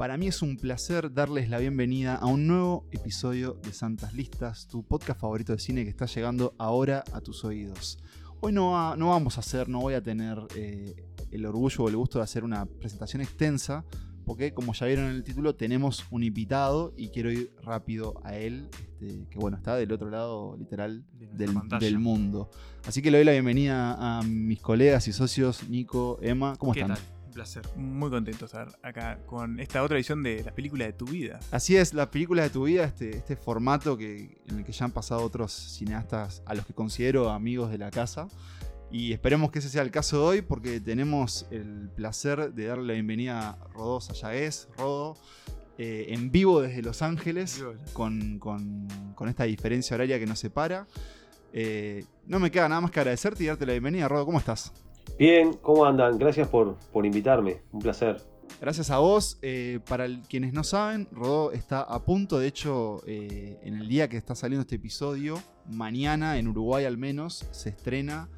Para mí es un placer darles la bienvenida a un nuevo episodio de Santas Listas, tu podcast favorito de cine que está llegando ahora a tus oídos. Hoy no, no vamos a hacer, no voy a tener eh, el orgullo o el gusto de hacer una presentación extensa, porque como ya vieron en el título tenemos un invitado y quiero ir rápido a él, este, que bueno, está del otro lado literal del, del, mundo. Así que le doy la bienvenida a mis colegas y socios, Nico, Emma, ¿cómo están? Placer. Muy contento de estar acá con esta otra edición de las películas de tu vida. Así es, las películas de tu vida, este, este formato que, en el que ya han pasado otros cineastas a los que considero amigos de la casa. Y esperemos que ese sea el caso de hoy porque tenemos el placer de darle la bienvenida a Rodó Sayagués, Rodo, eh, en vivo desde Los Ángeles, con, con, con, esta diferencia horaria que nos separa. Eh, no me queda nada más que agradecerte y darte la bienvenida. Rodo, ¿cómo estás? Bien, ¿cómo andan? Gracias por, por invitarme, un placer. Gracias a vos. Eh, para quienes no saben, Rodó está a punto, de hecho, eh, en el día que está saliendo este episodio, mañana, en Uruguay al menos, se estrena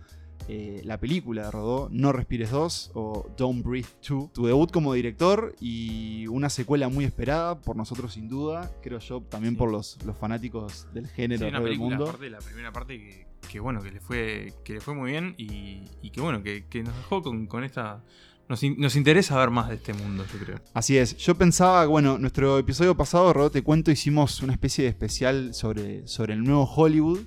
eh, la película de Rodó, No Respires 2 o Don't Breathe 2. Tu debut como director y una secuela muy esperada por nosotros sin duda, creo yo, también por los, los fanáticos del género sí, del mundo. la primera parte que que bueno, que le fue, que le fue muy bien y, que bueno, que, nos dejó con, esta. Nos, interesa ver más de este mundo, yo creo. Así es. Yo pensaba, bueno, nuestro episodio pasado, Rodó, te cuento, hicimos una especie de especial sobre, sobre el nuevo Hollywood.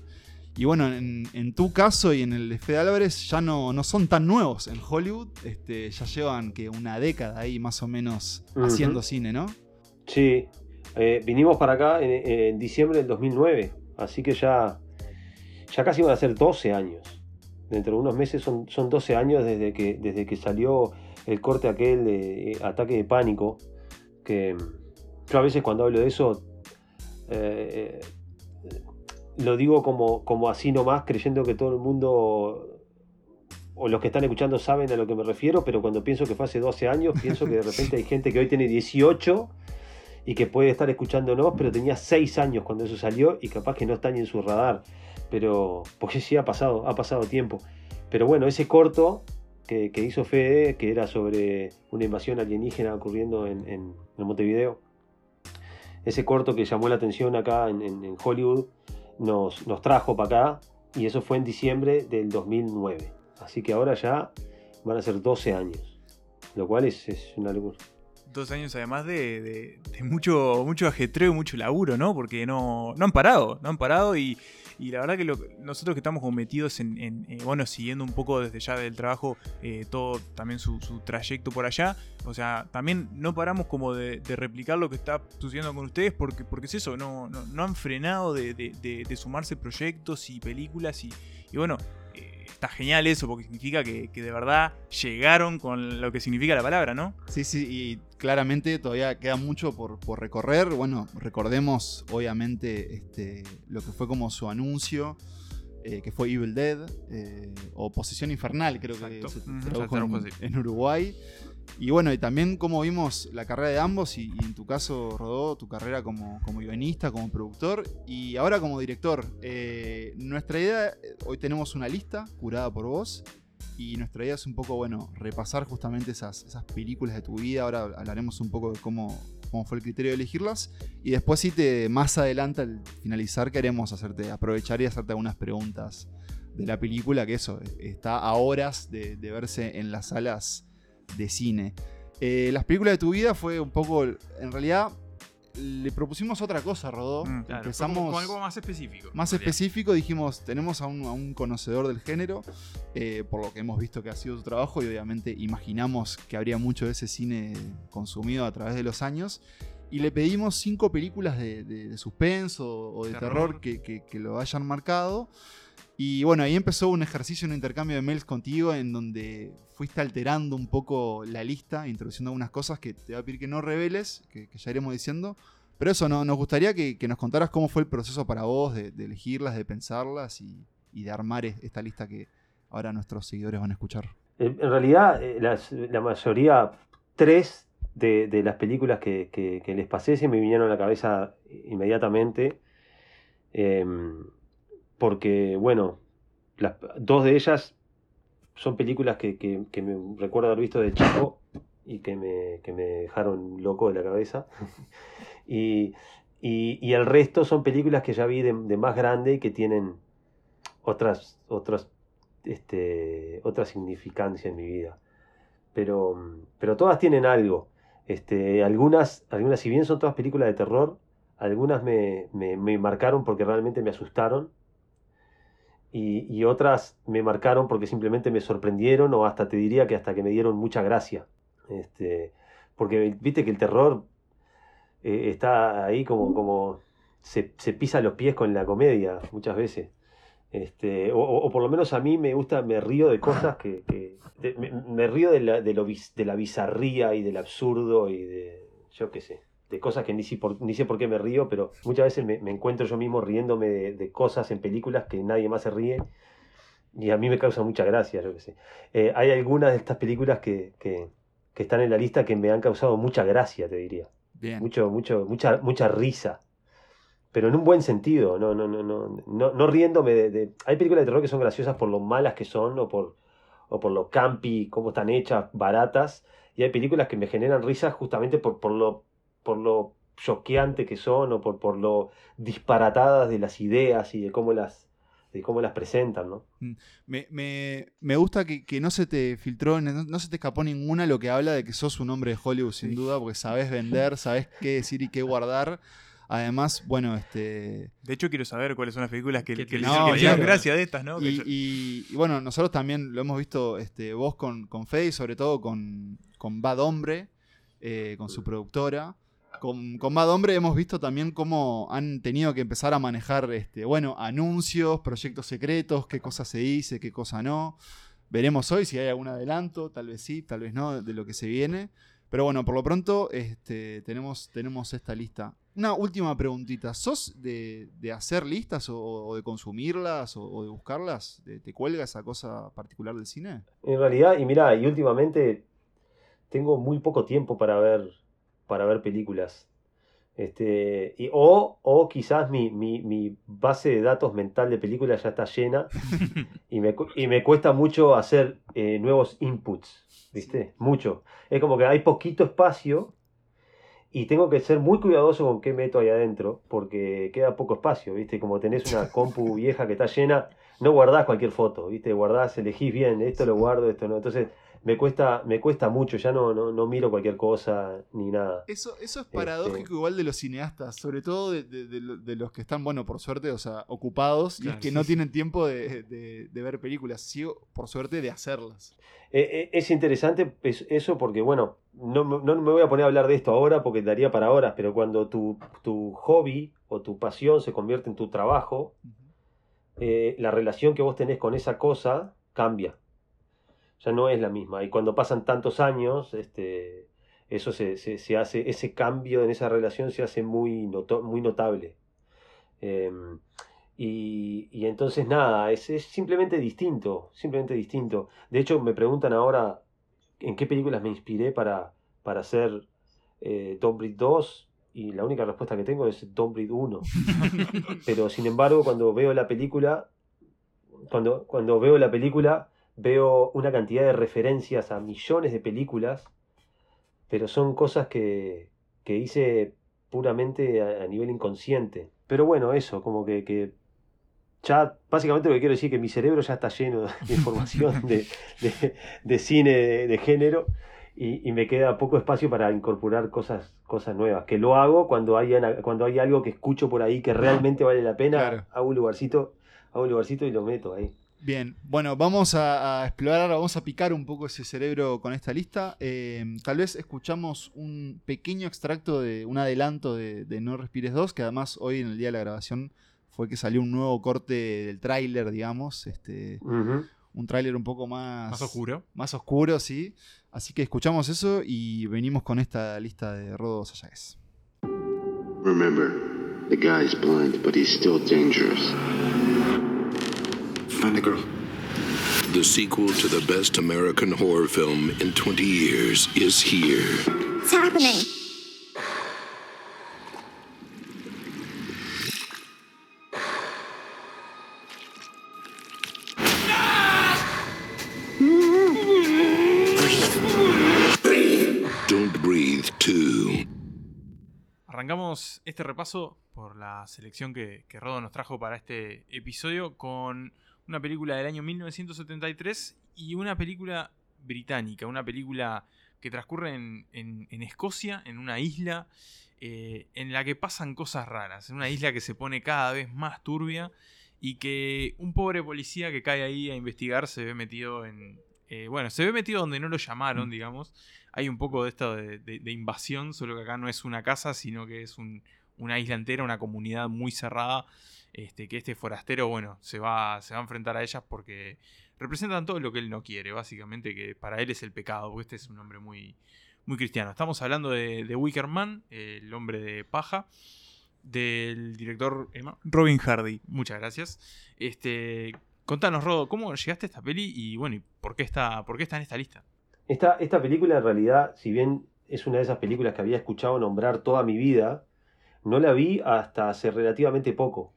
Y bueno, en, tu caso y en el de Fede Álvarez ya no, no son tan nuevos en Hollywood. Este, ya llevan que una década ahí más o menos haciendo cine, ¿no? Sí. Eh, vinimos para acá en, en, diciembre del 2009. Así que ya ya casi van a ser 12 años. Dentro de unos meses son, son 12 años desde que, desde que salió el corte aquel de eh, ataque de pánico. Que yo a veces cuando hablo de eso eh, eh, lo digo como, como así nomás, creyendo que todo el mundo o los que están escuchando saben a lo que me refiero, pero cuando pienso que fue hace 12 años, pienso que de repente hay gente que hoy tiene 18 y que puede estar escuchándonos, pero tenía 6 años cuando eso salió y capaz que no está ni en su radar pero porque sí ha pasado, ha pasado tiempo. Pero bueno, ese corto que, hizo Fede, que era sobre una invasión alienígena ocurriendo en, Montevideo, ese corto que llamó la atención acá en, Hollywood, nos, nos trajo para acá y eso fue en diciembre del 2009. Así que ahora ya van a ser 12 años, lo cual es, es una locura. Dos años además de, mucho, mucho ajetreo, mucho laburo, ¿no? Porque no, no han parado, no han parado y y la verdad que nosotros que estamos como metidos en, eh, bueno, siguiendo un poco desde ya del trabajo, eh, todo también su, trayecto por allá, o sea, también no paramos como de, replicar lo que está sucediendo con ustedes, porque, porque es eso, no, no, han frenado de, sumarse proyectos y películas y, bueno, está genial eso, porque significa que, de verdad llegaron con lo que significa la palabra, ¿no? Sí, sí, y claramente todavía queda mucho por, recorrer. Bueno, recordemos obviamente este, lo que fue como su anuncio. Eh, que fue Evil Dead, eh, o Posesión Infernal, creo que se tradujo en, Uruguay. Y bueno, y también como vimos la carrera de ambos, y, en tu caso, Rodó, tu carrera como, como guionista, como productor, y ahora como director. Eh, nuestra idea, hoy tenemos una lista curada por vos, y nuestra idea es un poco, bueno, repasar justamente esas, esas películas de tu vida. Ahora hablaremos un poco de cómo, cómo fue el criterio de elegirlas. Y después, sí, te, más adelante, al finalizar, queremos hacerte, aprovechar y hacerte algunas preguntas de la película, que eso, está a horas de, de verse en las salas de cine. Eh, las películas de tu vida fue un poco, en realidad, le propusimos otra cosa, Rodó. Mm, Empezamos con algo más específico. Más específico, dijimos, tenemos a un, conocedor del género, eh, por lo que hemos visto que ha sido su trabajo y obviamente imaginamos que habría mucho de ese cine consumido a través de los años. Y le pedimos cinco películas de, suspenso o de terror, que, que, lo hayan marcado. Y bueno, ahí empezó un ejercicio, un intercambio de mails contigo en donde fuiste alterando un poco la lista, introduciendo algunas cosas que te voy a pedir que no reveles, que, ya iremos diciendo. Pero eso, ¿no? nos gustaría que, nos contaras cómo fue el proceso para vos de, elegirlas, de pensarlas y, de armar esta lista que ahora nuestros seguidores van a escuchar. En, realidad, eh, la mayoría, tres de, las películas que, les pasé se me vinieron a la cabeza inmediatamente. Em, porque, bueno, las, dos de ellas son películas que, me recuerdo haber visto de chico y que me, que me dejaron loco de la cabeza. y, y, y, el resto son películas que ya vi de, de más grande y que tienen otras, otras, este, otra significancia en mi vida. Pero, pero todas tienen algo. Este, algunas, algunas, si bien son todas películas de terror, algunas me, me, me marcaron porque realmente me asustaron. Y, y, otras me marcaron porque simplemente me sorprendieron o hasta te diría que hasta que me dieron mucha gracia. Este, porque viste que el terror eh, está ahí como, como se, se, pisa los pies con la comedia muchas veces. Este, o, o, por lo menos a mí me gusta, me río de cosas que... que de, me, me, río de la, de, lo, de la bizarría y del absurdo y de, yo qué sé, de cosas que ni, si por, ni sé por qué me río, pero muchas veces me, me encuentro yo mismo riéndome de, de, cosas en películas que nadie más se ríe y a mí me causa mucha gracia, yo qué sé. Eh, hay algunas de estas películas que, que, que, están en la lista que me han causado mucha gracia, te diría. Bien. Mucho, mucho, mucha, mucha risa pero en un buen sentido, no, no, no, no, no, no riéndome de, de, Hay películas de terror que son graciosas por lo malas que son o por, o por lo campi, cómo están hechas, baratas, y hay películas que me generan risas justamente por, por lo por lo choqueante que son o por, por lo disparatadas de las ideas y de cómo las, de cómo las presentan, ¿no? Me, me, me gusta que, que, no se te filtró, no, no, se te escapó ninguna lo que habla de que sos un hombre de Hollywood, sin sí. duda, porque sabes vender, sabes qué decir y qué guardar. Además, bueno, este. De hecho, quiero saber cuáles son las películas que, que, que no, le hicieron gracia de estas, ¿no? Y, y, y, bueno, nosotros también lo hemos visto, este, vos con, con Fede, sobre todo con, con Bad Hombre, eh, con su productora. Con, con Bad Hombre hemos visto también cómo han tenido que empezar a manejar, este, bueno, anuncios, proyectos secretos, qué cosa se dice, qué cosa no. Veremos hoy si hay algún adelanto, tal vez sí, tal vez no, de lo que se viene. Pero bueno, por lo pronto este, tenemos, esta lista. Una última preguntita. ¿Sos de, de hacer listas o, de consumirlas o, o de buscarlas? ¿Te, ¿Te, cuelga esa cosa particular del cine? En realidad, y mira, y últimamente tengo muy poco tiempo para ver, para ver películas. Este, y, o, o quizás mi, mi, mi, base de datos mental de películas ya está llena y, me, y me cuesta mucho hacer eh, nuevos inputs, ¿viste? Mucho. Es como que hay poquito espacio y tengo que ser muy cuidadoso con qué meto ahí adentro porque queda poco espacio, ¿viste? Como tenés una compu vieja que está llena, no guardás cualquier foto, ¿viste? Guardás, elegís bien, esto lo guardo, esto no. Entonces me cuesta, me cuesta mucho, ya no, no, no miro cualquier cosa ni nada. Eso, eso es paradójico este... igual de los cineastas, sobre todo de, de, de, de, los que están, bueno, por suerte, o sea, ocupados claro, y que sí, no sí. tienen tiempo de, ver películas, sí, por suerte de hacerlas. Eh, es interesante eso porque, bueno, no, no, me voy a poner a hablar de esto ahora porque daría para horas, pero cuando tu, tu hobby o tu pasión se convierte en tu trabajo, uh -huh. eh, la relación que vos tenés con esa cosa cambia ya no es la misma. Y cuando pasan tantos años, este, eso se, se, se hace, ese cambio en esa relación se hace muy, noto, muy notable. Eh, y, y, entonces nada, es, es, simplemente distinto, simplemente distinto. De hecho, me preguntan ahora en qué películas me inspiré para, para hacer eh, Don't Breed 2 y la única respuesta que tengo es Don't Breed 1. Pero sin embargo, cuando veo la película, cuando, cuando veo la película, veo una cantidad de referencias a millones de películas, pero son cosas que, que hice puramente a, a, nivel inconsciente. Pero bueno, eso, como que, que, ya básicamente lo que quiero decir es que mi cerebro ya está lleno de información de, de, de cine de, de género y, y, me queda poco espacio para incorporar cosas, cosas nuevas. Que lo hago cuando hay, cuando hay algo que escucho por ahí que realmente vale la pena, claro. hago un lugarcito, hago un lugarcito y lo meto ahí. Bien, bueno, vamos a, a, explorar, vamos a picar un poco ese cerebro con esta lista. Eh, tal vez escuchamos un pequeño extracto de un adelanto de, de, No Respires 2, que además hoy en el día de la grabación fue que salió un nuevo corte del tráiler, digamos. Este, uh -huh. Un tráiler un poco más... Más oscuro. Más oscuro, sí. Así que escuchamos eso y venimos con esta lista de Rodo Sayagues. Remember, the guy is blind, but he's still dangerous. The sequel to the best American horror film in 20 years is here. It's happening. Don't breathe too. Arrancamos este repaso por la selección que, que Rodo nos trajo para este episodio con una película del año 1973 y una película británica, una película que transcurre en, en- en Escocia, en una isla eh, en la que pasan cosas raras, en una isla que se pone cada vez más turbia y que un pobre policía que cae ahí a investigar se ve metido en... eh, bueno, se ve metido donde no lo llamaron, digamos. Hay un poco de esto de, de- de invasión, solo que acá no es una casa, sino que es un- una isla entera, una comunidad muy cerrada, este, que este forastero, bueno, se va, se va a enfrentar a ellas porque representan todo lo que él no quiere, básicamente, que para él es el pecado, porque este es un hombre muy, muy cristiano. Estamos hablando de, de Wicker Man, el hombre de paja, del director Emma, Robin Hardy. Muchas gracias. Este, contanos, Rodo, ¿cómo llegaste a esta peli y bueno, y por qué está, por qué está en esta lista? Esta, esta película en realidad, si bien es una de esas películas que había escuchado nombrar toda mi vida, no la vi hasta hace relativamente poco.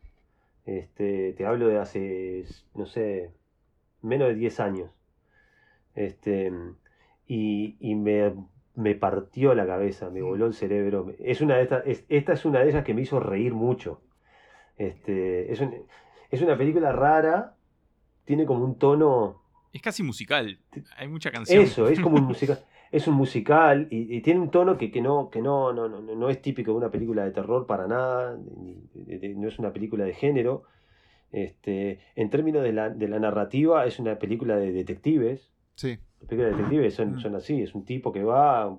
Este, te hablo de hace, no sé, menos de 10 años. Este, y, y me, me partió la cabeza, me voló el cerebro. Es una de estas, es- esta es una de ellas que me hizo reír mucho. Este, es, un- es una película rara, tiene como un tono Es casi musical. Hay mucha canción. eso, es como un musical. Es un musical y, y tiene un tono que, que no, que no, no, no, no es típico de una película de terror para nada, ni- de- de- no es una película de género. Este, en términos de la, de la narrativa, es una película de detectives. Sí. Las películas de detectives son, Mm. son así, es un tipo que va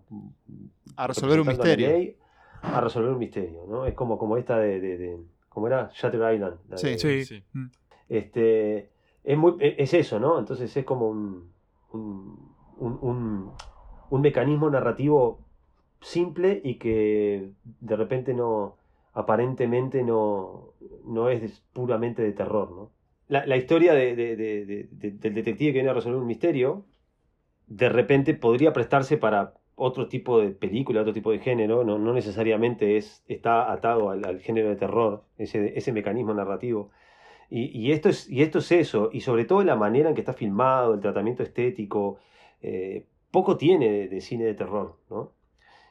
A resolver un a misterio. ley a resolver un misterio, ¿no? Es como, como esta de, de, de- ¿cómo era? Shutter Island. la Sí, de- Sí, Sí. Mm. este, es, muy, e- es eso, ¿no? Entonces es como un, un, un- un- un mecanismo narrativo simple y que de repente no, aparentemente no, no es puramente de terror, ¿no? La, la historia de- de- de- de- de- del detective que viene a resolver un misterio, de repente podría prestarse para otro tipo de película, otro tipo de género, no, no necesariamente es, está atado al, al género de terror, ese, ese mecanismo narrativo. Y, y esto es, y esto es eso, y sobre todo la manera en que está filmado, el tratamiento estético, eh, poco tiene de, cine de terror, ¿no?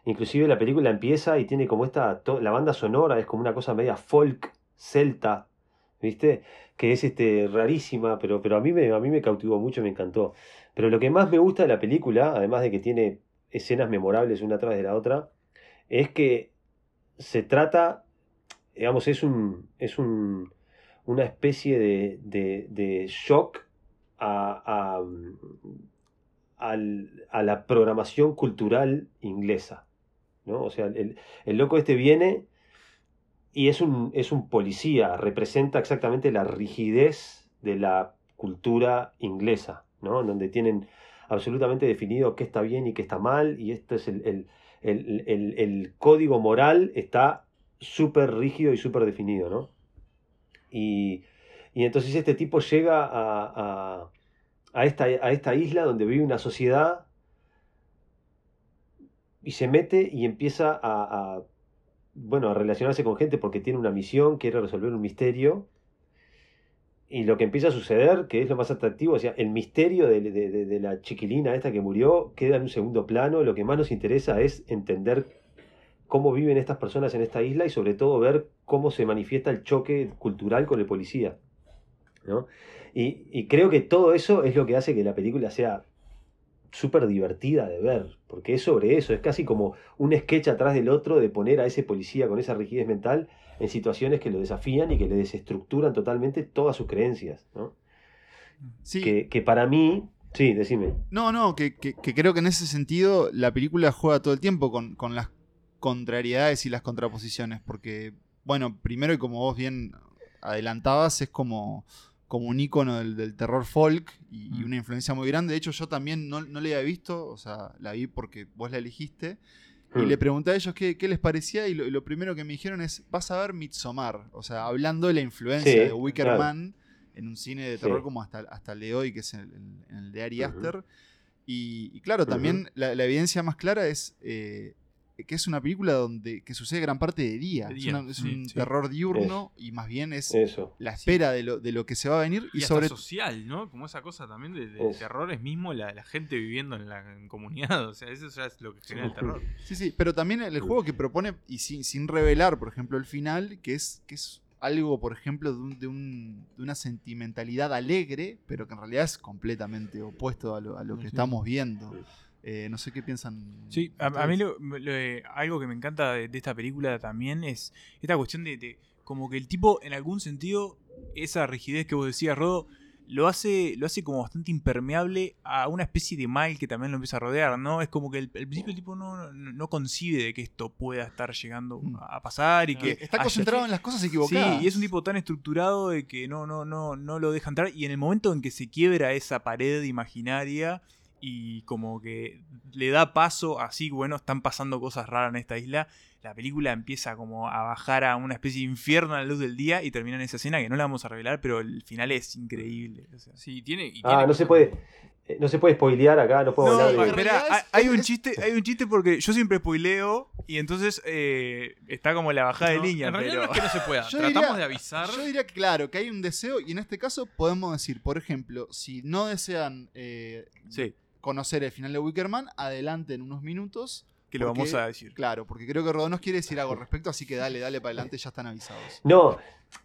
Inclusive la película empieza y tiene como esta, la banda sonora es como una cosa media folk, celta, ¿viste? Que es este, rarísima, pero, pero a, mí me, a mí me cautivó mucho, me encantó. Pero lo que más me gusta de la película, además de que tiene escenas memorables una tras de la otra, es que se trata, digamos, es un, es un, una especie de, de, shock a, al- a la programación cultural inglesa. ¿no? O sea, el, el loco este viene y es un, es un policía, representa exactamente la rigidez de la cultura inglesa, ¿no? donde tienen absolutamente definido qué está bien y qué está mal, y esto es el, el, el- el- código moral está súper rígido y súper definido, ¿no? Y, y entonces este tipo llega a- a esta, a esta isla donde vive una sociedad y se mete y empieza a, bueno, a relacionarse con gente porque tiene una misión, quiere resolver un misterio. Y lo que empieza a suceder, que es lo más atractivo, o sea, el misterio de, de- de- de la chiquilina esta que murió queda en un segundo plano. Lo que más nos interesa es entender cómo viven estas personas en esta isla y sobre todo ver cómo se manifiesta el choque cultural con el policía. ¿no? Y, y creo que todo eso es lo que hace que la película sea súper divertida de ver, porque es sobre eso, es casi como un sketch atrás del otro de poner a ese policía con esa rigidez mental en situaciones que lo desafían y que le desestructuran totalmente todas sus creencias. ¿no? Sí. Que, que para mí, sí, decime. No, no, que, que- que creo que en ese sentido la película juega todo el tiempo con, con las contrariedades y las contraposiciones. Porque, bueno, primero y como vos bien adelantabas, es como, como un icono del, del terror folk y, y Mm. una influencia muy grande. De hecho, yo también no, no la había visto, o sea, la vi porque vos la elegiste. Y Mm. le pregunté a ellos qué, qué les parecía y lo, y lo primero que me dijeron es, vas a ver Midsommar, o sea, hablando de la influencia Sí, de Wicker claro. Man en un cine de terror Sí. como hasta, hasta el de hoy, que es el, el- el de Ari. Aster. Y, y claro, también la, la evidencia más clara es eh, que es una película donde que sucede gran parte de día. De Es, día, una- es sí, un sí. terror diurno y más bien es Eso. la espera de, lo, de lo que se va a venir y, Y, hasta sobre social, ¿no? Como esa cosa también de, de terror es mismo la, la gente viviendo en la en comunidad. O sea, eso ya es lo que genera el terror. Sí, sí, pero también el juego que propone, y sin, sin revelar, por ejemplo, el final, que es, que es algo, por ejemplo, de, un- de un- de una sentimentalidad alegre, pero que en realidad es completamente opuesto a lo, a lo que Sí. estamos viendo. Eh, no sé qué piensan. Sí, a, a mí lo- lo- algo que me encanta de, de esta película también es esta cuestión de, de como que el tipo, en algún sentido, esa rigidez que vos decías, Rodo, lo hace, lo hace como bastante impermeable a una especie de mal que también lo empieza a rodear, ¿no? Es como que el- al principio el tipo no, no, no concibe de que esto pueda estar llegando Mm. a pasar y Que que está haya- concentrado en las cosas equivocadas. Sí, y es un tipo tan estructurado de que no, no, no, no lo deja entrar. Y en el momento en que se quiebra esa pared imaginaria y como que le da paso, así, bueno, están pasando cosas raras en esta isla, la película empieza como a bajar a una especie de infierno a la luz del día y termina en esa escena que no la vamos a revelar, pero el final es increíble. o sea. Sí, tiene. y Ah, no se puede. eh, No se puede spoilear acá, no puedo No, hablar de. espera, hay, un chiste, hay un chiste porque yo siempre spoileo y entonces eh, está como la bajada No, de línea, En realidad pero no es que no se pueda. Yo Tratamos diría- de avisar. Yo diría que claro, que hay un deseo y en este caso podemos decir, por ejemplo, si no desean eh, sí, conocer el final de Wickerman, adelanten unos minutos. que lo porque- vamos a decir. Claro, porque creo que Rodó nos quiere decir algo al respecto, así que dale, dale para adelante, ya están avisados. No,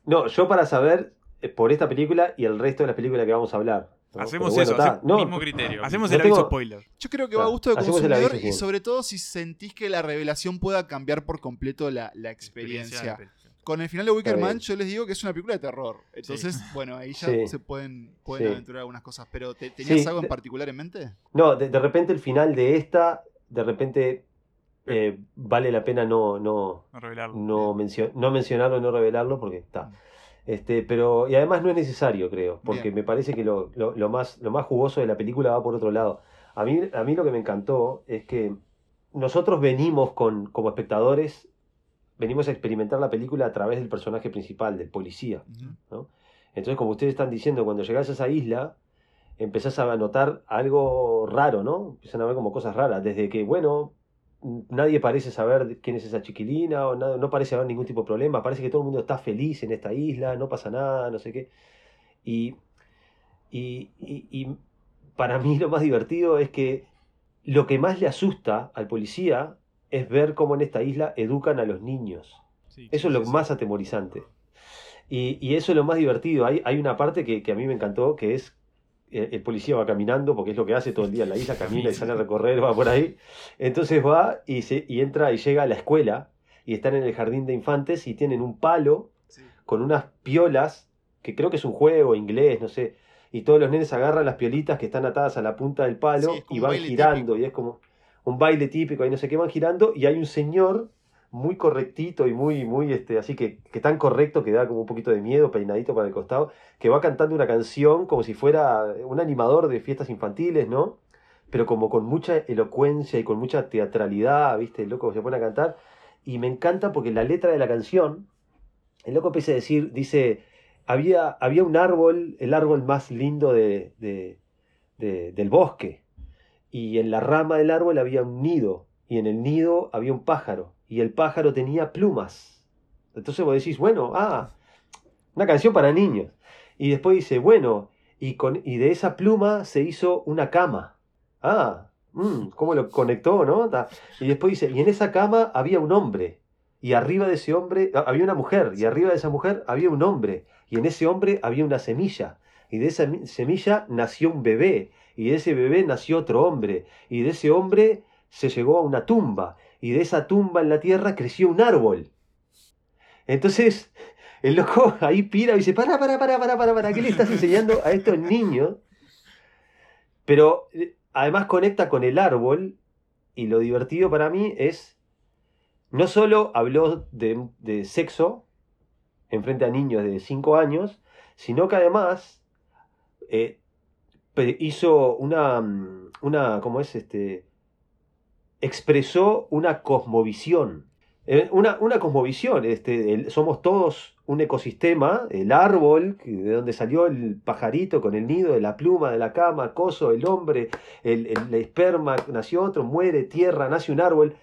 no, yo para saber eh, por esta película y el resto de las películas que vamos a hablar. ¿no? Hacemos eso, ta, hace- no, Mismo criterio. Hacemos el aviso tengo- spoiler. Yo creo que va a gusto el consumidor aviso, y sobre todo si sentís que la revelación pueda cambiar por completo la, la experiencia. de la película. Con el final de Wickerman bien. yo les digo que es una película de terror. Entonces, bueno, ahí ya Sí. se pueden, pueden Sí. aventurar algunas cosas. Pero ¿te- ¿tenías Sí, algo en particular en mente? No, de, de repente el final de esta, de repente eh, vale la pena no, no, No revelarlo. no, mencio- no mencionarlo no revelarlo porque está. Este, pero, y además no es necesario, creo, porque Bien. me parece que lo, lo- lo más, lo más jugoso de la película va por otro lado. A mí, a mí lo que me encantó es que nosotros venimos con, como espectadores, venimos a experimentar la película a través del personaje principal, del policía. Ujú. Entonces, como ustedes están diciendo, cuando llegás a esa isla, empezás a notar algo raro, ¿no? Empiezan a ver como cosas raras, desde que, bueno, nadie parece saber quién es esa chiquilina, o nada, no parece haber ningún tipo de problema, parece que todo el mundo está feliz en esta isla, no pasa nada, no sé qué. Y, y, y- y para mí lo más divertido es que lo que más le asusta al policía es ver cómo en esta isla educan a los niños. Sí, Eso es lo sí, sí. más atemorizante. Y, y eso es lo más divertido. Hay, hay una parte que, que a mí me encantó, que es eh, el policía va caminando, porque es lo que hace todo el día en la isla, camina y sale a recorrer, va por ahí. Entonces va y, se, y entra y llega a la escuela, y están en el jardín de infantes y tienen un palo con unas piolas, que creo que es un juego inglés, no sé. Y todos los nenes agarran las piolitas que están atadas a la punta del palo y van girando, típico. y es como un baile típico, y no sé qué, van girando, y hay un señor muy correctito y muy, muy, este, así que, que tan correcto que da como un poquito de miedo, peinadito para el costado, que va cantando una canción como si fuera un animador de fiestas infantiles, ¿no? Pero como con mucha elocuencia y con mucha teatralidad, ¿viste? El loco se pone a cantar. Y me encanta porque la letra de la canción, el loco empieza a decir, dice, había, había un árbol, el árbol más lindo de- del bosque, y en la rama del árbol había un nido, y en el nido había un pájaro, y el pájaro tenía plumas. Entonces vos decís, bueno, ah, una canción para niños. Y después dice, bueno, y, con, y de esa pluma se hizo una cama. Ah, mm, ¿cómo lo conectó, no? Y después dice, y en esa cama había un hombre, y arriba de ese hombre ah, había una mujer, y arriba de esa mujer había un hombre, y en ese hombre había una semilla, y de esa mi- semilla nació un bebé, y de ese bebé nació otro hombre, y de ese hombre se llegó a una tumba, y de esa tumba en la tierra creció un árbol. Entonces, el loco ahí pira y dice, para, para, para, para, para, para, ¿qué le estás enseñando a estos niños? Pero eh, además conecta con el árbol y lo divertido para mí es, no solo habló de, sexo en frente a niños de 5 años, sino que además eh, hizo una, mm, una, ¿cómo es? Este, expresó una cosmovisión. Eh, Una, una cosmovisión, este, el- somos todos un ecosistema, el árbol, de donde salió el pajarito con el nido, de la pluma, de la cama, coso, el hombre, el, el esperma, nació otro, muere, tierra, nace un árbol.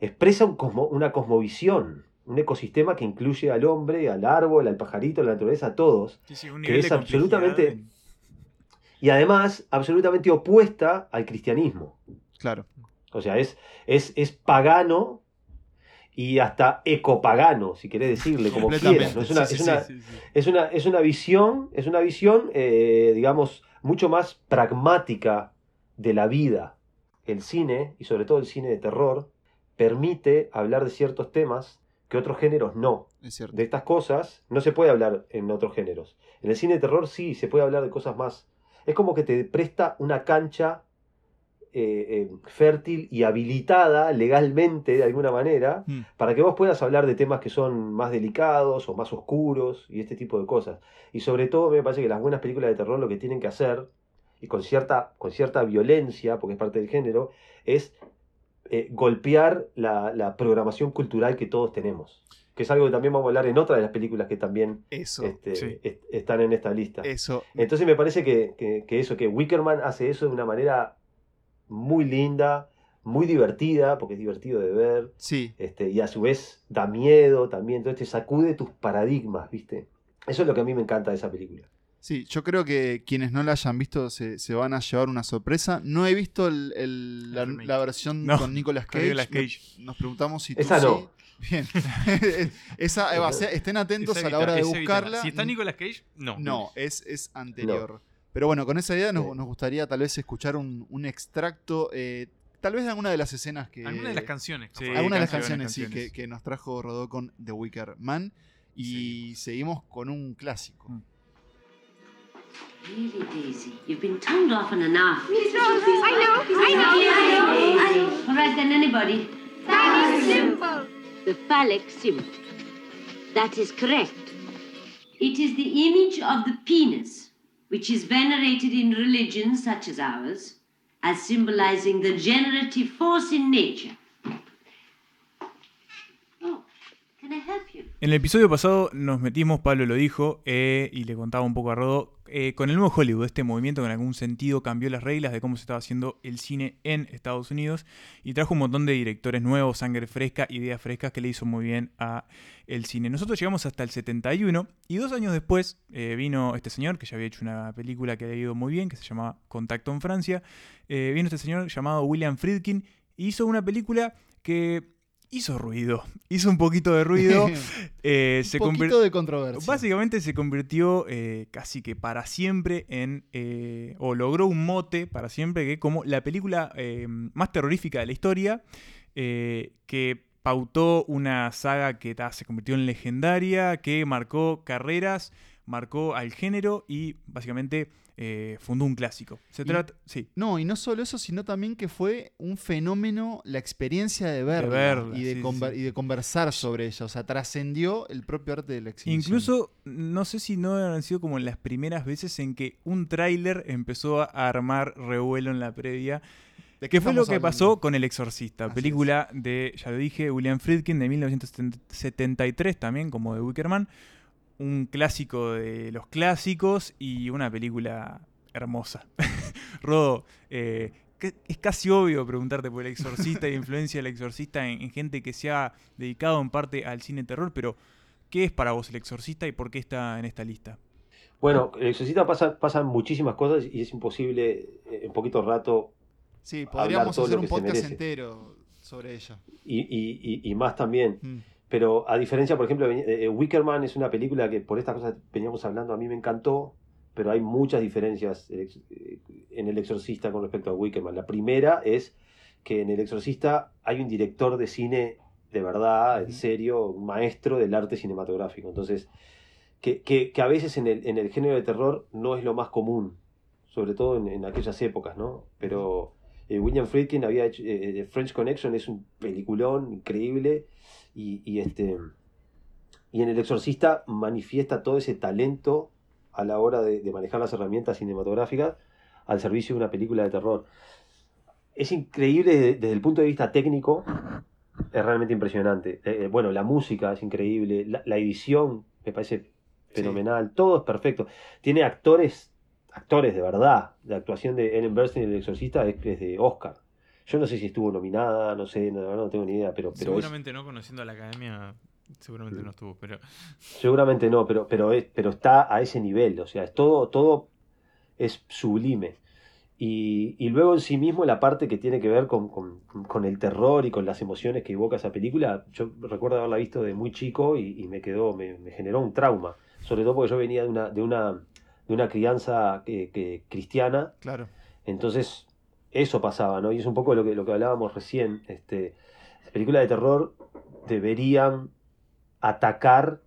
expresa un cosmo- una cosmovisión, un ecosistema que incluye al hombre, al árbol, al pajarito, a la naturaleza, a todos. Sí, sí, un que es absolutamente- en- Y además, absolutamente opuesta al cristianismo. Claro. O sea, es, es, es pagano y hasta ecopagano, si querés decirle, como quieras. ¿no? Es, una, sí, es, una, Sí, sí. es, una, es una visión, es una visión, eh, digamos, mucho más pragmática de la vida. El cine, y sobre todo el cine de terror, permite hablar de ciertos temas que otros géneros no. Es cierto. De estas cosas no se puede hablar en otros géneros. En el cine de terror sí, se puede hablar de cosas más. Es como que te presta una cancha eh, eh, fértil y habilitada legalmente, de alguna manera, Mm. para que vos puedas hablar de temas que son más delicados o más oscuros y este tipo de cosas. Y sobre todo me parece que las buenas películas de terror lo que tienen que hacer, y con cierta, con cierta violencia, porque es parte del género, es eh, golpear la, la programación cultural que todos tenemos. Que es algo que también vamos a hablar en otra de las películas que también Eso. este, sí. est- están en esta lista. Eso. Entonces me parece que, que- que eso, que Wickerman hace eso de una manera muy linda, muy divertida, porque es divertido de ver, Sí. este, y a su vez da miedo también, entonces te sacude tus paradigmas, ¿viste? Eso es lo que a mí me encanta de esa película. Sí, yo creo que quienes no la hayan visto se, se van a llevar una sorpresa. No he visto el- la, versión No, con Nicolas Cage. Nicolas Cage. Me- Nos preguntamos si tú Esa sí. no. Bien. Esa, Eva, estén atentos a la hora de evita. buscarla. Si está Nicolas Cage, no. No, es, es anterior. Pero bueno, con esa idea nos, Sí. nos gustaría tal vez escuchar un, un extracto, eh, tal vez de alguna de las escenas que... Alguna de las canciones. Sí. alguna de las canciones, canciones, sí, canciones. que, que nos trajo Rodó con The Wicker Man. Y seguimos con un clásico. Mm. Really, Daisy, you've been toned often enough. Miss Rose, I know, I know. I know. All right then, anybody. That is simple. The phallic symbol. That is correct. It is the image of the penis, which is venerated in religions such as ours, as symbolizing the generative force in nature. Oh, can I help you? En el episodio pasado nos metimos, Pablo lo dijo, eh, y le contaba un poco a Rodo, eh, con el nuevo Hollywood, este movimiento que en algún sentido cambió las reglas de cómo se estaba haciendo el cine en Estados Unidos y trajo un montón de directores nuevos, sangre fresca, ideas frescas que le hizo muy bien a el cine. Nosotros llegamos hasta el 71 y dos años después eh, vino este señor que ya había hecho una película que había ido muy bien, que se llamaba Contacto en Francia. Eh, vino este señor llamado William Friedkin y hizo una película que hizo ruido, hizo un poquito de ruido. eh, se un convirtió poquito de controversia. Básicamente se convirtió eh, casi que para siempre en, eh, o logró un mote para siempre, que como la película más terrorífica de la historia, que pautó una saga que ta, se convirtió en legendaria, que marcó carreras, marcó al género y básicamente eh, fundó un clásico. Se Y- trata, sí, No, y no solo eso, sino también que fue un fenómeno la experiencia de verla, verla, y, de sí, conver- sí. y de conversar sobre ella. O sea, trascendió el propio arte de la exhibición. Incluso, no sé si no han sido como las primeras veces en que un tráiler empezó a armar revuelo en la previa. ¿De Que fue lo que hablando? pasó con El Exorcista, Así película de, ya lo dije, William Friedkin de 1973 también, como de Wickerman. Un clásico de los clásicos y una película hermosa. Rodo, eh, que- es casi obvio preguntarte por El Exorcista y la influencia del Exorcista en, en gente que se ha dedicado en parte al cine terror, pero ¿qué es para vos El Exorcista y por qué está en esta lista? Bueno, el exorcista pasa, pasan muchísimas cosas y es imposible eh, en poquito rato Sí, hablar podríamos todo hacer lo un que se podcast merece. entero sobre ella. y, y- y- y más también. Mm. Pero a diferencia, por ejemplo, eh, Wickerman es una película que por estas cosas veníamos hablando, a mí me encantó, pero hay muchas diferencias eh, eh, en El Exorcista con respecto a Wickerman. La primera es que en El Exorcista hay un director de cine de verdad, en serio, un maestro del arte cinematográfico. Entonces, que, que- que a veces en el, en el género de terror no es lo más común, sobre todo en, en aquellas épocas, ¿no? Pero eh, William Friedkin había hecho, eh, French Connection es un peliculón increíble y, y este y en El Exorcista manifiesta todo ese talento a la hora de, de manejar las herramientas cinematográficas al servicio de una película de terror. Es increíble desde, desde el punto de vista técnico, es realmente impresionante. Eh, eh, bueno, la música es increíble, la, la edición me parece fenomenal, todo es perfecto. Tiene actores, actores de verdad. La actuación de Ellen Burstyn en El Exorcista es, es de Oscar. Yo no sé si estuvo nominada, no sé, no, no tengo ni idea, pero, pero es- Seguramente no, conociendo a la academia, seguramente no estuvo, pero seguramente no, pero, pero, es, pero está a ese nivel, o sea, es todo, todo es sublime. Y, y luego en sí mismo la parte que tiene que ver con, con- con el terror y con las emociones que evoca esa película, yo recuerdo haberla visto de muy chico y, y me quedó, me, me generó un trauma, sobre todo porque yo venía de una, de una, de una crianza que- que cristiana Claro. entonces, eso pasaba, ¿no? Y es un poco lo que, lo que hablábamos recién. Este, las películas de terror deberían atacar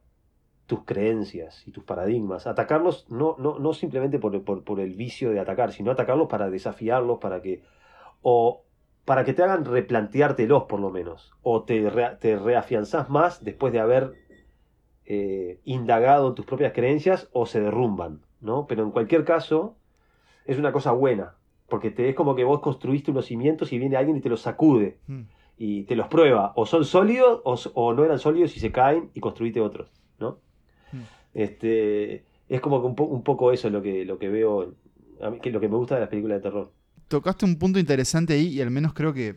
tus creencias y tus paradigmas. Atacarlos no, no, no simplemente por, por, el vicio de atacar, sino atacarlos para desafiarlos, para que. o para que te hagan replanteártelos por lo menos. O te, rea- te reafianzás más después de haber eh, indagado tus propias creencias o se derrumban, ¿no? Pero en cualquier caso, es una cosa buena. Porque te, es como que vos construiste unos cimientos y viene alguien y te los sacude Mm. y te los prueba. O son sólidos o, no eran sólidos y se caen y construiste otros, ¿no? Mm. Este, es como que un, po- un poco eso lo que, lo que veo, a mí, que lo que me gusta de las películas de terror. Tocaste un punto interesante ahí y al menos creo que,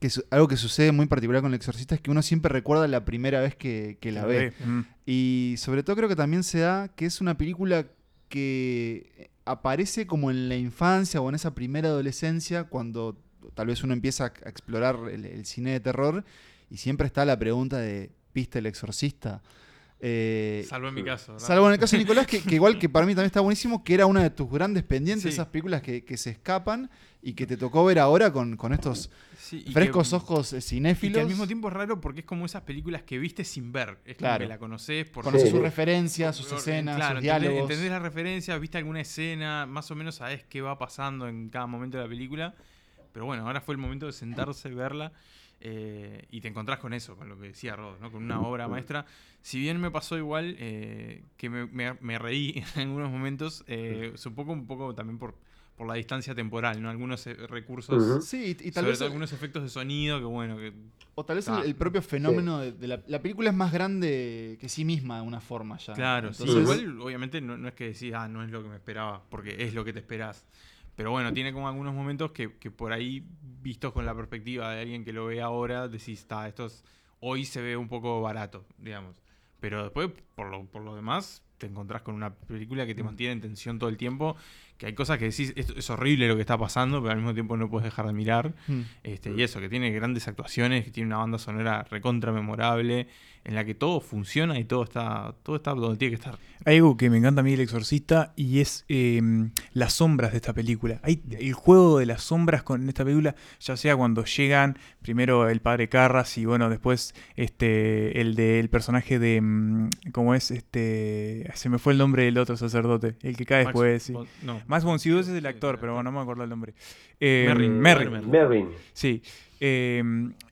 que su- algo que sucede muy particular con el exorcista es que uno siempre recuerda la primera vez que, que la ve. Mm. Y sobre todo creo que también se da que es una película que aparece como en la infancia o en esa primera adolescencia cuando tal vez uno empieza a explorar el, el cine de terror y siempre está la pregunta de ¿viste el exorcista? Eh, salvo en mi caso. ¿verdad? Salvo en el caso de Nicolás, que, que igual que para mí también está buenísimo, que era una de tus grandes pendientes, Sí. esas películas que, que se escapan y que te tocó ver ahora con, con estos Sí, y frescos que- ojos eh, Y cinéfilos. que al mismo tiempo es raro porque es como esas películas que viste sin ver. Es como Claro. que la conoces por Conoces Sí, sus referencias, sus por- escenas, claro, sus entendés- diálogos. Entendés la referencia, viste alguna escena, más o menos sabés qué va pasando en cada momento de la película. Pero bueno, ahora fue el momento de sentarse y verla. Eh, y te encontrás con eso, con lo que decía Rod, ¿no? con una obra maestra. Si bien me pasó igual, eh, que me, me- me reí en algunos momentos, eh, supongo un poco también por, por la distancia temporal, ¿no? Algunos eh, recursos, Ujú. Sí, y, y tal sobre vez todo algunos efectos de sonido, que bueno, que O tal vez Ah, el, el propio fenómeno de, de la, la película es más grande que sí misma de una forma ya. Claro, sí. Entonces, Igual, obviamente, no, no es que decís, ah, no es lo que me esperaba, porque es lo que te esperás. Pero bueno, tiene como algunos momentos que, que por ahí, vistos con la perspectiva de alguien que lo ve ahora, decís, está, esto es- hoy se ve un poco barato, digamos. Pero después, por lo, por lo demás, te encontrás con una película que te mantiene en tensión todo el tiempo, que hay cosas que decís, esto es horrible lo que está pasando, pero al mismo tiempo no puedes dejar de mirar. mm. Este, y eso, que tiene grandes actuaciones, que tiene una banda sonora recontra memorable, en la que todo funciona y todo está, todo está donde tiene que estar. Hay algo que me encanta a mí del exorcista y es eh, las sombras de esta película. Hay el juego de las sombras con esta película, ya sea cuando llegan primero el padre Carras y bueno, después este el del personaje de mm, ¿cómo es? Este se me fue el nombre del otro sacerdote, el que cae Max después, sí. von- no. Max von Sydow es el actor, pero bueno, no me acuerdo el nombre. Eh, Merrin. Merrin. Merrin. Merrin. Sí. Eh,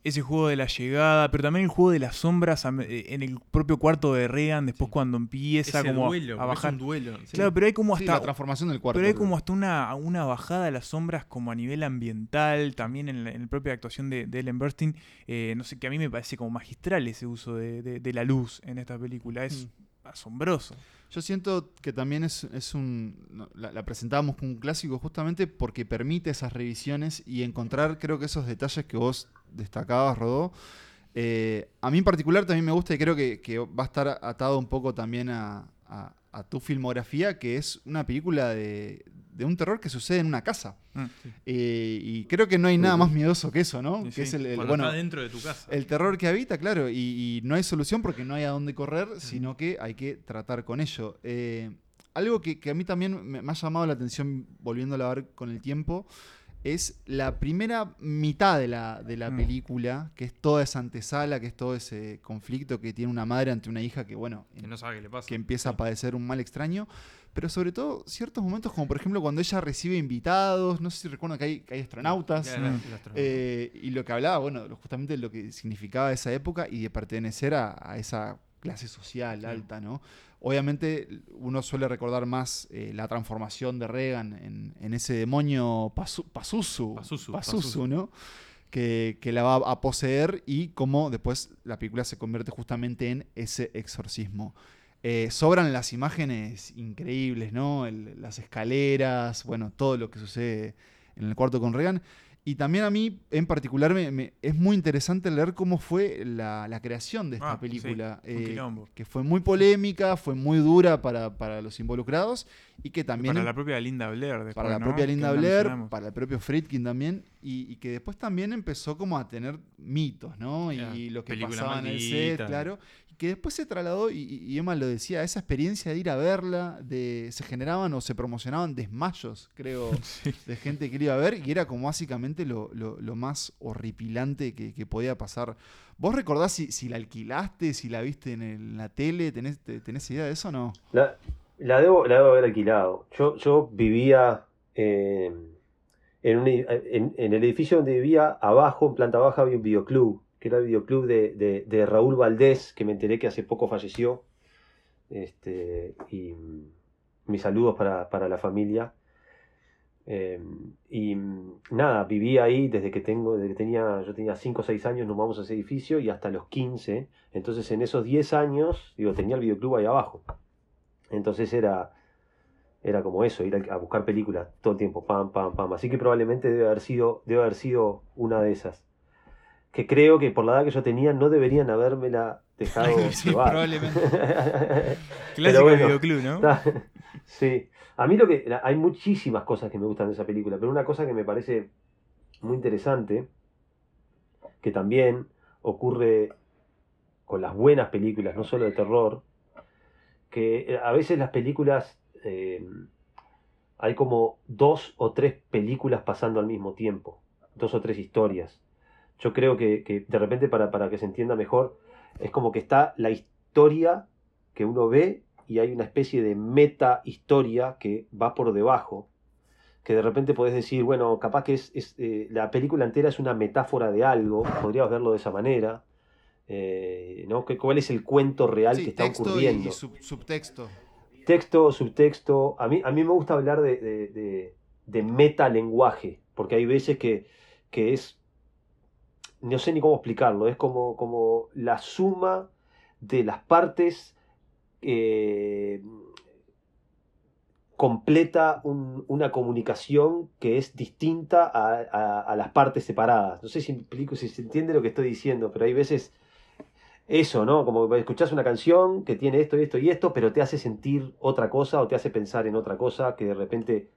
ese juego de la llegada, pero también el juego de las sombras eh, en el propio cuarto de Regan, después cuando empieza Ese como a- duelo, a bajar. Es un duelo. sí. Claro, pero hay como Sí, hasta la transformación del cuarto. pero hay como hasta una, una bajada de las sombras como a nivel ambiental, también en la, en la propia actuación de, de Ellen Burstyn. eh, no sé, que a mí me parece como magistral ese uso de, de- de la luz en esta película. Es asombroso. Yo siento que también es, es un. La, presentábamos como un clásico justamente porque permite esas revisiones y encontrar, creo que esos detalles que vos destacabas, Rodó. eh, a mí en particular también me gusta y creo que, va a estar atado un poco también a tu filmografía, que es una película de, de un terror que sucede en una casa. Mm. Eh, y creo que no hay nada más miedoso que eso, ¿no? Sí, que sí. es el, el- bueno, está dentro de tu casa. el terror que habita, claro, y, y no hay solución porque no hay a dónde correr, sino que hay que tratar con ello. Eh, algo que, que a mí también me, me ha llamado la atención, volviéndolo a ver con el tiempo, es la primera mitad de la, de la Mm. película, que es toda esa antesala, que es todo ese conflicto que tiene una madre ante una hija que, bueno, que no sabe qué le pasa. que empieza a padecer un mal extraño, pero sobre todo ciertos momentos como por ejemplo cuando ella recibe invitados, no sé si recuerdan que hay, que hay astronautas. Mm. Eh, y lo que hablaba, bueno, justamente lo que significaba esa época y de pertenecer a, a esa clase social alta, ¿no? Obviamente uno suele recordar más eh, la transformación de Reagan en, en ese demonio Pazuzu, Pazuzu. ¿no? Que, que la va a poseer y cómo después la película se convierte justamente en ese exorcismo. Eh, sobran las imágenes increíbles, ¿no? El- las escaleras, bueno, todo lo que sucede en el cuarto con Reagan. Y también a mí, en particular, me, me- es muy interesante leer cómo fue la, la creación de esta Ah, película. eh, que fue muy polémica, fue muy dura para, para los involucrados y que también para la propia Linda Blair. Después, para la ¿no? propia Linda la Blair, para el propio Friedkin también, y, y que después también empezó como a tener mitos, ¿no? Y lo que pasaba en el set, claro. Que después se trasladó, y, y Emma lo decía, esa experiencia de ir a verla, de se generaban o se promocionaban desmayos, creo, de gente que iba a ver, y era como básicamente lo, lo- lo más horripilante que, que podía pasar. ¿Vos recordás si, si la alquilaste, si la viste en, el- en la tele? ¿Tenés, te- ¿Tenés idea de eso o no? La, la debo, la debo haber alquilado. Yo, yo vivía eh, en, un edi- en, en el edificio donde vivía, abajo, en planta baja, había un videoclub, que era el videoclub de, de- Raúl Valdés, que me enteré que hace poco falleció. Este, y mm, mis saludos para, para la familia. Eh, y mm, nada, vivía ahí desde que tengo, desde que tenía, yo tenía 5 o 6 años, nos vamos a ese edificio y hasta los 15. Entonces en esos 10 años, digo, tenía el videoclub ahí abajo. Entonces era, era como eso, ir a buscar películas todo el tiempo, pam, pam, pam. Así que probablemente debe haber sido, debe haber sido una de esas. Que creo que por la edad que yo tenía no deberían habérmela dejado Sí, llevar. probablemente. Clásico bueno. videoclub, ¿no? Está- Sí. A mí lo que. Hay muchísimas cosas que me gustan de esa película, pero una cosa que me parece muy interesante, que también ocurre con las buenas películas, no solo de terror, que eh, a veces las películas. eh, hay como dos o tres películas pasando al mismo tiempo, dos o tres historias. Yo creo que, que de repente, para, para que se entienda mejor, es como que está la historia que uno ve y hay una especie de meta historia que va por debajo, que de repente podés decir, bueno, capaz que es, es, eh, la película entera es una metáfora de algo, podrías verlo de esa manera, eh, ¿no? ¿Cuál es el cuento real Sí, que está texto ocurriendo? y sub- subtexto. Texto, subtexto. A mí, a mí me gusta hablar de, de, de, de metalenguaje, porque hay veces que, que es. No sé ni cómo explicarlo, es como, como la suma de las partes eh, completa un- una comunicación que es distinta a, las partes separadas. No sé si, explico, si se entiende lo que estoy diciendo, pero hay veces eso, ¿no? Como escuchás una canción que tiene esto esto y esto, pero te hace sentir otra cosa o te hace pensar en otra cosa que de repente...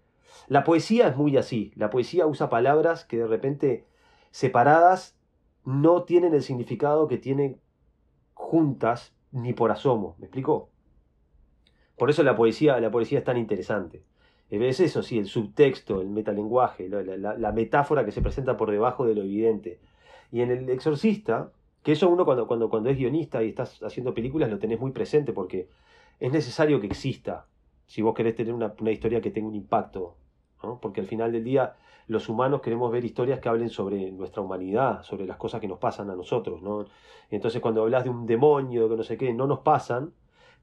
La poesía es muy así. La poesía usa palabras que de repente separadas no tienen el significado que tienen juntas ni por asomo. ¿Me explico? Por eso la poesía, la poesía es tan interesante. Es eso, sí, el subtexto, el metalenguaje, la, la- metáfora que se presenta por debajo de lo evidente. Y en El Exorcista, que eso uno cuando, cuando, cuando es guionista y estás haciendo películas lo tenés muy presente porque es necesario que exista si vos querés tener una, una historia que tenga un impacto. ¿no? Porque al final del día los humanos queremos ver historias que hablen sobre nuestra humanidad, sobre las cosas que nos pasan a nosotros. ¿no? Entonces cuando hablas de un demonio, que no sé qué, no nos pasan,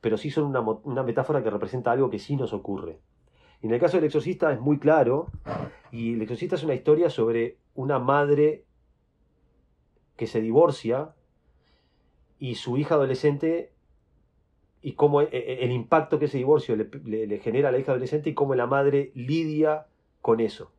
pero sí son una, una metáfora que representa algo que sí nos ocurre. Y en el caso del exorcista es muy claro, y el exorcista es una historia sobre una madre que se divorcia y su hija adolescente y cómo e- e- el impacto que ese divorcio le- le genera a la hija adolescente y cómo la madre lidia con eso.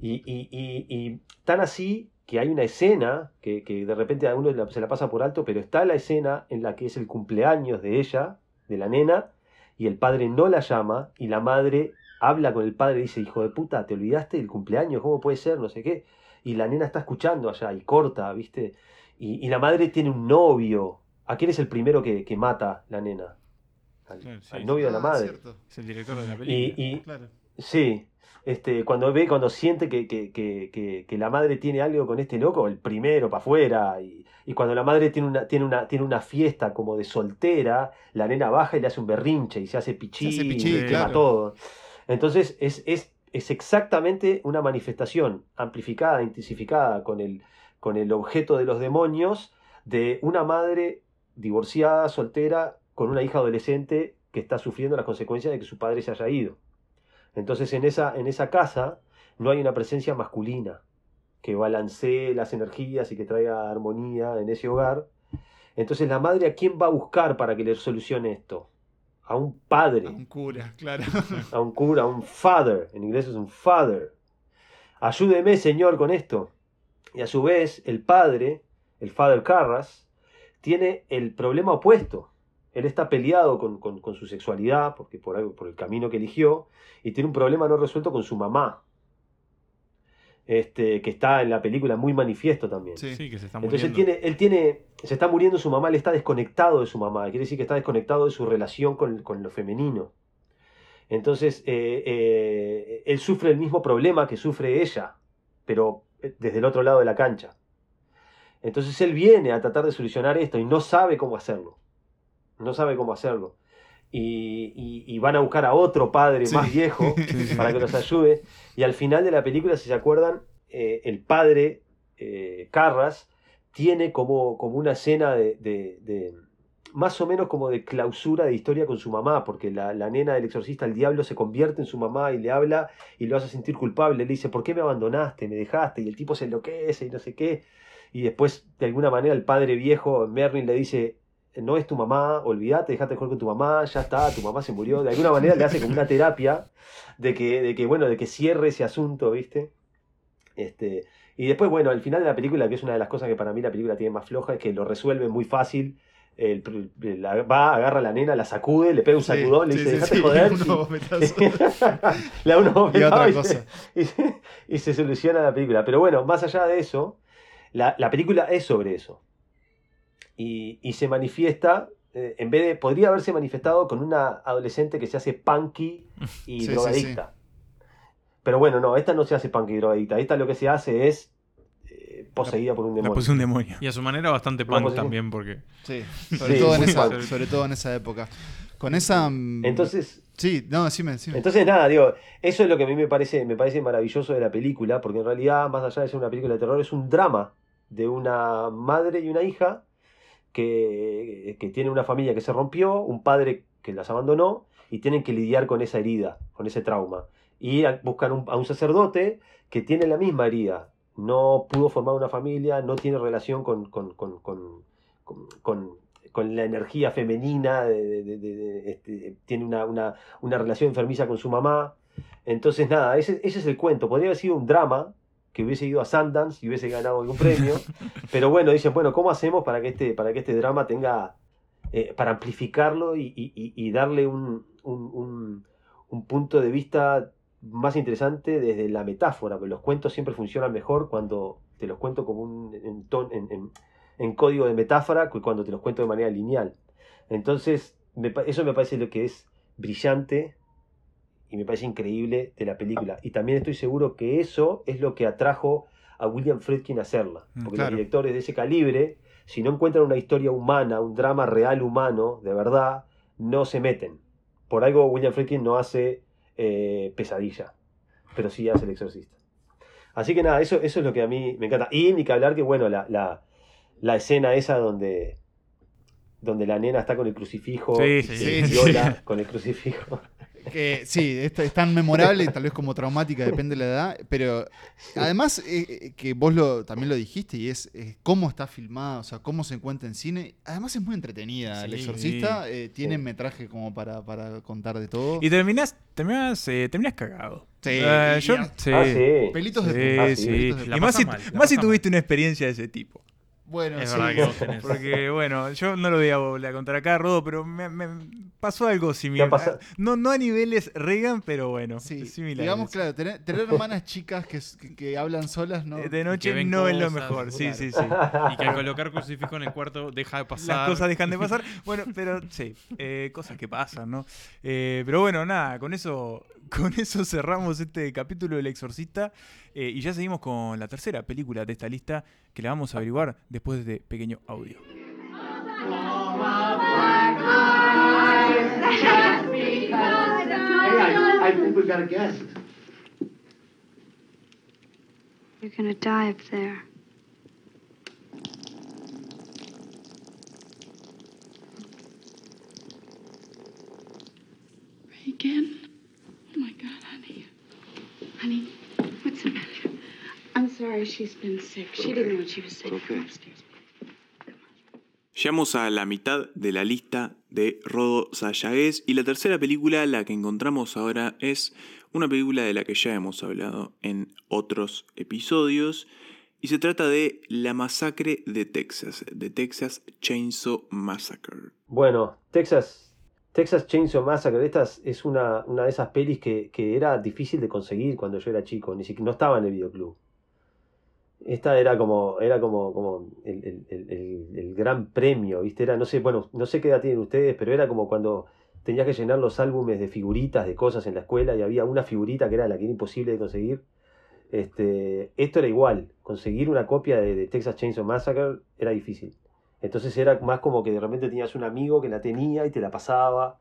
Y, y- y- y tan así que hay una escena que, que de repente a uno se la pasa por alto, pero está la escena en la que es el cumpleaños de ella, de la nena, y el padre no la llama y la madre habla con el padre y dice, hijo de puta, te olvidaste del cumpleaños, ¿cómo puede ser? No sé qué. Y la nena está escuchando allá y corta, ¿viste? Y, y la madre tiene un novio. ¿A quién es el primero que, que mata la nena? Al, sí, al sí. novio de la Ah, madre. cierto. Es el director de la Y, película. y- Claro. sí, este, cuando ve, cuando siente que, que, que, que, la madre tiene algo con este loco, el primero para afuera, y, y cuando la madre tiene una, tiene, una, tiene una fiesta como de soltera, la nena baja y le hace un berrinche y se hace pichí, Se hace pichí, y quema todo. Entonces es, es, es exactamente una manifestación amplificada, intensificada con el, con el objeto de los demonios de una madre divorciada, soltera, con una hija adolescente que está sufriendo las consecuencias de que su padre se haya ido. Entonces en esa, en esa casa no hay una presencia masculina que balancee las energías y que traiga armonía en ese hogar. Entonces la madre a quién va a buscar para que le solucione esto? A un padre A un cura, claro. a un cura, a un father, en inglés es un father. ayúdeme señor con esto. Y a su vez, el padre, el Father Carras, tiene el problema opuesto. Él está peleado con, con- con su sexualidad, porque por, algo, por el camino que eligió, y tiene un problema no resuelto con su mamá, este, que está en la película muy manifiesto también. Sí. Sí, que se está Entonces él muriendo. tiene, él tiene, se está muriendo su mamá, él está desconectado de su mamá, quiere decir que está desconectado de su relación con, con lo femenino. Entonces eh, eh, él sufre el mismo problema que sufre ella, pero eh, desde el otro lado de la cancha. Entonces él viene a tratar de solucionar esto y no sabe cómo hacerlo. No sabe cómo hacerlo. Y, y- y van a buscar a otro padre Sí. más viejo para que los ayude. Y al final de la película, si se acuerdan, eh, el padre eh, Carras tiene como, como una escena de, de- de- más o menos como de clausura de historia con su mamá, porque la, la nena del exorcista, el diablo, se convierte en su mamá y le habla y lo hace sentir culpable. Le dice, ¿por qué me abandonaste? ¿Me dejaste? Y el tipo se enloquece y no sé qué. Y después, de alguna manera, el padre viejo, Merlin, le dice, no es tu mamá, olvídate, dejate de jugar con tu mamá, ya está, tu mamá se murió. De alguna manera le hace como una terapia de que, de que bueno, de que cierre ese asunto, ¿viste? Este, y después, bueno, al final de la película, que es una de las cosas que para mí la película tiene más floja, es que lo resuelve muy fácil. El la- va, agarra a la nena, la sacude, le pega un Sí, sacudón, le dice, sí, sí, joder. da unos Y otra cosa. y se, y se soluciona la película. Pero bueno, más allá de eso, la, la película es sobre eso. Y, y se manifiesta, eh, en vez de, podría haberse manifestado con una adolescente que se hace punky y Sí, sí, drogadicta. Pero bueno, no, esta no se hace punky y drogadicta. Esta lo que se hace es eh, poseída por un La demonio. posee un demonio. Y a su manera bastante punk también, porque. Sí, sobre, Sí, todo en muy esa, punk. sobre todo en esa época. Con esa. mm, Entonces, Sí, no, decime, decime. Entonces, nada, digo, eso es lo que a mí me parece, me parece maravilloso de la película, porque en realidad, más allá de ser una película de terror, es un drama de una madre y una hija que, que tienen una familia que se rompió, un padre que las abandonó, y tienen que lidiar con esa herida, con ese trauma. Y buscan a un sacerdote que tiene la misma herida. No pudo formar una familia, no tiene relación con, con, con, con, con- la energía femenina, este, tiene una, una, una relación enfermiza con su mamá. Entonces, nada, ese, ese es el cuento. Podría haber sido un drama que hubiese ido a Sundance y hubiese ganado algún premio. pero bueno, dicen, bueno, ¿cómo hacemos para que este, para que este drama tenga, eh, para amplificarlo y, y- y- darle un, un- un- un punto de vista más interesante desde la metáfora? Porque los cuentos siempre funcionan mejor cuando te los cuento como un, en, ton- en- en- en código de metáfora que cuando te los cuento de manera lineal. Entonces, me eso me parece lo que es brillante y me parece increíble de la película. Y también estoy seguro que eso es lo que atrajo a William Friedkin a hacerla. Mm, Porque claro. los directores de ese calibre, si no encuentran una historia humana, un drama real humano, de verdad, no se meten. Por algo William Friedkin no hace eh, pesadilla, pero sí hace el exorcista. Así que nada, eso, eso es lo que a mí me encanta. Y ni que hablar que, bueno, la, la, la escena esa donde, donde la nena está con el crucifijo, Sí, y sí, se sí, viola con el crucifijo. Que, sí, es, es tan memorable, tal vez como traumática, depende de la edad, pero además eh, eh, que vos lo, también lo dijiste y es, eh, cómo está filmada, o sea, cómo se encuentra en cine. Además es muy entretenida. El Sí. exorcista eh, tiene Sí. metraje como para, para contar de todo. Y terminás, terminás, eh, terminás cagado. Sí, yo-. Ah, sí. Pelitos de Ah, sí. pelitos de Y más si, mal, más si tuviste una experiencia de ese tipo. Bueno, Es sí. verdad que vos tenés. Porque, bueno, yo no lo voy a volver a contar acá, Rodo, pero me, me pasó algo similar. ¿Qué ha pasado? No, no a niveles Reagan, pero bueno, Sí, similar. digamos, claro, tener, tener hermanas chicas que, que- que hablan solas, ¿no? De noche no es lo mejor, sí, sí, sí. Y que al colocar crucifijo en el cuarto deja de pasar. Las cosas dejan de pasar. Bueno, pero sí, eh, cosas que pasan, ¿no? Eh, pero bueno, nada, con eso, con eso cerramos este capítulo del Exorcista eh, y ya seguimos con la tercera película de esta lista que la vamos a averiguar después de pequeño audio. You're gonna die up there. Reagan? Oh my God, honey. Honey, what's the matter? I'm sorry she's been sick. She didn't know what she was saying. Okay. Llegamos a la mitad de la lista de Rodo Sayagues. Y la tercera película, la que encontramos ahora, es una película de la que ya hemos hablado en otros episodios. Y se trata de La Masacre de Texas, de Texas Chainsaw Massacre. Bueno, Texas, Texas Chainsaw Massacre, esta es una, una de esas pelis que, que era difícil de conseguir cuando yo era chico, ni siquiera no estaba en el videoclub. Esta era como, era como, como el, el- el- gran premio, ¿viste? Era, no sé, bueno, no sé qué edad tienen ustedes, pero era como cuando tenías que llenar los álbumes de figuritas, de cosas en la escuela, y había una figurita que era la que era imposible de conseguir. Este, esto era igual, conseguir una copia de, de Texas Chainsaw Massacre era difícil. Entonces era más como que de repente tenías un amigo que la tenía y te la pasaba,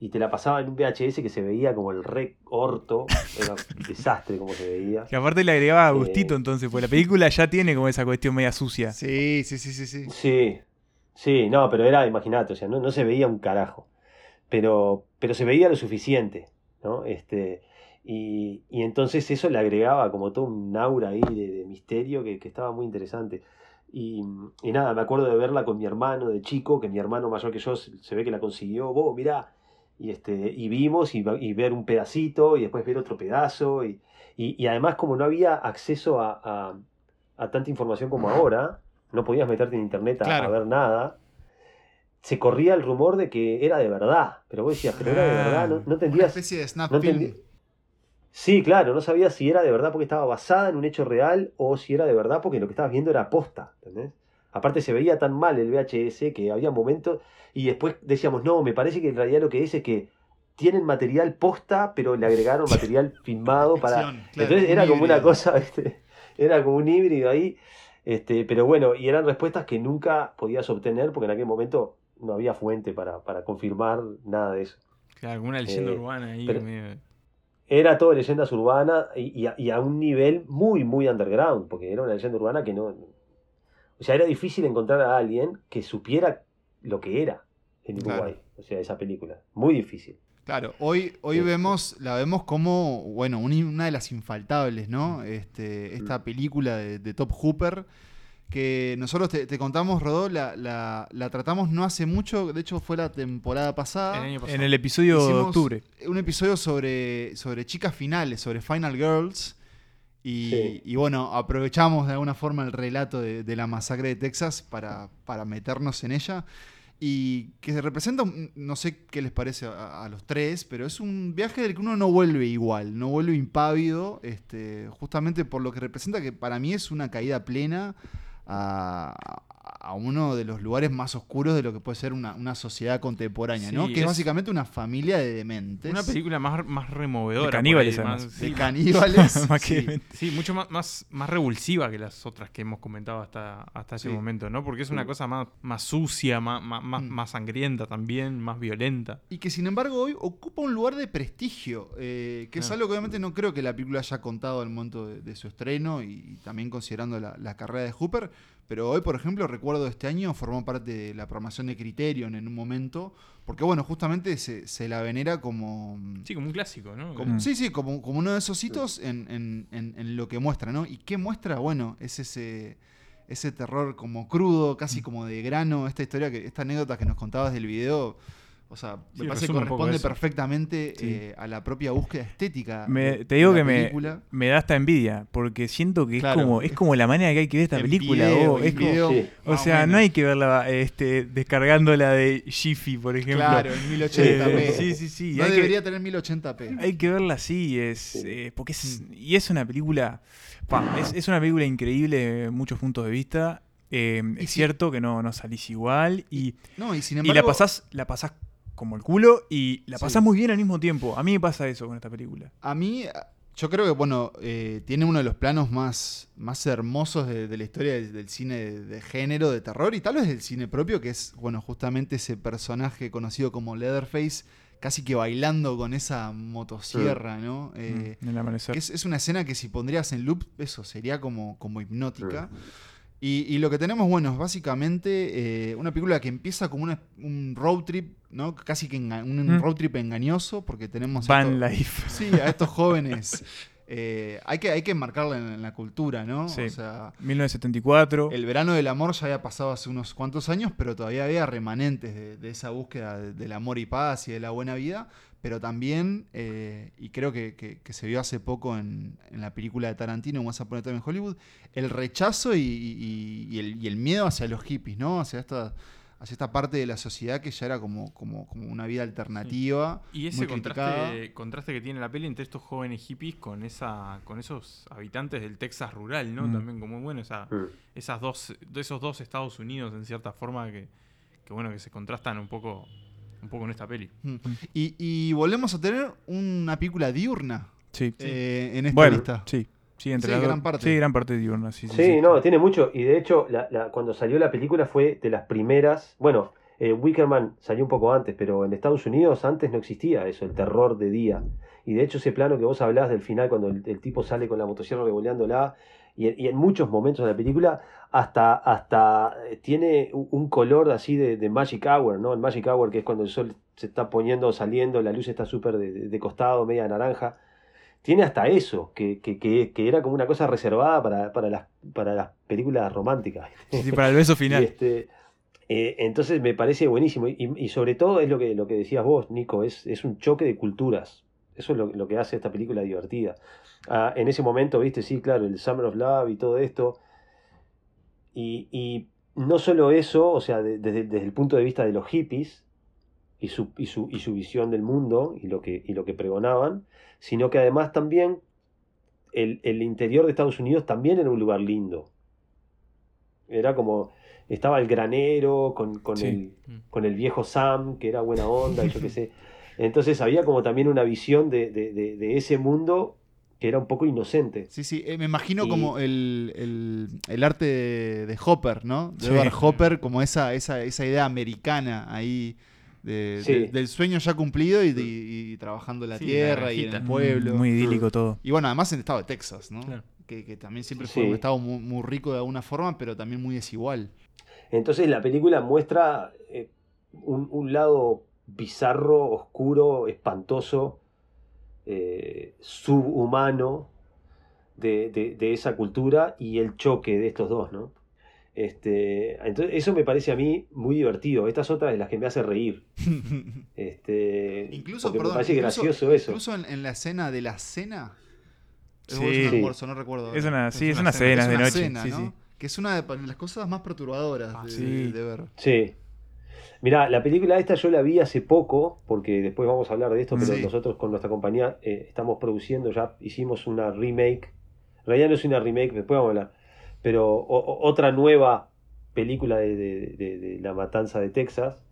y te la pasaba en un VHS que se veía como el re orto, era un desastre como se veía. Que aparte le agregaba Eh, gustito entonces, pues la película ya tiene como esa cuestión media sucia. Sí, sí, sí, sí, sí. Sí, sí, no, pero era, imagínate, o sea, no, no se veía un carajo. Pero, pero se veía lo suficiente, ¿no? Este, y, y entonces eso le agregaba como todo un aura ahí de, de misterio que, que estaba muy interesante. Y, y nada, me acuerdo de verla con mi hermano de chico, que mi hermano mayor que yo se, ve que la consiguió, vos, mirá, y, este, y vimos y, y ver un pedacito y después ver otro pedazo. Y, y, además como no había acceso a, a, a tanta información como ahora, no podías meterte en internet a, Claro. a ver nada, se corría el rumor de que era de verdad. Pero vos decías, pero era de verdad, no, no Una especie de snap no Sí, claro, no sabías si era de verdad porque estaba basada en un hecho real o si era de verdad porque lo que estabas viendo era posta, ¿entendés? Aparte se veía tan mal el VHS que había momentos y después decíamos, no, me parece que en realidad lo que es es que tienen material posta, pero le agregaron material filmado para... Claro, Entonces era como una cosa, ¿viste? Era como un híbrido ahí. Este, pero bueno, y eran respuestas que nunca podías obtener porque en aquel momento no había fuente para, para confirmar nada de eso. Claro, como una leyenda Eh, urbana ahí. pero- medio- Era todo leyendas urbanas y, y a, y a un nivel muy, muy underground, porque era una leyenda urbana que no... O sea, era difícil encontrar a alguien que supiera lo que era en Claro. Uruguay, o sea, esa película. Muy difícil. Claro, hoy, hoy Sí. vemos, la vemos como, bueno, un- una de las infaltables, ¿no? Este, esta película de, de Top Hooper, que nosotros te, te contamos, Rodó, la, la, la tratamos no hace mucho, de hecho fue la temporada pasada. el año pasado. En el episodio de octubre. Un episodio sobre, sobre chicas finales, sobre Final Girls. Y, Sí. y bueno, aprovechamos de alguna forma el relato de, de la masacre de Texas para, para meternos en ella. Y que se representa, un- no sé qué les parece a, a los tres, pero es un viaje del que uno no vuelve igual, no vuelve impávido, este, justamente por lo que representa que para mí es una caída plena a, a uno de los lugares más oscuros de lo que puede ser una, una sociedad contemporánea, ¿no? Sí, Que es es- básicamente una familia de dementes. Una película más, más removedora. De caníbales, ahí, además. más- de sí, caníbales. Más sí. que- Sí, mucho más, más, más revulsiva que las otras que hemos comentado hasta, hasta ese Sí. momento, ¿no? Porque es una cosa más, más sucia, más, más, más, Mm. más sangrienta también, más violenta. Y que sin embargo hoy ocupa un lugar de prestigio, eh, que es Claro. algo que obviamente no creo que la película haya contado al momento de, de su estreno y, y también considerando la, la carrera de Hooper. Pero hoy, por ejemplo, recuerdo este año formó parte de la programación de Criterion en un momento, porque bueno, justamente se, se la venera como... Sí, como un clásico, ¿no? como- Mm. Sí, sí, como, como uno de esos hitos en, en- en- en lo que muestra, ¿no? ¿Y qué muestra? Bueno, es ese, ese terror como crudo, casi como de grano, esta historia, que esta anécdota que nos contabas del video, o sea, Sí, me parece que corresponde perfectamente Sí. eh, a la propia búsqueda estética. Me- te digo de que la me, película. me da esta envidia, porque siento que Claro. es como es como la manera que hay que ver esta En película. video, en como- Sí. o sea, no hay que verla este, descargando la de Jiffy, por ejemplo. Claro, en 1080p. Eh, sí, sí, sí. No hay que- debería tener 1080p. Hay que verla así, es, Sí. eh, porque es, y es una película, pa, es, es una película increíble de muchos puntos de vista. Eh, Y es si- cierto que no, no salís igual y, No, y sin y embargo. la pasás, la pasás como el culo y la Sí. pasás muy bien al mismo tiempo. A mí me pasa eso con esta película. A mí, yo creo que, bueno, eh, tiene uno de los planos más, más hermosos de, de la historia del, del cine de, de género, de terror, y tal vez del cine propio, que es, bueno, justamente ese personaje conocido como Leatherface, casi que bailando con esa motosierra, ¿no? Eh, En el amanecer. que es, es una escena que si pondrías en loop, eso sería como, como hipnótica. Y, y lo que tenemos, bueno, es básicamente eh, una película que empieza como una- un road trip, ¿no? Casi que enga- un Mm. road trip engañoso, porque tenemos... a Van estos- Life. Sí, a estos jóvenes eh, hay, que, hay que marcarla en, en la cultura, ¿no? Sí. O sea, 1974. el verano del amor ya había pasado hace unos cuantos años, pero todavía había remanentes de, de esa búsqueda de- del amor y paz y de la buena vida. Pero también, eh, y creo que, que- que se vio hace poco en, en la película de Tarantino, Once Upon a Time in Hollywood, el rechazo y, y- y el, y el miedo hacia los hippies, ¿no? Hacia esta, hacia esta parte de la sociedad que ya era como, como, como una vida alternativa. Y ese muy contraste, contraste que tiene la peli entre estos jóvenes hippies con esa con esos habitantes del Texas rural, ¿no? Mm. También como bueno, esa, Mm. esas dos, esos dos Estados Unidos en cierta forma que, que bueno, que se contrastan un poco, un poco en esta peli. Mm. Y, y volvemos a tener una película diurna Sí. eh, en esta Bueno, lista. sí. Sí, entre Sí, las gran dos- parte. Sí, gran parte diurna. Sí, sí, Sí, sí. no, tiene mucho. Y de hecho, la- la- cuando salió la película fue de las primeras. Bueno, eh, Wickerman salió un poco antes, pero en Estados Unidos antes no existía eso, el terror de día. Y de hecho, ese plano que vos hablás del final, cuando el, el tipo sale con la motosierra revoleándola, y, en- y en muchos momentos de la película, hasta, hasta eh, tiene un color así de, de Magic Hour, ¿no? El Magic Hour, que es cuando el sol se está poniendo, saliendo, la luz está súper de, de- costado, media naranja tiene hasta eso, que, que, que, que era como una cosa reservada para, para, las, para las películas románticas. Sí, sí, para el beso final. este, eh, entonces me parece buenísimo. Y, y sobre todo es lo que, lo que decías vos, Nico, es, es un choque de culturas. Eso es lo, lo que hace esta película divertida. Ah, en ese momento, viste, sí, claro, el Summer of Love y todo esto. Y, y no solo eso, o sea, de- desde, desde el punto de vista de los hippies y su, y su, y su visión del mundo y lo que, y lo que pregonaban, sino que además también el, el interior de Estados Unidos también era un lugar lindo. Era como, estaba el granero con, con, Sí. el, con el viejo Sam, que era buena onda, y yo qué sé. Entonces había como también una visión de, de- de- de ese mundo que era un poco inocente. Sí, sí, eh, me imagino Y- como el, el- el arte de, de Hopper, ¿no? De Sí. Edward Hopper, como esa, esa, esa idea americana ahí de- Sí. de- del sueño ya cumplido y, de- y trabajando la Sí, la tierra y en el pueblo. Muy idílico todo. Y bueno, además en el estado de Texas, ¿no? Claro. Que, que también siempre Sí. fue un estado muy, muy rico de alguna forma, pero también muy desigual. Entonces la película muestra eh, un, un lado bizarro, oscuro, espantoso, eh, subhumano de, de- de esa cultura y el choque de estos dos, ¿no? Este, entonces eso me parece a mí muy divertido. Esta es otra de las que me hace reír. Este, incluso, perdón, me parece incluso, gracioso eso. incluso en, en la escena de la cena. Sí. Es un almuerzo, no recuerdo. Es una, sí, Es es una cena, cena Es de noche. cena, sí, ¿no? sí. Que es una de las cosas más perturbadoras Ah, de, sí. de ver. Sí. Mira, la película esta yo la vi hace poco, porque después vamos a hablar de esto, pero Sí. nosotros con nuestra compañía eh, estamos produciendo, ya hicimos una remake. En realidad no es una remake, después vamos a hablar. Pero o- o- otra nueva película de, de- de- de la matanza de Texas.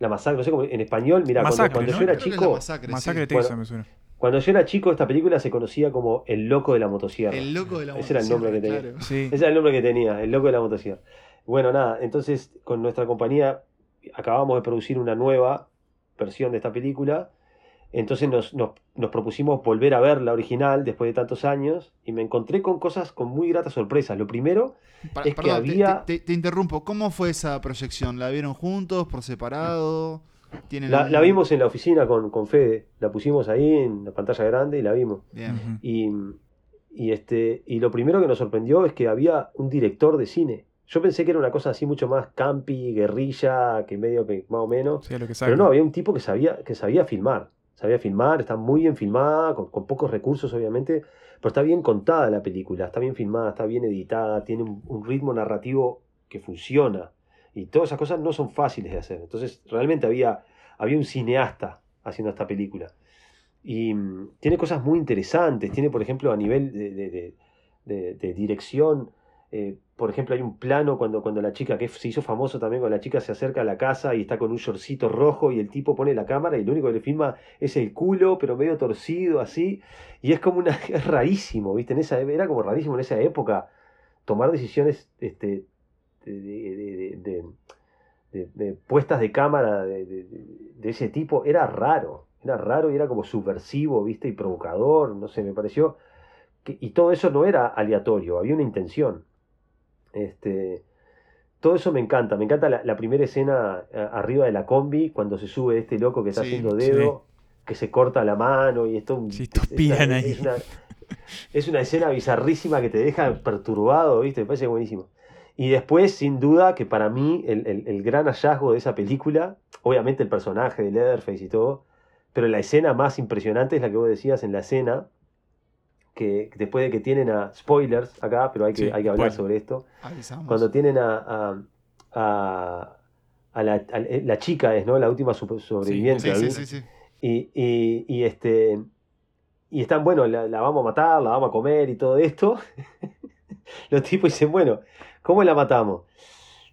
La masacre, no sé cómo, en español, mira, cuando, Masacre, cuando ¿no? yo era Creo chico, la masacre, Masacre de sí. Texas Bueno, me suena. cuando yo era chico, esta película se conocía como El Loco de la Motosierra. El loco de la Ese era el nombre que motosierra, tenía. claro. Sí. Ese era el nombre que tenía, el loco de la motosierra. Bueno, nada, entonces con nuestra compañía acabamos de producir una nueva versión de esta película. Entonces nos, nos- nos propusimos volver a ver la original después de tantos años y me encontré con cosas con muy gratas sorpresas. Lo primero, Pa- Es que perdón, había- te, te- te interrumpo. ¿Cómo fue esa proyección? ¿La vieron juntos, por separado? ¿Tienen la, la vimos en la oficina con, con Fede, la pusimos ahí en la pantalla grande y la vimos. Bien. Y, y, este, y lo primero que nos sorprendió es que había un director de cine. Yo pensé que era una cosa así mucho más campi, guerrilla, que medio que más o menos. Sí, lo que Pero no, había un tipo que sabía, que sabía filmar. Sabía filmar, está muy bien filmada, con, con pocos recursos obviamente, pero está bien contada la película, está bien filmada, está bien editada, tiene un, un ritmo narrativo que funciona. Y todas esas cosas no son fáciles de hacer. Entonces, realmente había, había un cineasta haciendo esta película. Y mm, tiene cosas muy interesantes. Tiene, por ejemplo, a nivel de, de- de- de- de dirección, eh, por ejemplo, hay un plano cuando, cuando la chica, que se hizo famoso también, cuando la chica se acerca a la casa y está con un shortcito rojo y el tipo pone la cámara y lo único que le filma es el culo, pero medio torcido así. Y es como una. Es rarísimo, ¿viste? En esa, era como rarísimo en esa época tomar decisiones este, de, puestas de cámara de, ese tipo. Era raro, era raro y era como subversivo, ¿viste? Y provocador, no sé, me pareció. y todo eso no era aleatorio, había una intención. Este, todo eso me encanta. Me encanta la, la primera escena eh, arriba de la combi, cuando se sube este loco que está Sí, haciendo dedo, que se corta la mano y esto. Sí, es- una- ahí. es una- es una escena bizarrísima que te deja perturbado, ¿viste? Me parece buenísimo. Y después, sin duda, que para mí el, el- el gran hallazgo de esa película, obviamente el personaje de Leatherface y todo, pero la escena más impresionante es la que vos decías en la escena, que después de que tienen a spoilers acá, pero hay que, Sí, hay que hablar sobre esto, Avisamos. cuando tienen a, a, a- a la, a la chica, es, ¿no? La última sobreviviente. Sí, sí, sí, sí. y, y, y, este y están, bueno, la, la vamos a matar, la vamos a comer y todo esto. Los tipos dicen, bueno, ¿cómo la matamos?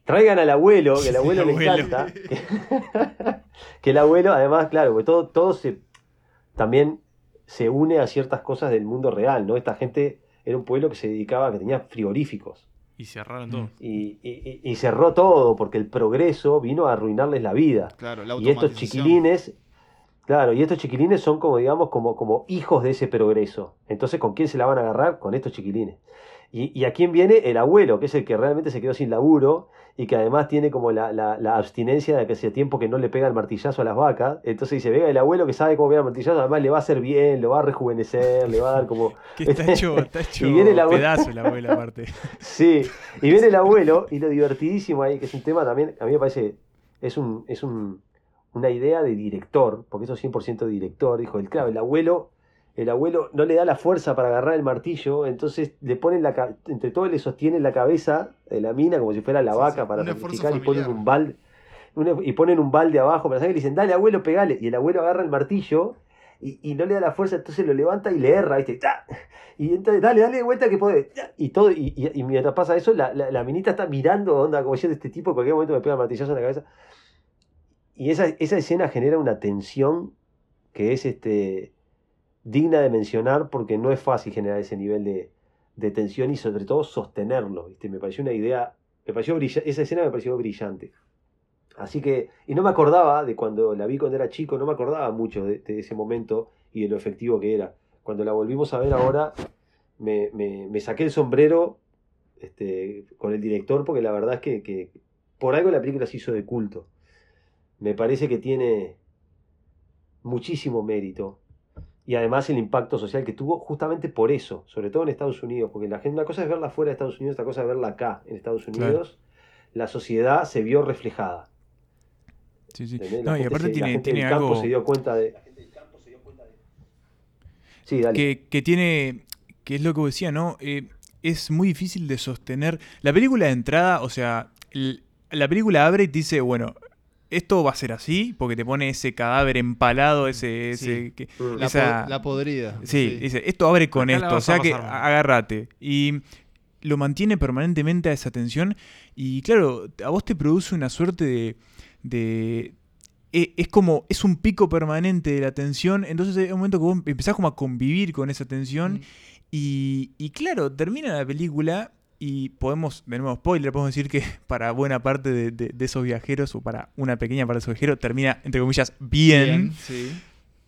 Traigan al abuelo, que el abuelo le abuelo. encanta. que el abuelo, además, claro, porque todo, todo se también se une a ciertas cosas del mundo real, ¿no? Esta gente era un pueblo que se dedicaba, que tenía frigoríficos. Y cerraron todo. Y, y- y cerró todo porque el progreso vino a arruinarles la vida. Claro, la Y estos chiquilines, claro, y estos chiquilines son como, digamos, como, como hijos de ese progreso. Entonces, ¿con quién se la van a agarrar? Con estos chiquilines. Y, y a quién viene el abuelo, que es el que realmente se quedó sin laburo y que además tiene como la, la- la abstinencia de que hace tiempo que no le pega el martillazo a las vacas. Entonces dice, venga, el abuelo que sabe cómo pegar el martillazo, además le va a hacer bien, lo va a rejuvenecer, le va a dar como... Que está hecho, está hecho Y viene el abuelo- pedazo la abuela aparte. Sí, y viene el abuelo, y lo divertidísimo ahí, que es un tema también, a mí me parece, es un, es un, una idea de director, porque eso es 100% director, dijo, el, claro, el abuelo, el abuelo no le da la fuerza para agarrar el martillo, entonces le ponen la, entre todos le sostienen la cabeza de la mina como si fuera la Sí, vaca sí, para sacrificar y ponen un balde, y ponen un balde abajo para sacar y le dicen, dale abuelo, pegale, y el abuelo agarra el martillo y, y no le da la fuerza, entonces lo levanta y le erra, ¿viste? Y entonces, dale, dale de vuelta que. ¡Ta! Y todo, y, y- y mientras pasa eso, la, la, la minita está mirando, onda, como diciendo, este tipo en cualquier momento me pega el martillazo en la cabeza. Y esa, esa escena genera una tensión que es este digna de mencionar porque no es fácil generar ese nivel de, de tensión y sobre todo sostenerlo, ¿viste? Me pareció una idea, me pareció esa escena me pareció brillante. Así que, y no me acordaba de cuando la vi cuando era chico, no me acordaba mucho de, de ese momento y de lo efectivo que era. Cuando la volvimos a ver ahora, me, me- me saqué el sombrero este, con el director porque la verdad es que, que por algo la película se hizo de culto. Me parece que tiene muchísimo mérito y además el impacto social que tuvo justamente por eso, sobre todo en Estados Unidos, porque la gente, una cosa es verla fuera de Estados Unidos, otra cosa es verla acá en Estados Claro. Unidos, la sociedad se vio reflejada. Sí, sí. No, y gente aparte se- tiene, tiene del campo algo se dio cuenta de... Sí, dale. que, que tiene, que es lo que vos decía, ¿no? Eh, es muy difícil de sostener. La película de entrada, o sea, la película abre y te dice, bueno, esto va a ser así, porque te pone ese cadáver empalado, ese... ese que- Mm. La, esa- po- la podrida. Sí, dice, esto abre con Acá esto, o sea que agárrate. Y lo mantiene permanentemente a esa tensión. Y claro, a vos te produce una suerte de. de- e- es como, es un pico permanente de la tensión. Entonces es un momento que vos empezás como a convivir con esa tensión. Mm. Y, y claro, termina la película. Y podemos, de nuevo, spoiler, podemos decir que para buena parte de, de- de esos viajeros, o para una pequeña parte de esos viajeros, termina, entre comillas, bien. sí.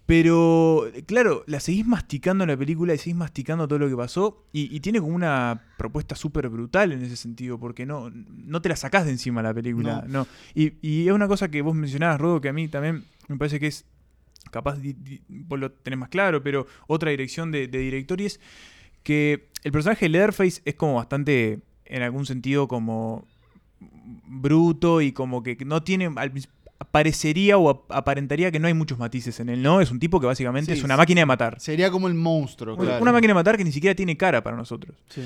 Pero, claro, la seguís masticando en la película y seguís masticando todo lo que pasó. Y, y tiene como una propuesta súper brutal en ese sentido, porque no, no te la sacás de encima la película. No. Y, y es una cosa que vos mencionabas, Rodo, que a mí también me parece que es. Capaz di- di- vos lo tenés más claro, pero otra dirección de, de director y es que el personaje de Leatherface es como bastante, en algún sentido, como bruto y como que no tiene. Parecería o ap- aparentaría que no hay muchos matices en él, ¿no? Es un tipo que básicamente Sí, es una máquina de matar. Sería como el monstruo, Una- claro. Una máquina de matar que ni siquiera tiene cara para nosotros. Sí.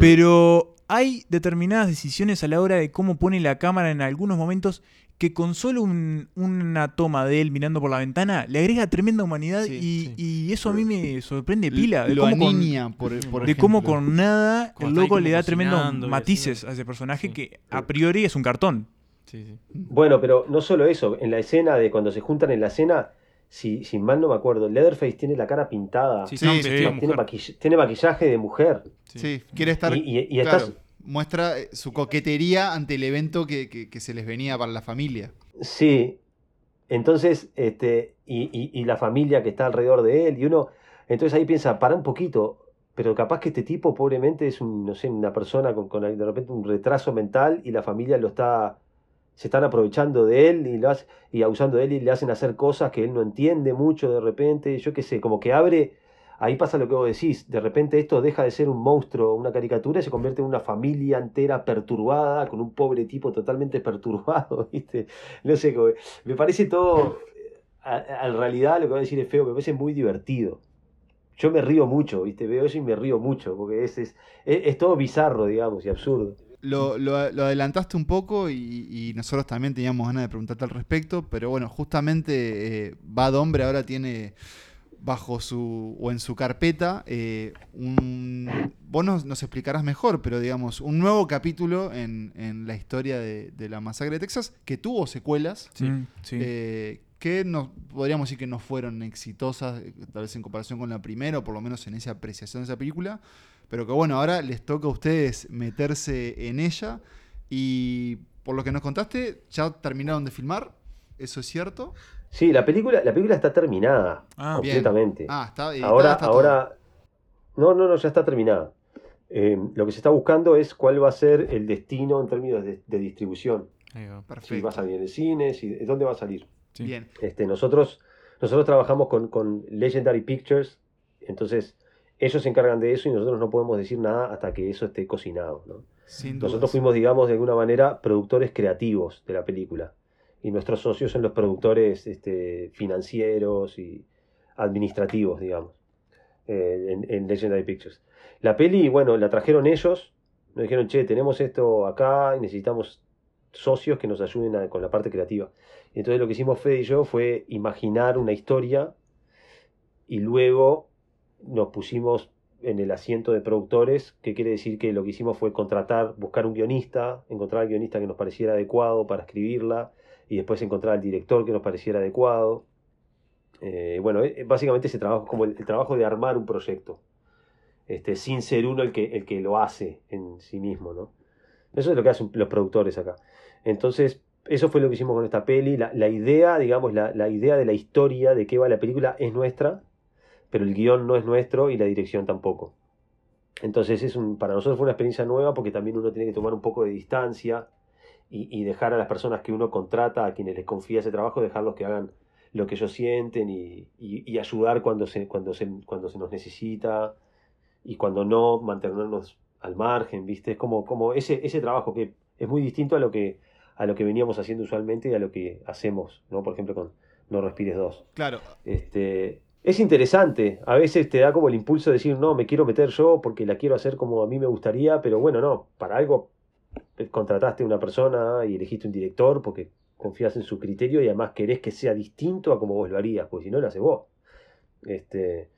Pero hay determinadas decisiones a la hora de cómo pone la cámara en algunos momentos que con solo un- una toma de él mirando por la ventana le agrega tremenda humanidad Sí, y, y eso a mí me sorprende pila. De Lo cómo con- por, por de cómo con nada Como el loco le da tremendos matices así. a ese personaje Sí. que a priori es un cartón. Sí, sí. Bueno, pero no solo eso, en la escena de cuando se juntan en la escena, si, si mal no me acuerdo, Leatherface tiene la cara pintada, tiene, mujer. maquill- tiene maquillaje de mujer. Sí, quiere estar. Y- y- y claro, estás- muestra eh, su coquetería ante el evento que, que- se les venía para la familia. Sí, entonces, este, y, y- y la familia que está alrededor de él, y uno, entonces ahí piensa, para un poquito, pero capaz que este tipo pobremente es un, no sé, una persona con, con de repente un retraso mental y la familia lo está, se están aprovechando de él y, lo hace- y abusando de él y le hacen hacer cosas que él no entiende mucho de repente, yo qué sé, como que abre, ahí pasa lo que vos decís. De repente esto deja de ser un monstruo, una caricatura, y se convierte en una familia entera perturbada, con un pobre tipo totalmente perturbado, ¿viste? No sé, me parece todo. En realidad, lo que voy a decir es feo, me parece muy divertido. Yo me río mucho, ¿viste? Veo eso y me río mucho, porque es, es, todo bizarro, digamos, y absurdo. Lo, lo- adelantaste un poco y, y nosotros también teníamos ganas de preguntarte al respecto, pero bueno, justamente eh, Bad Hombre ahora tiene bajo su o en su carpeta eh, un vos nos, nos explicarás mejor, pero digamos un nuevo capítulo en, en la historia de, de la masacre de Texas que tuvo secuelas. Mm, sí. eh, que no, podríamos decir que no fueron exitosas, eh, tal vez en comparación con la primera, o por lo menos en esa apreciación de esa película, pero que bueno, ahora les toca a ustedes meterse en ella y por lo que nos contaste, ya terminaron de filmar, ¿eso es cierto? Sí, la película, la película está terminada Ah, bien. completamente. Ah, está editada, ahora, está todo. ahora. No, no, no, ya está terminada. Eh, lo que se está buscando es cuál va a ser el destino en términos de, de distribución. Va. Si Perfecto. va a salir en el cine, si, dónde va a salir. Sí. Bien. Este, nosotros, nosotros trabajamos con, con Legendary Pictures, entonces ellos se encargan de eso y nosotros no podemos decir nada hasta que eso esté cocinado. ¿no? Sin Nosotros dudas. fuimos, digamos, de alguna manera productores creativos de la película. Y nuestros socios son los productores este, financieros y administrativos, digamos, eh, en, en Legendary Pictures. La peli, bueno, la trajeron ellos. Nos dijeron, che, tenemos esto acá y necesitamos socios que nos ayuden con la parte creativa. Entonces lo que hicimos Fede y yo fue imaginar una historia y luego nos pusimos en el asiento de productores, que quiere decir que lo que hicimos fue contratar, buscar un guionista, encontrar al guionista que nos pareciera adecuado para escribirla, y después encontrar al director que nos pareciera adecuado. Eh, bueno, básicamente ese trabajo como el, trabajo de armar un proyecto, este, sin ser uno el que, lo hace en sí mismo, ¿no? Eso es lo que hacen los productores acá. Entonces, eso fue lo que hicimos con esta peli. La, idea, digamos, la, idea de la historia, de qué va la película, es nuestra, pero el guion no es nuestro y la dirección tampoco. Entonces, es para nosotros fue una experiencia nueva porque también uno tiene que tomar un poco de distancia y, y dejar a las personas que uno contrata, a quienes les confía ese trabajo, dejarlos que hagan lo que ellos sienten y, y- y ayudar cuando se, cuando, se, cuando se nos necesita y cuando no, mantenernos al margen, ¿viste? Es como, como ese, ese trabajo que es muy distinto a lo que, a lo que veníamos haciendo usualmente y a lo que hacemos, ¿no? Por ejemplo, con No Respires 2. Claro, Este, es interesante, a veces te da como el impulso de decir, no, me quiero meter yo porque la quiero hacer como a mí me gustaría, pero bueno, no, para algo contrataste a una persona y elegiste un director porque confías en su criterio y además querés que sea distinto a como vos lo harías, pues si no lo haces vos. Este,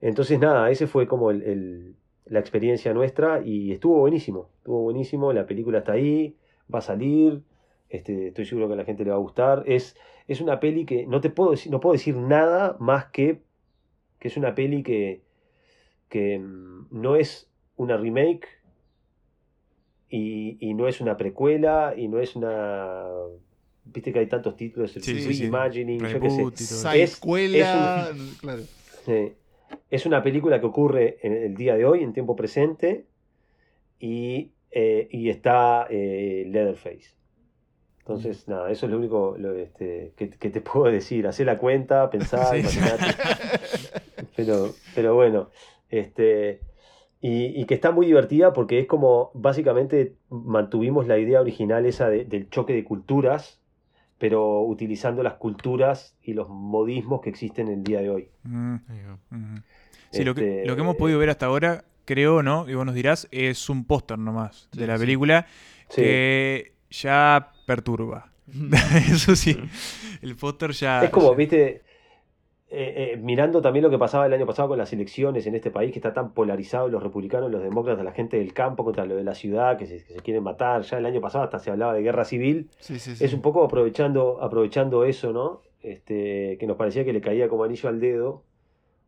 entonces nada, ese fue como el- el- la experiencia nuestra y estuvo buenísimo, estuvo buenísimo, la película está ahí, va a salir, este, estoy seguro que a la gente le va a gustar. Es, es una peli que no te puedo decir, no puedo decir nada más que que es una peli que, que mm, no es una remake y, y no es una precuela y no es una viste que hay tantos títulos el Sí, sí, sí. reimagining yo qué sé todo Es- Sidecuela, claro. Sí. Es una película que ocurre en el día de hoy, en tiempo presente, y, eh, y está eh, Leatherface. Entonces, nada, eso es lo único lo, este, que, que te puedo decir. Hacé la cuenta, pensá, Sí. imaginate. Pero, pero bueno, este, y, y que está muy divertida porque es como, básicamente, mantuvimos la idea original esa de- del choque de culturas, pero utilizando las culturas y los modismos que existen en el día de hoy. Mm. Sí, lo, que, Este, lo que hemos podido ver hasta ahora, creo, ¿no? Y vos nos dirás, es un póster nomás de Sí, la sí. película Sí. que ya perturba. Eso sí, el póster ya... Es como, ya- viste, eh, eh, mirando también lo que pasaba el año pasado con las elecciones en este país, que está tan polarizado los republicanos, los demócratas, la gente del campo contra lo de la ciudad, que se, que se quieren matar. Ya el año pasado hasta se hablaba de guerra civil. Sí, sí, sí. Es un poco aprovechando, aprovechando eso, ¿no? Este, que nos parecía que le caía como anillo al dedo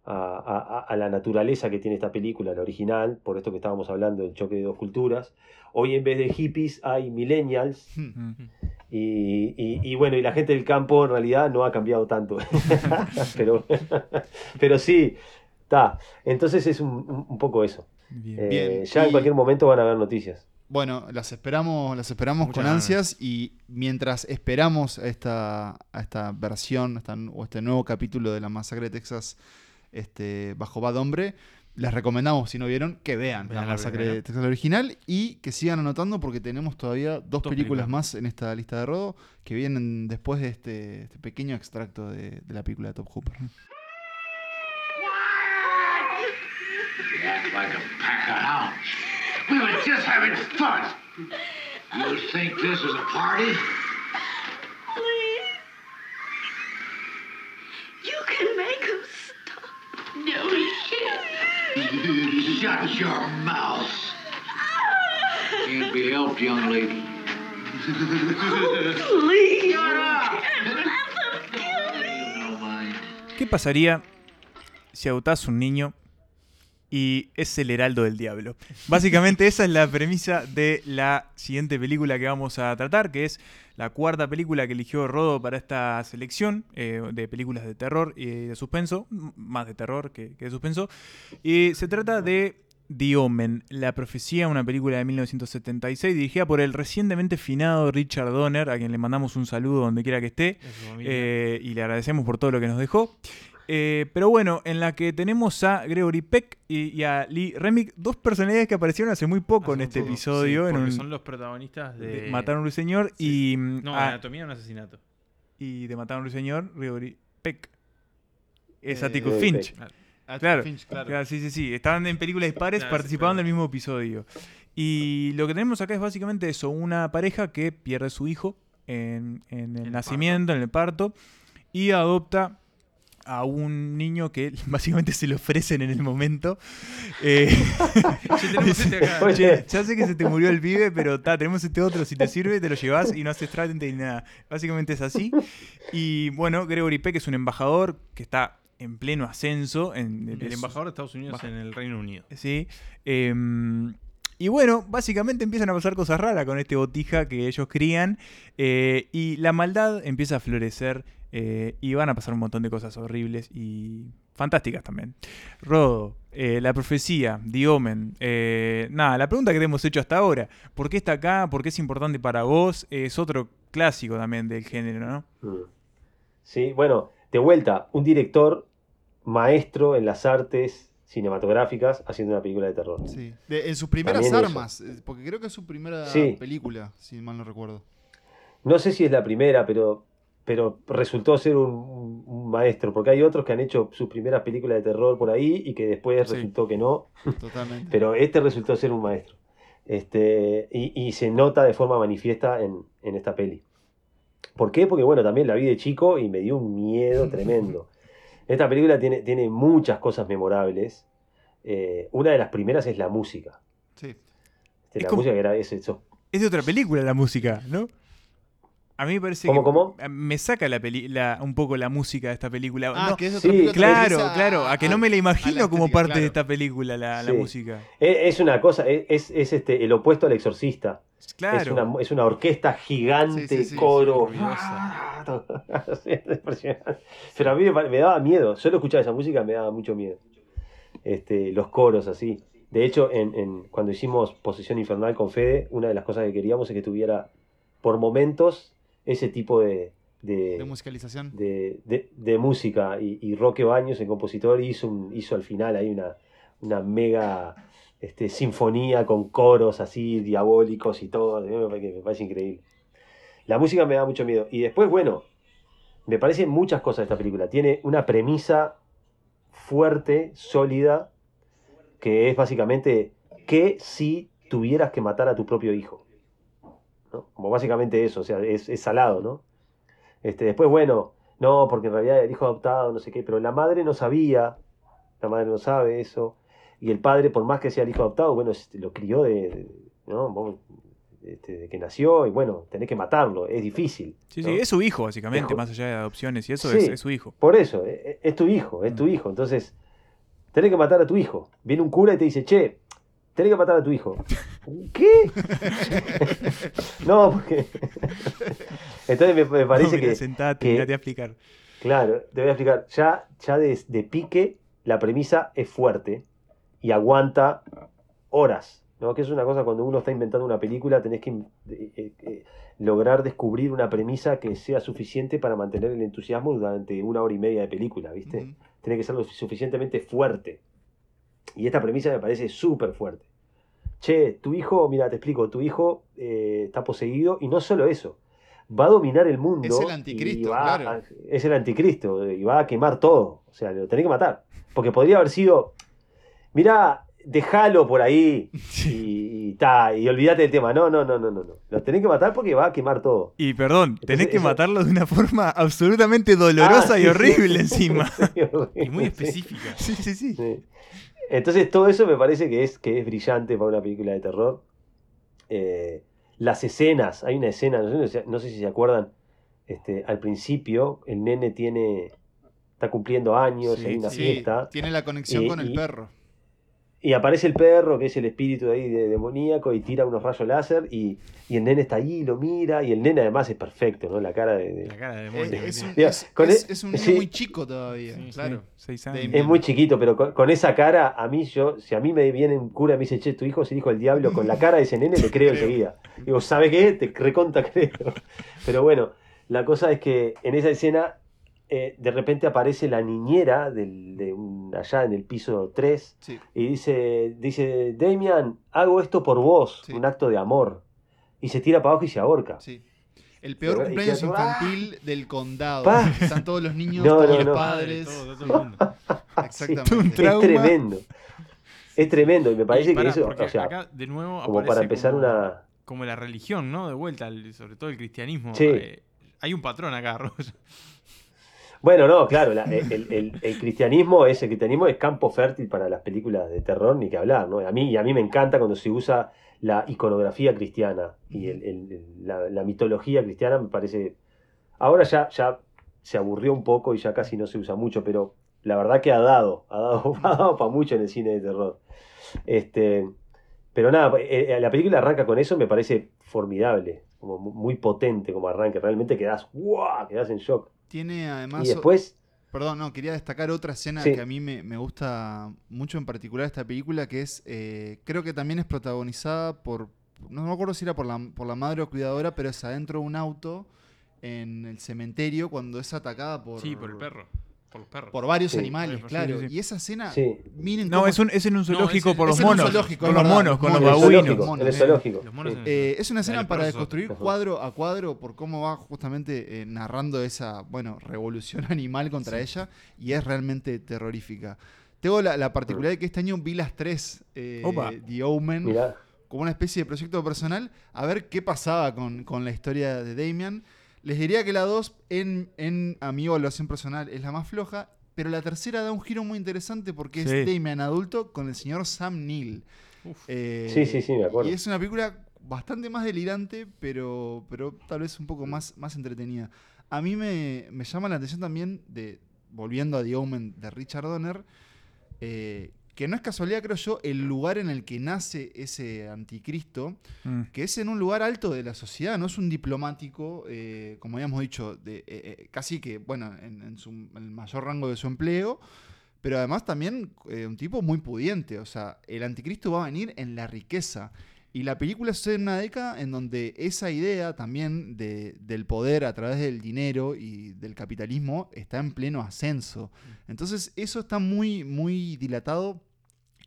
a, a- a- a la naturaleza que tiene esta película, la original, por esto que estábamos hablando del choque de dos culturas. Hoy en vez de hippies hay millennials Hmm. Mm. Y, y- y bueno, y la gente del campo en realidad no ha cambiado tanto. pero, pero sí, está. Entonces es un, un- poco eso. Bien. Eh, Bien, ya en y- cualquier momento van a haber noticias. Bueno, las esperamos, las esperamos Muchas con ganas. ansias y mientras esperamos a esta, a esta versión esta- o este nuevo capítulo de la masacre de Texas este, bajo Bad Hombre. Les recomendamos, si no vieron, que vean Vean la masacre Texas original y que sigan anotando porque tenemos todavía dos, Dos películas películas. más en esta lista de Rodo que vienen después de este, este pequeño extracto de, de la película de Top Hooper. You act like a pack of hounds. We were just having fun. You think this is a party? Please. You can make him stop. No, he can't. Shut your mouth. Can't be helped, young lady. Please. Shut up. Let them kill me. No mind. ¿Qué pasaría si adoptás un niño y es el heraldo del diablo? Básicamente esa es la premisa de la siguiente película que vamos a tratar, que es la cuarta película que eligió Rodo para esta selección eh, de películas de terror y de suspenso, más de terror que, que de suspenso. Y se trata de The Omen, La Profecía, una película de 1976 dirigida por el recientemente finado Richard Donner, a quien le mandamos un saludo donde quiera que esté. Eh, y le agradecemos por todo lo que nos dejó. Eh, pero bueno, en la que tenemos a Gregory Peck y, y a Lee Remick, dos personalidades que aparecieron hace muy poco en este poco, episodio. sí, en porque un- son los protagonistas de. de Matar a un ruiseñor Sí. y, No, a- Anatomía de un asesinato. y de Matar a un ruiseñor, Gregory Peck. Es Eh, Atticus Finch. Peck. Ah, Claro, Finch, claro. Claro, sí, sí, sí. Estaban en películas dispares, Claro, participaban del mismo episodio. Y lo que tenemos acá es básicamente eso: una pareja que pierde su hijo en, en el el nacimiento, en el parto, y adopta a un niño que básicamente se le ofrecen en el momento. Eh, este acá. Oye, Che, ya sé que se te murió el pibe, pero ta, tenemos este otro, si te sirve, te lo llevas y no haces trámite ni nada. Básicamente es así. Y bueno, Gregory Peck es un embajador que está en pleno ascenso. En, El embajador de Estados Unidos Baja. en el Reino Unido. Sí. em, y bueno, básicamente empiezan a pasar cosas raras con este botija que ellos crían. eh, y la maldad empieza a florecer. Eh, y van a pasar un montón de cosas horribles y fantásticas también. Rodo, eh, la profecía, The Omen. eh, nada, la pregunta que te hemos hecho hasta ahora. ¿Por qué está acá? ¿Por qué es importante para vos? Es otro clásico también del género, ¿no? Mm. Sí, bueno, de vuelta, un director maestro en las artes cinematográficas haciendo una película de terror. Sí. De- en sus primeras También armas, porque creo que es su primera Sí. película, si mal no recuerdo. No sé si es la primera, pero, pero resultó ser un, maestro, porque hay otros que han hecho sus primeras películas de terror por ahí y que después Sí. resultó que no, Totalmente. pero este resultó ser un maestro. Este, y, y se nota de forma manifiesta en, en esta peli. ¿Por qué? Porque bueno, también la vi de chico y me dio un miedo tremendo. Esta película tiene, tiene muchas cosas memorables. Eh, una de las primeras es la música. Sí. Este, Es la como- música que era ese, esos Es de otra película la música, ¿no? A mí me parece ¿Cómo, que cómo? me saca la peli la- un poco la música de esta película. Ah, No, que sí, claro, claro, a que no me la imagino como estética, parte de esta película la, música. Es, es una cosa, es, es- es, este, el opuesto al exorcista. Claro. Es, una, es una orquesta gigante, Sí, sí, sí, coro. sí, Sí, es impresionante. Pero a mí me, pare- me daba miedo. Solo escuchar esa música me daba mucho miedo. Este, los coros así. De hecho, en, en- cuando hicimos Posesión Infernal con Fede, una de las cosas que queríamos es que tuviera por momentos ese tipo de, de, De musicalización. de, de- de música. Y, y Roque Baños, el compositor, hizo, un- hizo al final ahí una, una mega este, sinfonía con coros así diabólicos y todo. Me parece, me parece increíble. La música me da mucho miedo. Y después, bueno, me parecen muchas cosas de esta película. Tiene una premisa fuerte, sólida, que es básicamente que si tuvieras que matar a tu propio hijo. ¿No? Como básicamente eso, o sea, es, es salado, ¿no? Este, después, bueno, no, porque en realidad el hijo adoptado, no sé qué, pero la madre no sabía, la madre no sabe eso, y el padre, por más que sea el hijo adoptado, bueno, este, lo crió de, de- ¿no? Vos, este, de que nació, y bueno, tenés que matarlo, es difícil. Sí, ¿no? sí, es su hijo, básicamente, más allá de adopciones y eso, Sí. es, es su hijo. Por eso, e- e- es, tu hijo, es tu Mm. hijo. Entonces, tenés que matar a tu hijo. Viene un cura y te dice, che, tenés que matar a tu hijo. ¿Qué? no, porque... Entonces me, me parece No, que... sentate, que- mirate a explicar. Claro, te voy a explicar. Ya, ya de, de pique, la premisa es fuerte y aguanta horas. ¿no? Que es una cosa cuando uno está inventando una película, tenés que eh, eh, eh, lograr descubrir una premisa que sea suficiente para mantener el entusiasmo durante una hora y media de película, ¿viste? Tiene que ser lo suficientemente fuerte. Y esta premisa me parece súper fuerte. Che, tu hijo, mira, te explico, tu hijo eh, está poseído y no solo eso, va a dominar el mundo. Es el y anticristo, va claro. a- es el anticristo y va a quemar todo. O sea, lo tenés que matar. Porque podría haber sido, mira, déjalo por ahí y, y, ta, y olvídate del tema. No, no, no, no, no, no. Lo tenés que matar porque va a quemar todo. Y perdón, tenés Entonces, que eso- matarlo de una forma absolutamente dolorosa Ah, y horrible sí, encima. sí, horrible, Y muy sí. específica. Sí, sí, sí. Entonces todo eso me parece que es, que es brillante para una película de terror. Eh, las escenas, hay una escena, no sé, no sé si se acuerdan, este, al principio el nene tiene, está cumpliendo años, Sí, hay una Sí, fiesta, tiene la conexión Y- con el y- perro. Y aparece el perro, que es el espíritu ahí de, demoníaco, y tira unos rayos láser, y, y el nene está allí, lo mira, y el nene además es perfecto, ¿no? La cara de... de- La cara de demonio. que es, tiene. un, es- con es- el- es un niño sí. muy chico todavía, Sí, claro. Seis años. Es muy chiquito, pero con, con esa cara, a mí, yo, si a mí me viene un cura y me dice, che, tu hijo es el hijo del diablo, con la cara de ese nene le creo enseguida. Digo, ¿sabe qué? Te reconta creo. Pero bueno, la cosa es que en esa escena, eh, de repente aparece la niñera del- de un- allá en el piso 3 Sí. y dice, dice, Damian, hago esto por vos, Sí. un acto de amor. Y se tira para abajo y se ahorca. Sí. El peor Y cumpleaños queda- infantil del condado. Pa. Están todos los niños, No, todos no, los no. padres. Todo, todo el mundo. Exactamente. Es tremendo. Es tremendo y me parece Y que eso, porque o sea, acá de nuevo como aparece para empezar como- una... como la religión, ¿no? De vuelta, el- sobre todo el cristianismo. Sí. Eh, hay un patrón acá, Ross. Bueno, no, claro, la- el, cristianismo es el cristianismo es campo fértil para las películas de terror, ni que hablar, ¿no? A mí, y a mí me encanta cuando se usa la iconografía cristiana y la, mitología cristiana me parece. Ahora ya, ya se aburrió un poco y ya casi no se usa mucho, pero la verdad que ha dado, ha dado, ha dado para mucho en el cine de terror. Este, pero nada, eh, eh, la película arranca con eso, me parece formidable, como mu- muy potente como arranque, realmente quedas, ¡guau! quedas en shock. Tiene además. Y después, Perdón, no, quería destacar otra escena Sí. que a mí me, me gusta mucho en particular esta película, que es, eh, creo que también es protagonizada por, no me acuerdo si era por la, por la madre o cuidadora, pero es adentro de un auto en el cementerio cuando es atacada por, Sí, por el perro. Por los perros. por varios Sí. animales, claro. sí. Y esa escena, sí, miren No, cómo- es, un, es en un zoológico por es los en un monos. zoológico, con los monos, con los babuinos, eh. es una escena para perro construir Ajá. cuadro a cuadro por cómo va justamente eh, narrando esa, bueno, revolución animal contra ella y es realmente terrorífica. Tengo la, la particularidad de que este año vi las tres, eh. The Omen, Mirá, como una especie de proyecto personal, a ver qué pasaba con, con la historia de Damian. Les diría que la dos, en, en a mi evaluación personal, es la más floja, pero la tercera da un giro muy interesante porque Sí. es Damian adulto con el señor Sam Neill. Eh, Sí, sí, sí, me acuerdo. Y es una película bastante más delirante, pero, pero tal vez un poco más, más entretenida. A mí me, me llama la atención también, de volviendo a The Omen de Richard Donner, eh, que no es casualidad, creo yo, el lugar en el que nace ese anticristo, Mm. que es en un lugar alto de la sociedad, no es un diplomático, eh, como habíamos dicho, de, eh, eh, casi que, bueno, en, en su, en el mayor rango de su empleo, pero además también un tipo muy pudiente, o sea, el anticristo va a venir en la riqueza. Y la película sucede en una década en donde esa idea también de- del poder a través del dinero y del capitalismo está en pleno ascenso. Entonces eso está muy, muy dilatado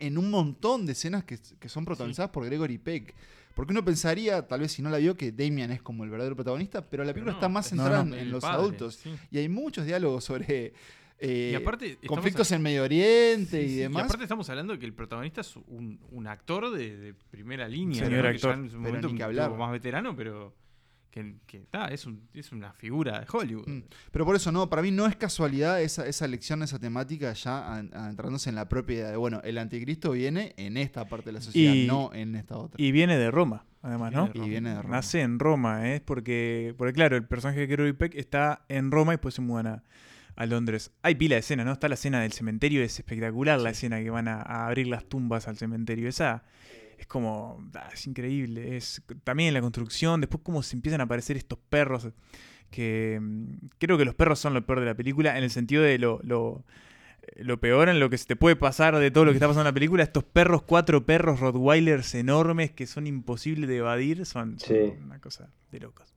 en un montón de escenas que, que son protagonizadas por Gregory Peck. Porque uno pensaría, tal vez si no la vio, que Damian es como el verdadero protagonista, pero la película no, está más centrada no, en, los padre, adultos. sí. Y hay muchos diálogos sobre eh, Y aparte, conflictos a- en Medio Oriente Sí, y sí, demás. aparte estamos hablando de que el protagonista es un, un actor de, de primera línea. Señor ¿no? Que actor. ya en su momento ni que un hablar. poco más veterano, pero que, que ta, es, un- es una figura de Hollywood. Mm. Pero por eso no, para mí no es casualidad esa, esa lección, esa temática ya adentrándose en la propia idea de, bueno, el anticristo viene en esta parte de la sociedad, Y- no en esta otra. Y viene de Roma, además, ¿no? Viene de Roma. Y viene de Roma. Nace en Roma, ¿eh? Porque, porque claro, el personaje de Gregory Peck está en Roma y después se mudan a, a Londres. Hay pila de escena, ¿no? Está la escena del cementerio, es espectacular la escena que van a, a abrir las tumbas al cementerio. Esa es como, ah, es increíble. Es también la construcción, después cómo se empiezan a aparecer estos perros, que mm, creo que los perros son lo peor de la película, en el sentido de lo... lo lo peor en lo que se te puede pasar de todo lo que está pasando en la película, estos perros, cuatro perros Rottweilers enormes que son imposibles de evadir, son, son Sí. una cosa de locos.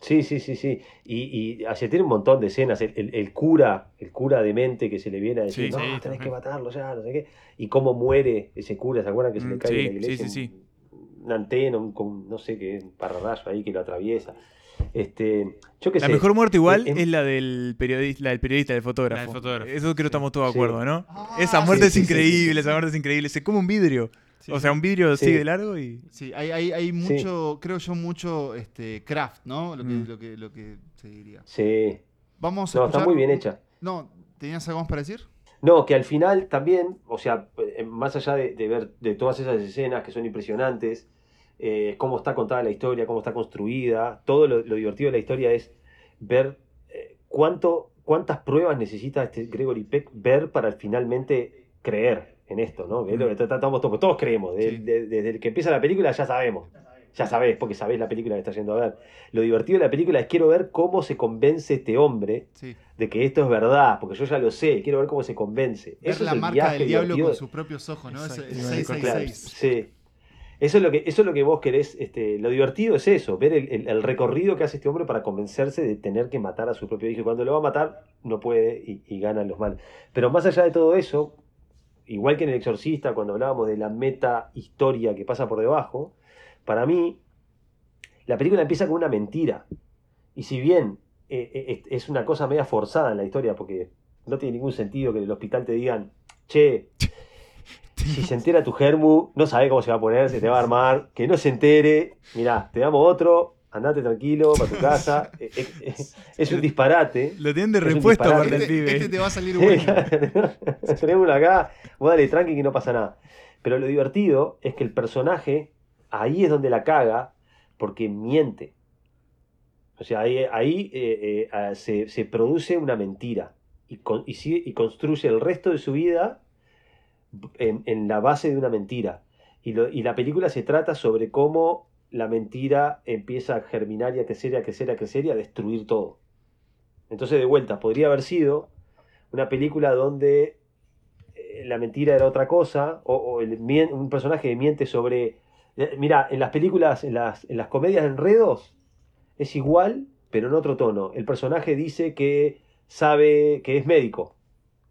Sí, sí, sí, sí. Y, y así tiene un montón de escenas. El, el- el cura, el cura demente que se le viene a decir, Sí, no, sí, tenés también. que matarlo ya, no sé qué. Y cómo muere ese cura, ¿se acuerdan que se le Mm, cae sí, en la sí, iglesia? sí, sí. un- Una antena, un, con- no sé qué, un pararrayo ahí que lo atraviesa. Este, yo qué La sé. mejor muerte igual es la del periodista, la del periodista, del fotógrafo. La del fotógrafo. Eso creo que estamos todos de acuerdo, ¿no? Ah, esa muerte sí, es sí, sí, increíble, sí. esa muerte es increíble. Se come un vidrio. Sí, o sea, un vidrio Sí. sigue de largo y. Sí, hay, hay, hay mucho, creo yo, mucho este, craft, ¿no? Lo que, Mm. lo que, lo que se diría. Sí. Vamos a No, está escuchar- muy bien hecha. No, ¿tenías algo más para decir? No, que al final también, o sea, eh, más allá de, de ver de todas esas escenas que son impresionantes, eh, cómo está contada la historia, cómo está construida, todo lo, lo divertido de la historia es ver eh, cuánto, cuántas pruebas necesita este Gregory Peck ver para finalmente creer en esto, ¿no? Que es lo que tratamos todos, todos creemos, de- Sí. de- desde el que empieza la película ya sabemos. Ya sabés, porque sabés la película que estás yendo a ver. Lo divertido de la película es quiero ver cómo se convence este hombre Sí. de que esto es verdad, porque yo ya lo sé, quiero ver cómo se convence. Ver Eso la es el marca viaje del diablo divertido con sus propios ojos, ¿no? Es Exacto. el Claro, 666. Sí. Eso es lo que, eso es lo que vos querés, este, lo divertido es eso, ver el, el- el recorrido que hace este hombre para convencerse de tener que matar a su propio hijo. Cuando lo va a matar, no puede y, y ganan los males. Pero más allá de todo eso, igual que en El Exorcista, cuando hablábamos de la meta historia que pasa por debajo, para mí, la película empieza con una mentira. Y si bien eh, eh, es- una cosa media forzada en la historia, porque no tiene ningún sentido que en el hospital te digan, che, si se entera tu germu, no sabe cómo se va a poner, se te va a armar, que no se entere, mirá, te damos otro, andate tranquilo para tu casa. Eh, eh, eh, es un disparate. Lo tienen de repuesto aparte el Este, pibe. este te va a salir bueno. Tenemos uno acá, vos dale tranqui que no pasa nada. Pero lo divertido es que el personaje, ahí es donde la caga, porque miente. O sea, ahí, ahí eh, eh, ah, se, se produce una mentira y, con- y sigue- y construye el resto de su vida en, en la base de una mentira. Y, lo- y la película se trata sobre cómo la mentira empieza a germinar y a crecer y a crecer y a crecer y a destruir todo. Entonces, de vuelta, podría haber sido una película donde eh, la mentira era otra cosa, o, el un personaje miente sobre... eh, Mira, en las películas, en las, en las comedias de enredos, es igual, pero en otro tono. El personaje dice que sabe, que es médico,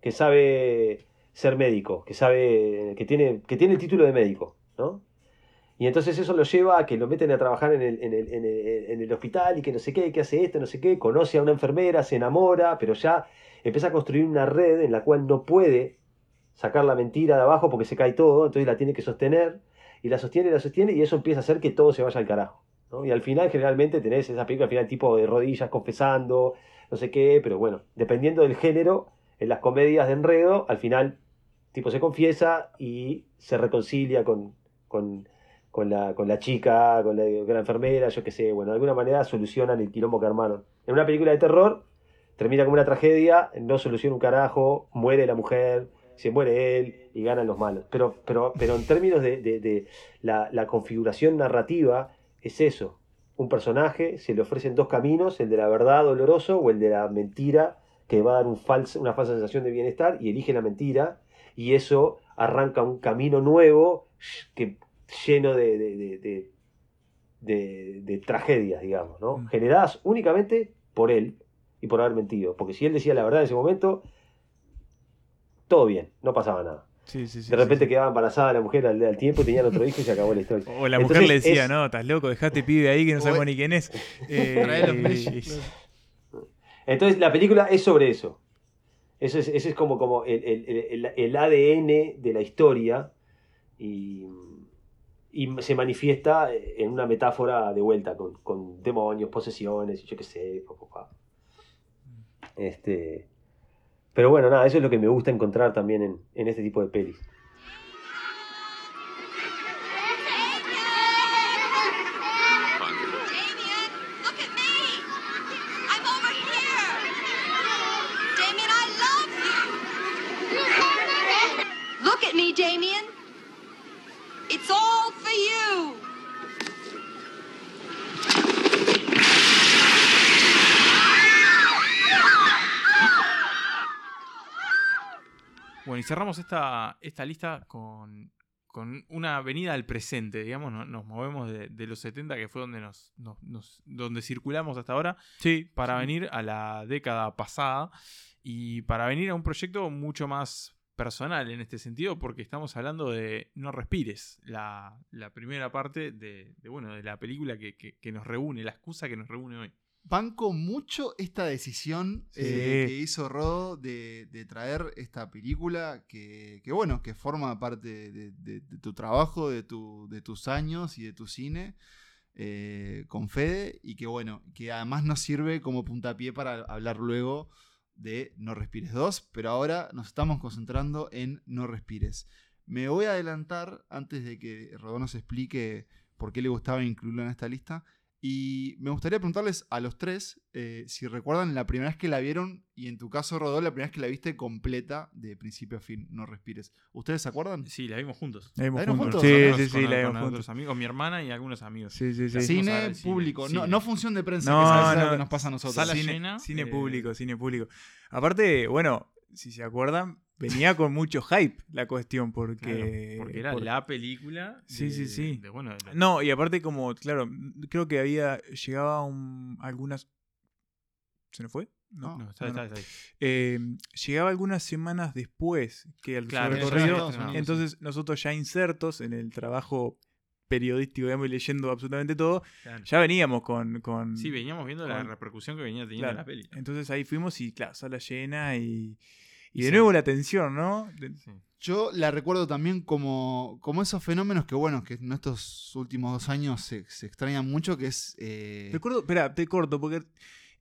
que sabe ser médico, que sabe, que tiene, que tiene el título de médico, ¿no? Y entonces eso lo lleva a que lo meten a trabajar en el, hospital y que no sé qué, que hace esto, no sé qué, conoce a una enfermera, se enamora, pero ya empieza a construir una red en la cual no puede sacar la mentira de abajo porque se cae todo, entonces la tiene que sostener, y la sostiene, y la sostiene, y eso empieza a hacer que todo se vaya al carajo. Y al final generalmente tenés esa película al final tipo de rodillas confesando, no sé qué, pero bueno, dependiendo del género, en las comedias de enredo, al final tipo se confiesa y se reconcilia con, con, con la, con la chica, con la, enfermera, yo qué sé, bueno, de alguna manera solucionan el quilombo que armaron. En una película de terror, termina como una tragedia, no soluciona un carajo, muere la mujer, se muere él y ganan los malos. Pero, pero, pero en términos de, de- la, configuración narrativa, es eso. Un personaje, se le ofrecen dos caminos, el de la verdad doloroso o el de la mentira, que va a dar un una falsa sensación de bienestar, y elige la mentira, y eso arranca un camino nuevo que, lleno de, de, de- de- tragedias, digamos, ¿no? Mm. generadas únicamente por él y por haber mentido. Porque si él decía la verdad en ese momento, todo bien, no pasaba nada. Sí, sí, sí, de repente quedaba embarazada la mujer al, al tiempo y tenían otro hijo y se acabó la historia. O la mujer le decía, es- no, estás loco, dejate pibe ahí que no sabemos ni quién es. Eh. Entonces la película es sobre eso. Eso es, ese es como, como el, el- el- el ADN de la historia y, y se manifiesta en una metáfora de vuelta con, con demonios, posesiones yo qué sé. pa, pa, pa. Este, pero bueno, nada, eso es lo que me gusta encontrar también en, en este tipo de pelis. Cerramos esta, esta lista con con una venida al presente, digamos, no- nos movemos de, de los 70, que fue donde nos, nos- nos- donde circulamos hasta ahora, Sí. para venir a la década pasada y para venir a un proyecto mucho más personal en este sentido, porque estamos hablando de No Respires, la, la primera parte de, de, bueno, de la película que, que- que nos reúne, la excusa que nos reúne hoy. Banco mucho esta decisión Sí. eh, que hizo Rodo de, de traer esta película que, que, bueno, que forma parte de, de- de tu trabajo, de, tu, de tus años y de tu cine eh, con Fede y que bueno, que además nos sirve como puntapié para hablar luego de No Respires 2, pero ahora nos estamos concentrando en No Respires. Me voy a adelantar antes de que Rodó nos explique por qué le gustaba incluirlo en esta lista. Y me gustaría preguntarles a los tres eh, si recuerdan la primera vez que la vieron y en tu caso, Rodó, la primera vez que la viste completa de principio a fin, no respires. ¿Ustedes se acuerdan? Sí, la vimos juntos. La vimos ¿La vieron juntos. juntos? Sí, sí, sí, con- la con vimos otros juntos. amigos, mi hermana y algunos amigos. Sí, sí, sí. Cine público, no, cine. no función de prensa, No, que no. lo que nos pasa a nosotros. Sala cine, llena, cine eh, público, cine público. Aparte, bueno, si se acuerdan, venía con mucho hype la cuestión, porque. Claro, porque era por- la película. Sí, de- sí, sí. de, bueno, de- No, y aparte, como, claro, creo que había. Llegaba un, algunas. ¿Se nos fue? no, No, está, no, está- no. está ahí. Eh, llegaba algunas semanas después que el Claro, recorrido. Entonces, nosotros ya insertos en el trabajo periodístico, digamos, y leyendo absolutamente todo, Claro. ya veníamos con. con Sí, veníamos viendo la repercusión que venía teniendo Claro. la peli. Entonces ahí fuimos y, claro, sala llena y. Y de Sí. nuevo la tensión, ¿no? De- Sí. Yo la recuerdo también como, como esos fenómenos que, bueno, que en estos últimos dos años se, se extrañan mucho, que es... eh, Recuerdo, espera, te corto, porque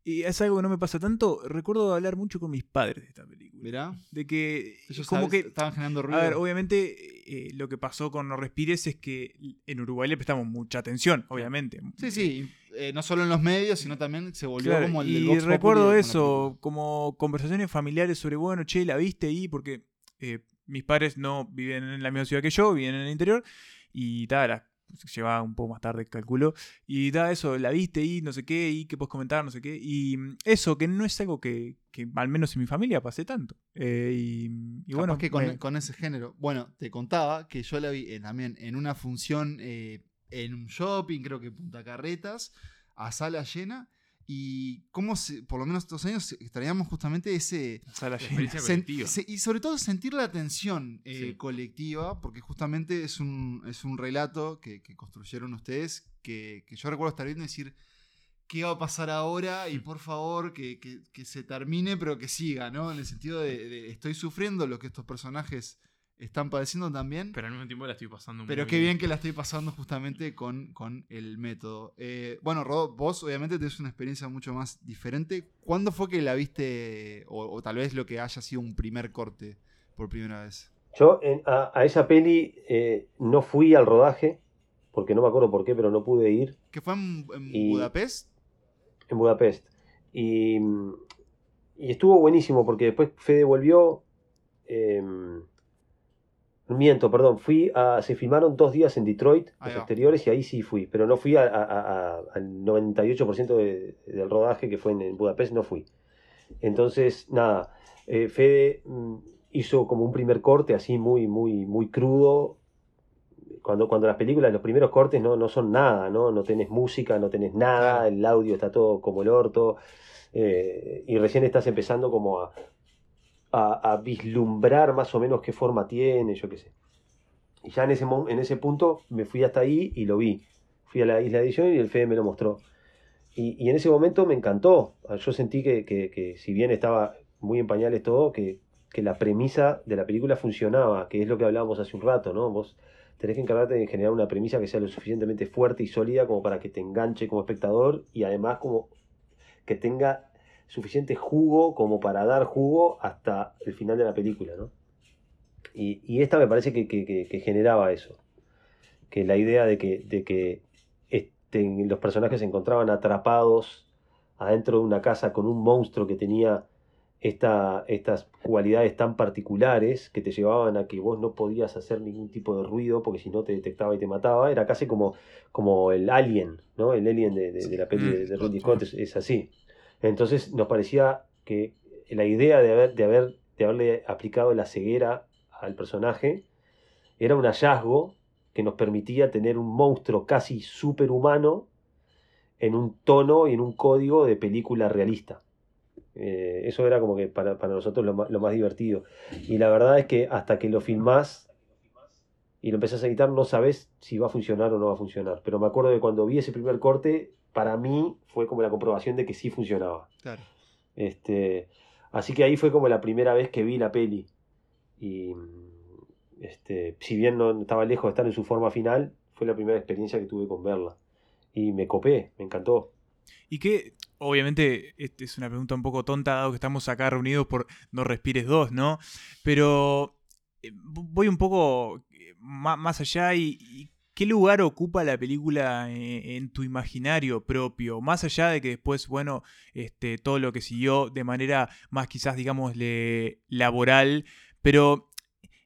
y es algo que no me pasa tanto. Recuerdo hablar mucho con mis padres de esta película. Mirá, De que, ellos como sabes, que, estaban generando ruido. a ver, obviamente eh, lo que pasó con No Respires es que en Uruguay le prestamos mucha atención, obviamente. Sí, sí, eh, no solo en los medios, sino también se volvió Claro, como el del y Vox recuerdo eso, como conversaciones familiares sobre, bueno, che, la viste ahí, porque eh, mis padres no viven en la misma ciudad que yo, viven en el interior, y tal, llevaba un poco más tarde, calculo, y da eso, la viste ahí, no sé qué, y qué puedes comentar, no sé qué, y mm, eso, que no es algo que, que al menos en mi familia pase tanto. Eh, y, y Capaz bueno, que con, me- con ese género. Bueno, te contaba que yo la vi eh, también en una función eh, en un shopping, creo que Punta Carretas, a sala llena. Y cómo, se, por lo menos estos años, extrañamos justamente ese... La sen- se- y sobre todo sentir la tensión eh, Sí. colectiva, porque justamente es un, es un relato que, que construyeron ustedes, que, que yo recuerdo estar viendo y decir, ¿qué va a pasar ahora? Y por favor, que, que- que se termine, pero que siga, ¿no? En el sentido de, de estoy sufriendo lo que estos personajes están padeciendo también. Pero al mismo tiempo la estoy pasando Pero muy qué bien que la estoy pasando justamente con, con el método. Eh, bueno, Rodo, vos obviamente tenés una experiencia mucho más diferente. ¿Cuándo fue que la viste, o, o tal vez lo que haya sido un primer corte por primera vez? Yo en- a, a esa peli eh, no fui al rodaje, porque no me acuerdo por qué, pero no pude ir ¿Que fue en, en Y- Budapest? en Budapest. Y, y estuvo buenísimo, porque después Fede volvió. eh, miento, perdón, fui a. Se filmaron dos días en Detroit, los exteriores, y ahí sí fui, pero no fui a- a- a- a- al 98% de- del rodaje que fue en, en Budapest, no fui. Entonces, nada, eh, Fede mm, hizo como un primer corte así muy, muy, muy crudo. Cuando, cuando las películas, los primeros cortes no, no son nada, ¿no? No tenés música, no tenés nada, el audio está todo como el orto. eh, y recién estás empezando como a, a, vislumbrar más o menos qué forma tiene, yo qué sé. Y ya en ese, en ese punto me fui hasta ahí y lo vi. Fui a la isla de edición y el Fede me lo mostró. Y, y en ese momento me encantó. Yo sentí que, que- que si bien estaba muy en pañales todo, que, que la premisa de la película funcionaba, que es lo que hablábamos hace un rato, ¿no? Vos tenés que encargarte de generar una premisa que sea lo suficientemente fuerte y sólida como para que te enganche como espectador y además como que tenga suficiente jugo como para dar jugo hasta el final de la película, ¿no? Y, y esta me parece que, que- que- que generaba eso. Que la idea de que, de que este, los personajes se encontraban atrapados adentro de una casa con un monstruo que tenía esta, estas cualidades tan particulares que te llevaban a que vos no podías hacer ningún tipo de ruido porque si no te detectaba y te mataba. Era casi como, como el alien, ¿no? El alien de, de- de la peli de, de Ridley Scott es, es así. Entonces nos parecía que la idea de, haber, de, haber, de haberle aplicado la ceguera al personaje era un hallazgo que nos permitía tener un monstruo casi superhumano en un tono y en un código de película realista. Eh, eso era como que para, para nosotros lo más, lo más divertido. Y la verdad es que hasta que lo filmás y lo empezás a editar, no sabes si va a funcionar o no va a funcionar. Pero me acuerdo de cuando vi ese primer corte, para mí fue como la comprobación de que sí funcionaba. Claro. Este, así que ahí fue como la primera vez que vi la peli. Y este, si bien no estaba lejos de estar en su forma final, fue la primera experiencia que tuve con verla. Y me copé, me encantó. Y que, obviamente, este es una pregunta un poco tonta, dado que estamos acá reunidos por No Respires 2, ¿no? Pero eh, voy un poco eh, más allá y, y ¿qué lugar ocupa la película eh, en tu imaginario propio? Más allá de que después, bueno, este, todo lo que siguió de manera más quizás, digamos, laboral, pero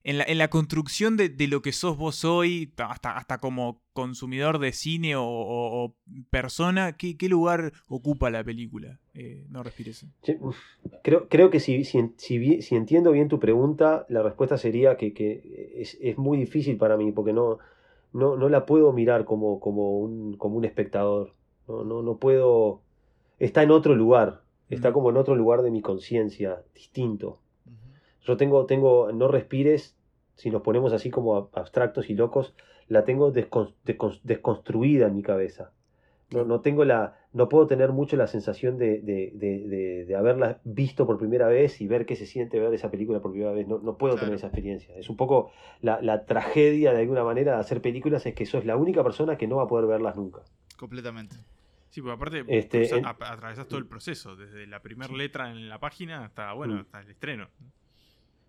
en la, en la construcción de, de lo que sos vos hoy, ta- hasta, hasta como consumidor de cine o, persona, ¿qué, lugar ocupa la película? Eh, no respires. Creo, creo que si, si, si si entiendo bien tu pregunta, la respuesta sería que, que es, es muy difícil para mí, porque no, no, no la puedo mirar como, como, un, como un espectador. No, no, no puedo. Está en otro lugar, está como en otro lugar de mi conciencia, distinto. Yo tengo, tengo, no respires, si nos ponemos así como ab- abstractos y locos, la tengo descon- descon- desconstruida en mi cabeza. No, no tengo la, no puedo tener mucho la sensación de, de, de- de- haberla visto por primera vez y ver qué se siente ver esa película por primera vez. No, no puedo tener esa experiencia. Es un poco la, la tragedia de alguna manera de hacer películas, es que sos la única persona que no va a poder verlas nunca. Completamente. Sí, porque aparte Este, en- atravesás todo el proceso, desde la primera letra en la página hasta, bueno, Mm. hasta el estreno.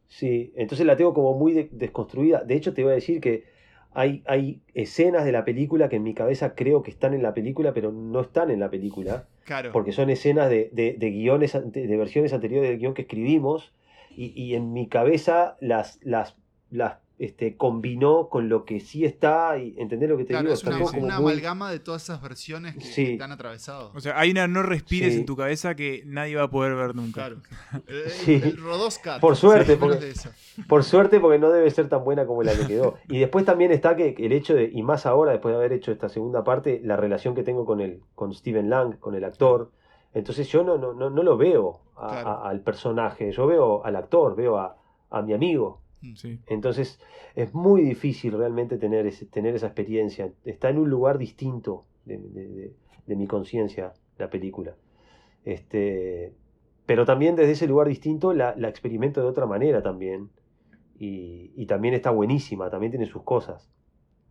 Sí, entonces la tengo como muy de- desconstruida. De hecho, te voy a decir que hay, hay escenas de la película que en mi cabeza creo que están en la película, pero no están en la película. Claro. Porque son escenas de, de- de guiones, ante- de versiones anteriores del guion que escribimos. Y, y en mi cabeza las, las, las este, combinó con lo que sí está. Y, ¿Entendés lo que te Claro, digo? es una, como una muy- amalgama de todas esas versiones que, Sí. que están atravesados. O sea, hay una no respires Sí. en tu cabeza que nadie va a poder ver nunca. Claro. El, Sí. el Rodoscat. Por suerte, porque-. Por suerte, porque no debe ser tan buena como la que quedó. Y después también está que el hecho de, y más ahora, después de haber hecho esta segunda parte, la relación que tengo con el, con Steven Lang, con el actor. Entonces yo no, no, no, no lo veo a- Claro. a- al personaje, yo veo al actor, veo a, a mi amigo. Sí. Entonces es muy difícil realmente tener, ese- tener esa experiencia. Está en un lugar distinto de, de- de- de mi conciencia la película. Este, pero también desde ese lugar distinto la, la experimento de otra manera también. Y, y también está buenísima, también tiene sus cosas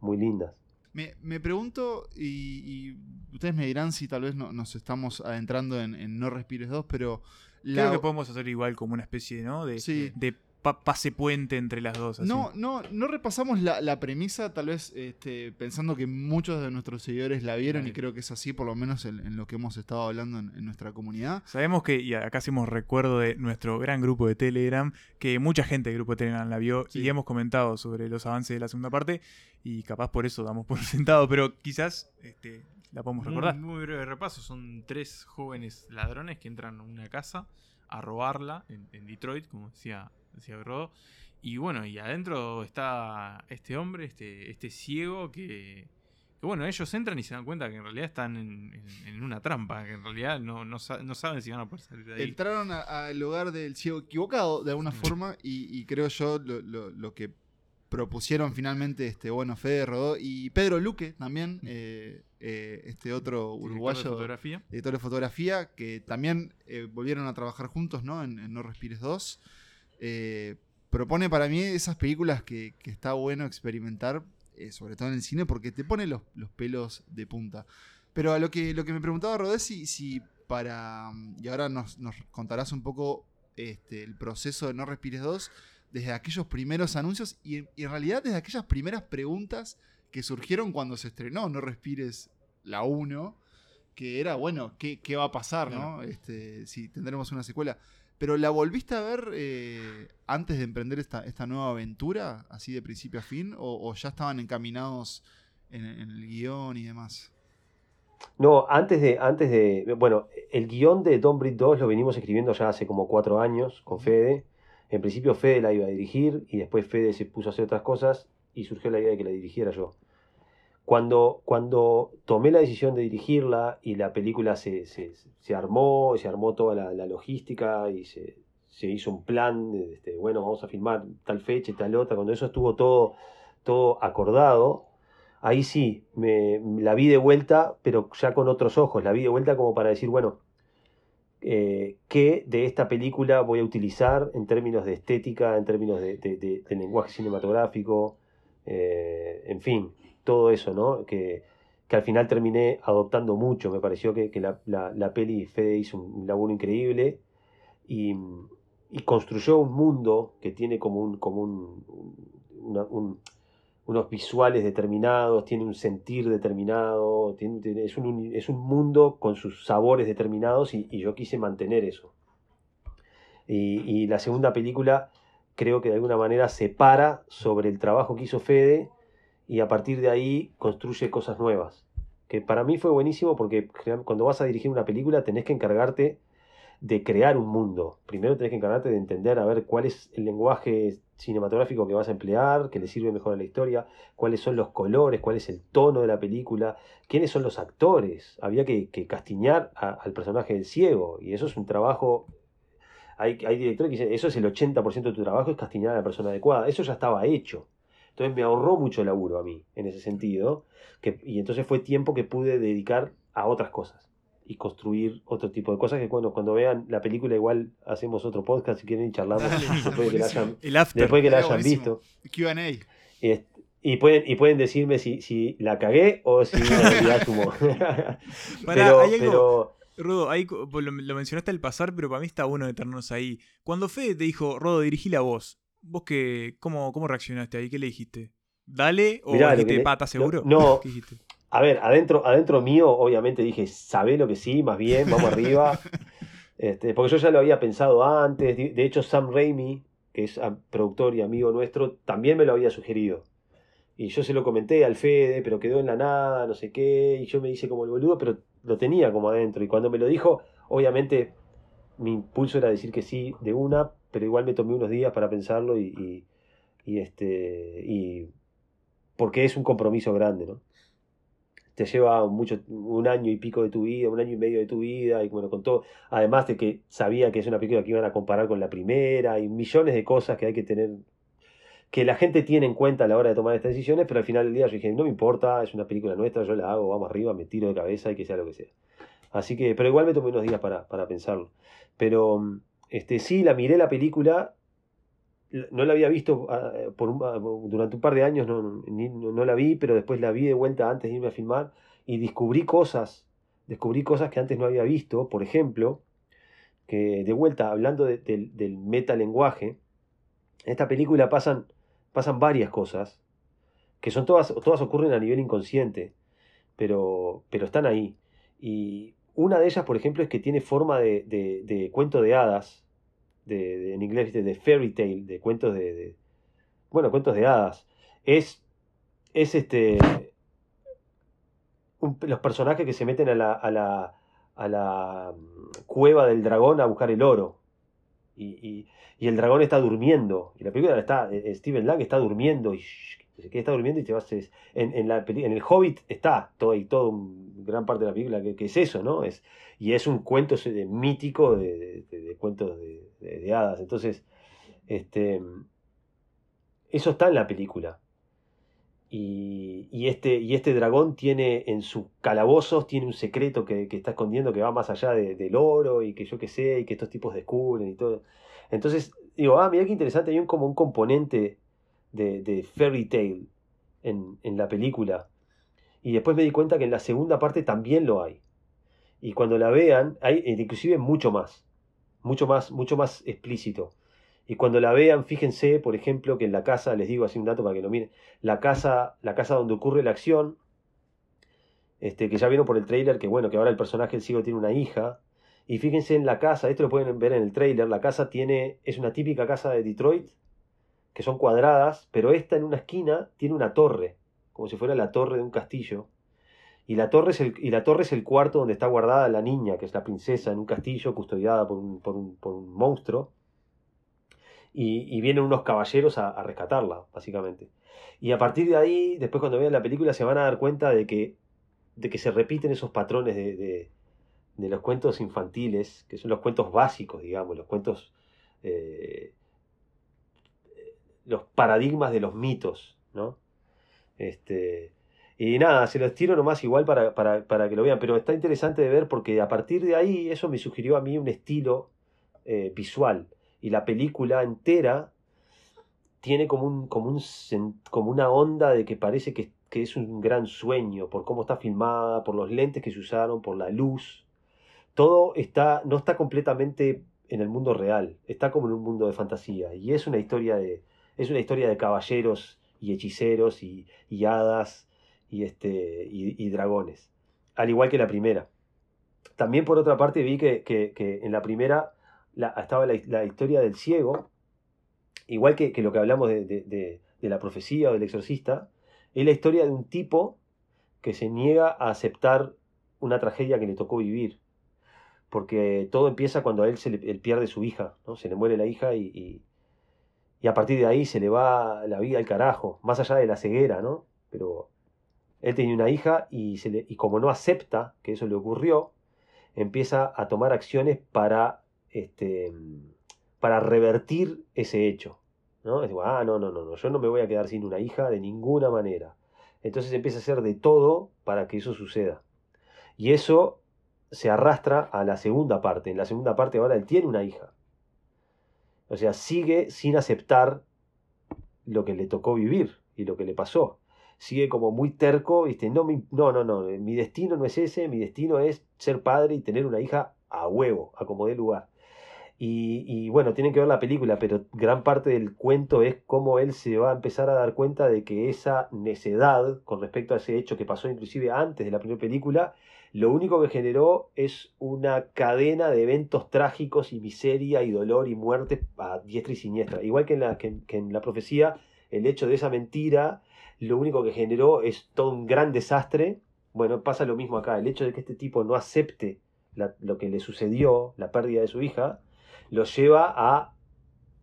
muy lindas. Me, me pregunto, y, y ustedes me dirán si tal vez no- nos estamos adentrando en, en No Respires 2, pero... la- Creo que podemos hacer igual como una especie ¿no? de, Sí. de pa- pase puente entre las dos. así. No, no, no repasamos la, la premisa, tal vez este, pensando que muchos de nuestros seguidores la vieron y creo que es así, por lo menos en, en lo que hemos estado hablando en, en nuestra comunidad. Sabemos que, y acá hacemos recuerdo de nuestro gran grupo de Telegram, que mucha gente del grupo de Telegram la vio y hemos comentado sobre los avances de la segunda parte y capaz por eso damos por sentado, pero quizás este, la podemos recordar. Un muy breve repaso. Son tres jóvenes ladrones que entran a una casa a robarla en, en Detroit, como decía, decía Grodo. Y bueno, y adentro está este hombre, este, este ciego, que, que bueno, ellos entran y se dan cuenta que en realidad están en, en- en una trampa, que en realidad no, no, sa- no saben si van a poder salir de ahí. Entraron al hogar del ciego equivocado, de alguna forma, y, y creo yo lo, lo- lo que propusieron finalmente este bueno Fede Rodó y Pedro Luque también, eh, eh, este otro uruguayo fotografía. director de fotografía, que también eh, volvieron a trabajar juntos ¿no? en, en No Respires 2. Eh, propone para mí esas películas que, que está bueno experimentar, eh, sobre todo en el cine, porque te pone los, los pelos de punta. Pero a lo que, lo que me preguntaba Rodé, si, si para. Y ahora nos, nos contarás un poco este, el proceso de No Respires 2 desde aquellos primeros anuncios y, en- y en realidad desde aquellas primeras preguntas que surgieron cuando se estrenó No Respires la 1, que era, bueno, ¿qué, qué va a pasar, no? Este, si tendremos una secuela. Pero ¿la volviste a ver eh, antes de emprender esta, esta nueva aventura, así de principio a fin? ¿O, o ya estaban encaminados en, en el guion y demás? No, antes de, antes de. Bueno, el guion de Don't Breed 2 lo venimos escribiendo ya hace como cuatro años con Fede. En principio Fede la iba a dirigir y después Fede se puso a hacer otras cosas y surgió la idea de que la dirigiera yo. Cuando, cuando tomé la decisión de dirigirla y la película se, se, se armó, se armó toda la, logística y se, se, hizo un plan, este, bueno, vamos a filmar tal fecha y tal otra, cuando eso estuvo todo, todo acordado, ahí sí, me, la vi de vuelta, pero ya con otros ojos, la vi de vuelta como para decir, bueno, eh, qué de esta película voy a utilizar en términos de estética, en términos de, de lenguaje cinematográfico, eh, en fin, todo eso, ¿no? Que, que, al final terminé adoptando mucho. Me pareció que, que la, la, la, peli Fede hizo un laburo increíble y, y, construyó un mundo que tiene como un, como un, unos visuales determinados, tiene un sentir determinado, tiene, es, un, es, un, mundo con sus sabores determinados y, y yo quise mantener eso. Y, y, la segunda película creo que de alguna manera se para sobre el trabajo que hizo Fede y a partir de ahí construye cosas nuevas. Que para mí fue buenísimo porque cuando vas a dirigir una película tenés que encargarte de crear un mundo. Primero tenés que encargarte de entender a ver cuál es el lenguaje cinematográfico que vas a emplear, que le sirve mejor a la historia, cuáles son los colores, cuál es el tono de la película, quiénes son los actores. Había que, que castiñar al personaje del ciego y eso es un trabajo... Hay, hay directores que dicen, eso es el 80% de tu trabajo, es castiñar a la persona adecuada. Eso ya estaba hecho. Entonces me ahorró mucho laburo a mí en ese sentido. Que, y entonces fue tiempo que pude dedicar a otras cosas y construir otro tipo de cosas que bueno, cuando vean la película igual hacemos otro podcast si quieren y charlamos después de que la hayan, después que la hayan visto. Q&A. Y, y, pueden, y pueden decirme si, si la cagué o si realidad sumó. pero, hay algo, pero... Rodo, ahí lo, lo, mencionaste al pasar, pero para mí está bueno detenernos ahí. Cuando Fede te dijo, Rodo, dirigí la voz, ¿vos qué, cómo, cómo reaccionaste ahí? ¿Qué le dijiste? ¿Dale o Mirá, dijiste le, pata seguro? No, ¿Qué dijiste? A ver, adentro, adentro mío, obviamente dije, sabe lo que sí, más bien, vamos arriba. Este, porque yo ya lo había pensado antes. De hecho, Sam Raimi, que es productor y amigo nuestro, también me lo había sugerido. Y yo se lo comenté al Fede, pero quedó en la nada, no sé qué. Y yo me hice como el boludo, pero lo tenía como adentro. Y cuando me lo dijo, obviamente mi impulso era decir que sí de una, pero igual me tomé unos días para pensarlo y, este. Y porque es un compromiso grande, ¿no? te lleva mucho, un año y pico de tu vida, un año y medio de tu vida, y bueno, con todo, además de que sabía que es una película que iban a comparar con la primera, y millones de cosas que hay que tener, que la gente tiene en cuenta a la hora de tomar estas decisiones, pero al final del día yo dije, no me importa, es una película nuestra, yo la hago, vamos arriba, me tiro de cabeza y que sea lo que sea. Así que, pero igual me tomé unos días para, para pensarlo. Pero, este, sí, la miré la película no la había visto un, uh, durante un par de años, no, ni, no, la vi, pero después la vi de vuelta antes de irme a filmar y descubrí cosas, descubrí cosas que antes no había visto, por ejemplo, que de vuelta, hablando de, de, del metalenguaje, en esta película pasan, pasan varias cosas, que son todas, todas ocurren a nivel inconsciente, pero, pero están ahí. Y una de ellas, por ejemplo, es que tiene forma de, cuento de hadas, de, en inglés de, fairy tale, de cuentos de, bueno, cuentos de hadas. Es, es este, los personajes que se meten a la, a la, a la mm, cueva del dragón a buscar el oro. Y, y, y, el dragón está durmiendo. Y la película está, eh, Steven Lang está durmiendo. Y que está durmiendo y te vas en, en, la, en el Hobbit está todo y todo gran parte de la película que, que, es eso no es y es un cuento de, mítico de, de, de cuentos de, hadas. Entonces este eso está en la película. Y, y, este, y este dragón tiene en sus calabozos tiene un secreto que, que está escondiendo que va más allá del oro y que yo qué sé y que estos tipos descubren y todo. Entonces digo ah mira qué interesante hay un, como un componente de, fairy tale en, en, la película. Y después me di cuenta que en la segunda parte también lo hay. Y cuando la vean, hay inclusive mucho más, mucho más, mucho más explícito. Y cuando la vean, fíjense, por ejemplo, que en la casa, les digo así un dato para que lo miren, la casa, la casa donde ocurre la acción, este, que ya vieron por el trailer, que bueno, que ahora el personaje el ciego tiene una hija. Y fíjense en la casa, esto lo pueden ver en el trailer, la casa tiene, es una típica casa de Detroit, que son cuadradas, pero esta en una esquina tiene una torre, como si fuera la torre de un castillo. Y la torre es el, y la torre es el cuarto donde está guardada la niña, que es la princesa, en un castillo custodiada por un, por un, por un monstruo. y, vienen unos caballeros a, rescatarla, básicamente. Y a partir de ahí, después cuando vean la película, se van a dar cuenta de que, de que se repiten esos patrones de, de- de los cuentos infantiles, que son los cuentos básicos, digamos, los cuentos, eh, los paradigmas de los mitos, ¿no? Este, y nada, se los tiro nomás igual para, para, para que lo vean, pero está interesante de ver porque a partir de ahí eso me sugirió a mí un estilo eh, visual. Y la película entera tiene como, un, como, un, como una onda de que parece que, que es un gran sueño, por cómo está filmada, por los lentes que se usaron, por la luz. Todo está, no está completamente en el mundo real, está como en un mundo de fantasía. Y es una historia de, es una historia de caballeros y hechiceros y, hadas y, este, y, dragones. Al igual que la primera. También por otra parte vi que, que- que en la primera la- estaba la, la historia del ciego, igual que, que lo que hablamos de, de- de- la profecía o del exorcista, es la historia de un tipo que se niega a aceptar una tragedia que le tocó vivir. Porque todo empieza cuando a él se le, pierde su hija, ¿no? Se le muere la hija y, y a partir de ahí se le va la vida al carajo, más allá de la ceguera, ¿no? Pero él tenía una hija y, se y como no acepta que eso le ocurrió, empieza a tomar acciones para, este, para revertir ese hecho. ¿no? Es como, ah, no, no, no, no, yo no me voy a quedar sin una hija de ninguna manera. Entonces empieza a hacer de todo para que eso suceda. Y eso se arrastra a la segunda parte. En la segunda parte ahora él tiene una hija. O sea, sigue sin aceptar lo que le tocó vivir y lo que le pasó. Sigue como muy terco, ¿viste? No, mi- no, no, no, mi destino no es ese, mi destino es ser padre y tener una hija a huevo, a como dé lugar. Y, y bueno, tienen que ver la película, pero gran parte del cuento es cómo él se va a empezar a dar cuenta de que esa necedad con respecto a ese hecho que pasó inclusive antes de la primera película, lo único que generó es una cadena de eventos trágicos y miseria y dolor y muerte a diestra y siniestra. Igual que en la, que en- la profecía, el hecho de esa mentira, lo único que generó es todo un gran desastre. Bueno, pasa lo mismo acá. El hecho de que este tipo no acepte la- lo que le sucedió, la pérdida de su hija, lo lleva a,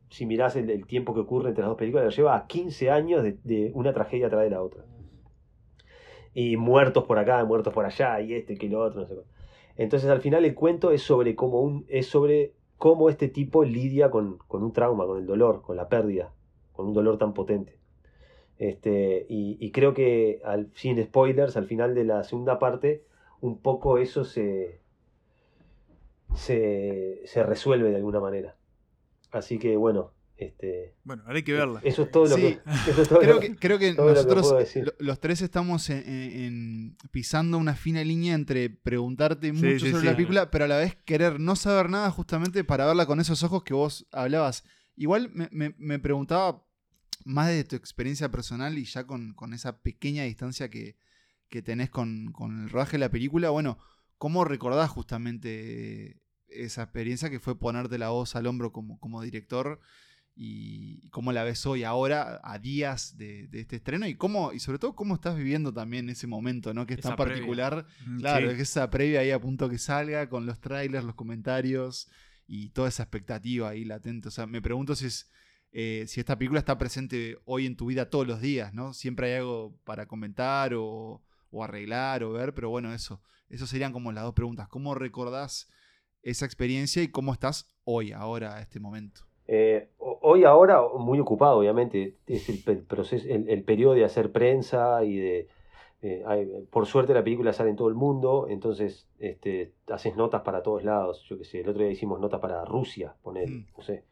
si mirás el, tiempo que ocurre entre las dos películas, lo lleva a 15 años de, de una tragedia tras de la otra. Y muertos por acá, muertos por allá, y este, que lo otro, no sé. Entonces al final el cuento es sobre cómo, un, es sobre cómo este tipo lidia con, con un trauma, con el dolor, con la pérdida, con un dolor tan potente. Este, y, y creo que, al, sin spoilers, al final de la segunda parte, un poco eso se, se, se resuelve de alguna manera. Así que bueno, este, Bueno, ahora hay que verla. eso es todo lo Sí, que, eso es todo creo lo- que, creo que todo lo que nosotros, los tres, estamos en, en- en- pisando una fina línea entre preguntarte mucho sí, sobre sí. la película, pero a la vez querer no saber nada justamente para verla con esos ojos que vos hablabas. Igual me, me- me preguntaba más de tu experiencia personal y ya con, con esa pequeña distancia que, que tenés con, con el rodaje de la película, bueno, ¿cómo recordás justamente esa experiencia que fue ponerte la voz al hombro como, como director? Y cómo la ves hoy, ahora, a días de, de este estreno, y cómo, y sobre todo cómo estás viviendo también ese momento, ¿no? Que es Esa tan particular. Claro, sí. que esa previa ahí a punto que salga, con los trailers, los comentarios y toda esa expectativa ahí latente. O sea, me pregunto si es. eh, si esta película está presente hoy en tu vida todos los días, ¿no? Siempre hay algo para comentar o, o arreglar o ver, pero bueno, eso. Eso serían como las dos preguntas. ¿Cómo recordás esa experiencia y cómo estás hoy, ahora, a este momento? Eh, hoy ahora muy ocupado, obviamente, es el, pe- proceso, el, el periodo de hacer prensa y de... eh, hay- por suerte la película sale en todo el mundo, entonces este, haces notas para todos lados. Yo qué sé, el otro día hicimos nota para Rusia, poner, Mm. no sé.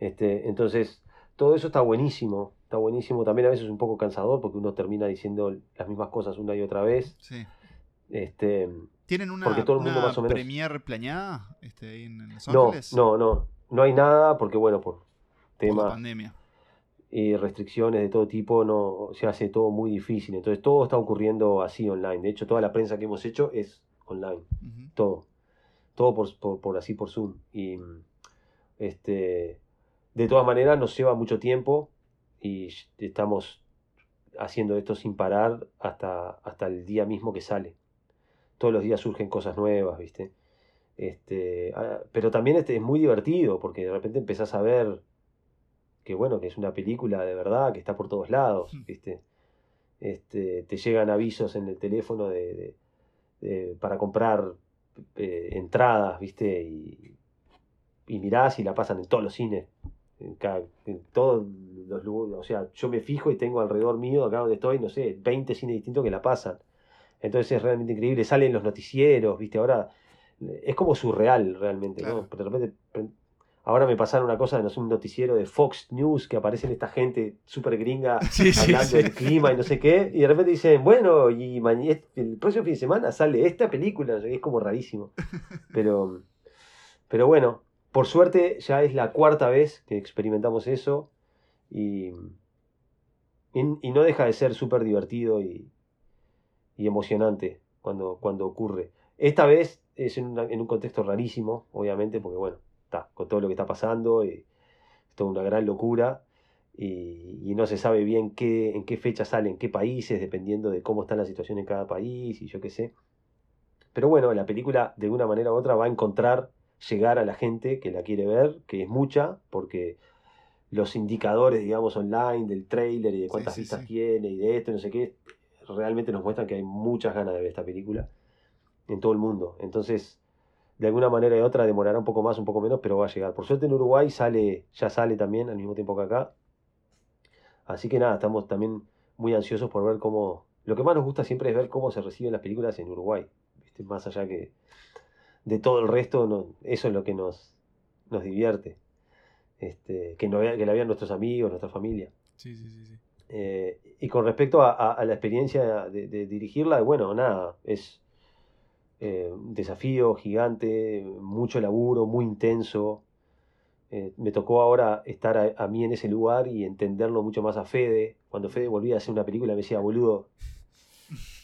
Este, entonces, todo eso está buenísimo, está buenísimo. También a veces es un poco cansador porque uno termina diciendo las mismas cosas una y otra vez. Sí. Este, ¿Tienen una, Porque todo el mundo una más o menos- premier planeada este, en, Los no, Ángeles? no, no, no hay nada porque bueno, por Por la tema pandemia. y restricciones de todo tipo, no se hace todo muy difícil. Entonces todo está ocurriendo así online. De hecho, toda la prensa que hemos hecho es online. Todo. Todo por, por, por así por Zoom. Y este de todas maneras nos lleva mucho tiempo y estamos haciendo esto sin parar hasta, hasta el día mismo que sale. Todos los días surgen cosas nuevas, ¿viste? Este, ah, pero también este es muy divertido porque de repente empezás a ver que bueno, que es una película de verdad, que está por todos lados, ¿viste? Este, te llegan avisos en el teléfono de, de- de- para comprar eh, entradas, ¿viste? Y, y mirás y la pasan en todos los cines. En, cada- en todos los lugares. O sea, yo me fijo y tengo alrededor mío, acá donde estoy, no sé, 20 cines distintos que la pasan. Entonces es realmente increíble. Salen los noticieros, ¿viste? Ahora es como surreal realmente, ¿no? De repente. Ahora me pasaron una cosa, no sé, un noticiero de Fox News que aparecen esta gente súper gringa Sí, hablando sí. del clima y no sé qué, y de repente dicen, bueno, y el próximo fin de semana sale esta película, es como rarísimo. Pero, pero bueno, por suerte ya es la cuarta vez que experimentamos eso y, y, y no deja de ser súper divertido y, y emocionante cuando, cuando ocurre. Esta vez es en, una- en un contexto rarísimo, obviamente, porque bueno, está con todo lo que está pasando, y, es toda una gran locura y, y no se sabe bien qué, en qué fecha sale, en qué países, dependiendo de cómo está la situación en cada país y yo qué sé. Pero bueno, la película de una manera u otra va a encontrar llegar a la gente que la quiere ver, que es mucha, porque los indicadores, digamos, online del trailer y de cuántas sí, vistas sí. tiene y de esto, no sé qué, realmente nos muestran que hay muchas ganas de ver esta película en todo el mundo. Entonces, de alguna manera u otra demorará un poco más, un poco menos, pero va a llegar. Por suerte en Uruguay sale, ya sale también al mismo tiempo que acá. Así que nada, estamos también muy ansiosos por ver cómo. Lo que más nos gusta siempre es ver cómo se reciben las películas en Uruguay. ¿viste? Más allá que de todo el resto, no- eso es lo que nos, nos divierte. Este, que, no, que la vean nuestros amigos, nuestra familia. Sí, sí, sí. sí. Eh, y con respecto a, a- a la experiencia de, de dirigirla, bueno, nada, es eh, desafío gigante, mucho laburo, muy intenso. Eh, me tocó ahora estar a, mí en ese lugar y entenderlo mucho más a Fede. Cuando Fede volvía a hacer una película me decía, boludo,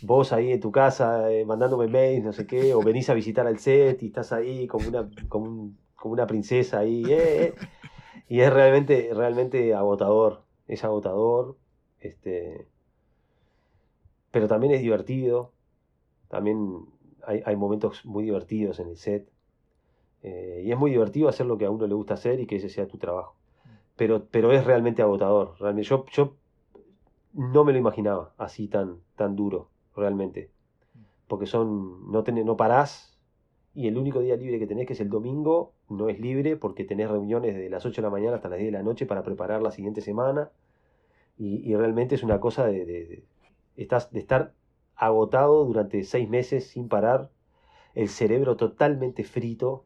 vos ahí en tu casa eh, mandándome mails, no sé qué, o venís a visitar al set y estás ahí como una, como un- como una princesa ahí. eh. Y es realmente, realmente agotador, es agotador. Este, pero también es divertido. También hay, momentos muy divertidos en el set. Eh, y es muy divertido hacer lo que a uno le gusta hacer y que ese sea tu trabajo. Pero, pero es realmente agotador. Realmente, yo, yo no me lo imaginaba así tan, tan duro, realmente. Porque son, no, no parás y el único día libre que tenés, que es el domingo, no es libre porque tenés reuniones de las 8 de la mañana hasta las 10 de la noche para preparar la siguiente semana. Y, y realmente es una cosa de- estás, de estar agotado durante seis meses sin parar, el cerebro totalmente frito,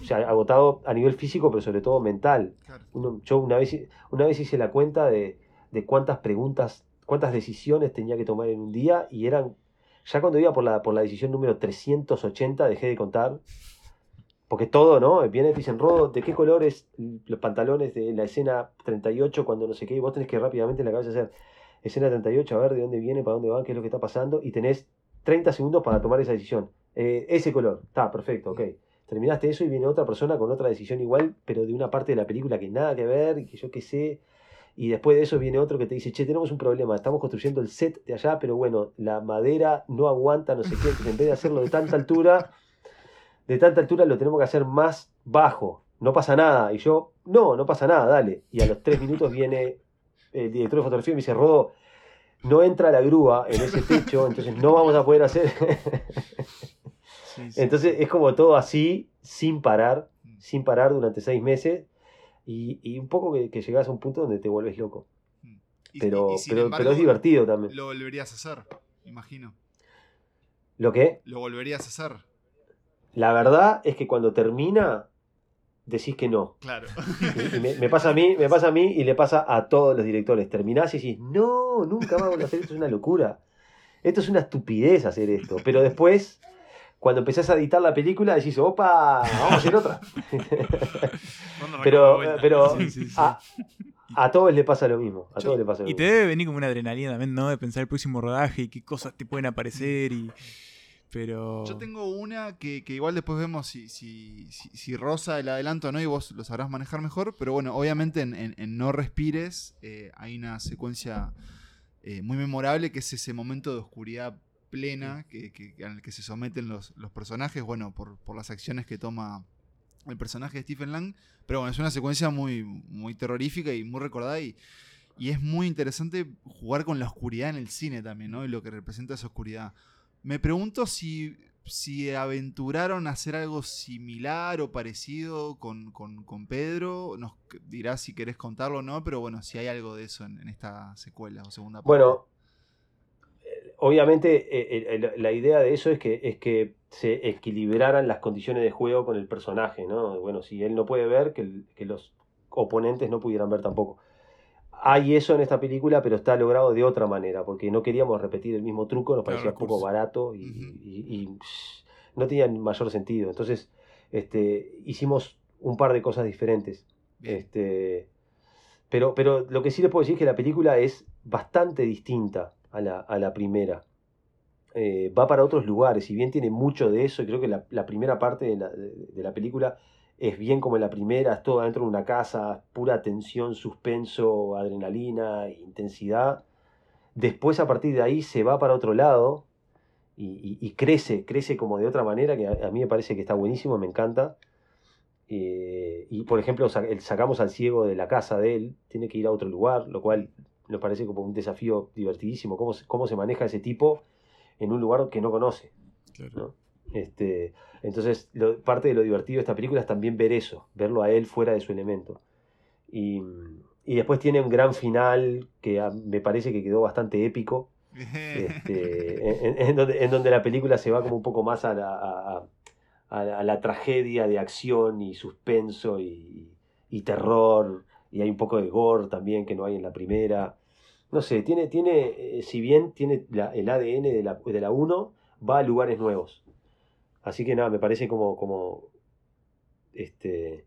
o sea, agotado a nivel físico, pero sobre todo mental. Uno- yo una vez, una vez hice la cuenta de, de cuántas preguntas, cuántas decisiones tenía que tomar en un día y eran, ya cuando iba por la, por la decisión número 380 dejé de contar. Porque todo, ¿no? Viene y te dicen, Rodo, ¿de qué colores los pantalones de la escena 38 cuando no sé qué? Y vos tenés que rápidamente en la cabeza hacer escena 38, a ver de dónde viene, para dónde van, qué es lo que está pasando, y tenés 30 segundos para tomar esa decisión. Eh, ese color, está, perfecto, ok. Terminaste eso y viene otra persona con otra decisión igual, pero de una parte de la película que nada que ver, y que yo qué sé. Y después de eso viene otro que te dice, che, tenemos un problema, estamos construyendo el set de allá, pero bueno, la madera no aguanta, no sé qué, entonces en vez de hacerlo de tanta altura, de tanta altura lo tenemos que hacer más bajo, no pasa nada. Y yo, no, no pasa nada, dale. Y a los tres minutos viene el director de fotografía me dice, Rodo, no entra la grúa en ese techo, entonces no vamos a poder hacer. Entonces es como todo así, sin parar, sin parar durante seis meses. Y, y un poco que, que llegas a un punto donde te vuelves loco. Y- Pero, y- pero, embargo, pero es divertido también. Lo volverías a hacer, imagino. ¿Lo que? Lo volverías a hacer. La verdad es que cuando termina, decís que no. Claro. Y- y me, me pasa a mí, me pasa a mí y le pasa a todos los directores. Terminás y decís, no, nunca voy a hacer esto, es una locura. Esto es una estupidez hacer esto. Pero después, cuando empezás a editar la película, decís, opa, vamos a hacer otra. pero pero Sí, sí, sí. A, a todos le pasa lo mismo. A todos le pasa lo Y mismo. te debe venir como una adrenalina también, ¿no? De pensar el próximo rodaje y qué cosas te pueden aparecer y... Pero... Yo tengo una que, que igual después vemos si, si, si, si roza el adelanto o no y vos lo sabrás manejar mejor. Pero bueno, obviamente en, en- en No Respires eh, hay una secuencia eh, muy memorable que es ese momento de oscuridad plena que, que- en el que se someten los, los personajes, bueno, por, por las acciones que toma el personaje de Stephen Lang. Pero bueno, es una secuencia muy, muy terrorífica y muy recordada y, y es muy interesante jugar con la oscuridad en el cine también, ¿no? Y lo que representa esa oscuridad. Me pregunto si, si aventuraron a hacer algo similar o parecido con, con- con Pedro. Nos dirás si querés contarlo o no, pero bueno, si hay algo de eso en, esta secuela o segunda parte. Bueno, eh, obviamente eh, eh, la idea de eso es que, es que se equilibraran las condiciones de juego con el personaje, ¿no? Bueno, si él no puede ver, que los oponentes no pudieran ver tampoco. Hay eso en esta película, pero está logrado de otra manera, porque no queríamos repetir el mismo truco, nos Claro, parecía un poco barato y, y- no tenía mayor sentido. Entonces, este, hicimos un par de cosas diferentes. Este, pero, pero lo que sí les puedo decir es que la película es bastante distinta a la, a la primera. Eh, va para otros lugares, si bien tiene mucho de eso, y creo que la, la primera parte de la, de- de la película es bien como en la primera, es todo dentro de una casa, pura tensión, suspenso, adrenalina, intensidad. Después a partir de ahí se va para otro lado y, y- y crece, crece como de otra manera que a, a mí me parece que está buenísimo, me encanta. Eh, y por ejemplo, sacamos al ciego de la casa de él, tiene que ir a otro lugar, lo cual nos parece como un desafío divertidísimo. ¿Cómo, se- cómo se maneja ese tipo en un lugar que no conoce? ¿no? Este, entonces, lo- parte de lo divertido de esta película es también ver eso, verlo a él fuera de su elemento. Y, y después tiene un gran final que a- me parece que quedó bastante épico. este, en, en donde, en donde la película se va como un poco más a la, a, a- la- tragedia de acción y suspenso y, y terror, y hay un poco de gore también que no hay en la primera. No sé, tiene, tiene eh, si bien tiene la- el ADN de la, de la 1, va a lugares nuevos. Así que nada, me parece como, este,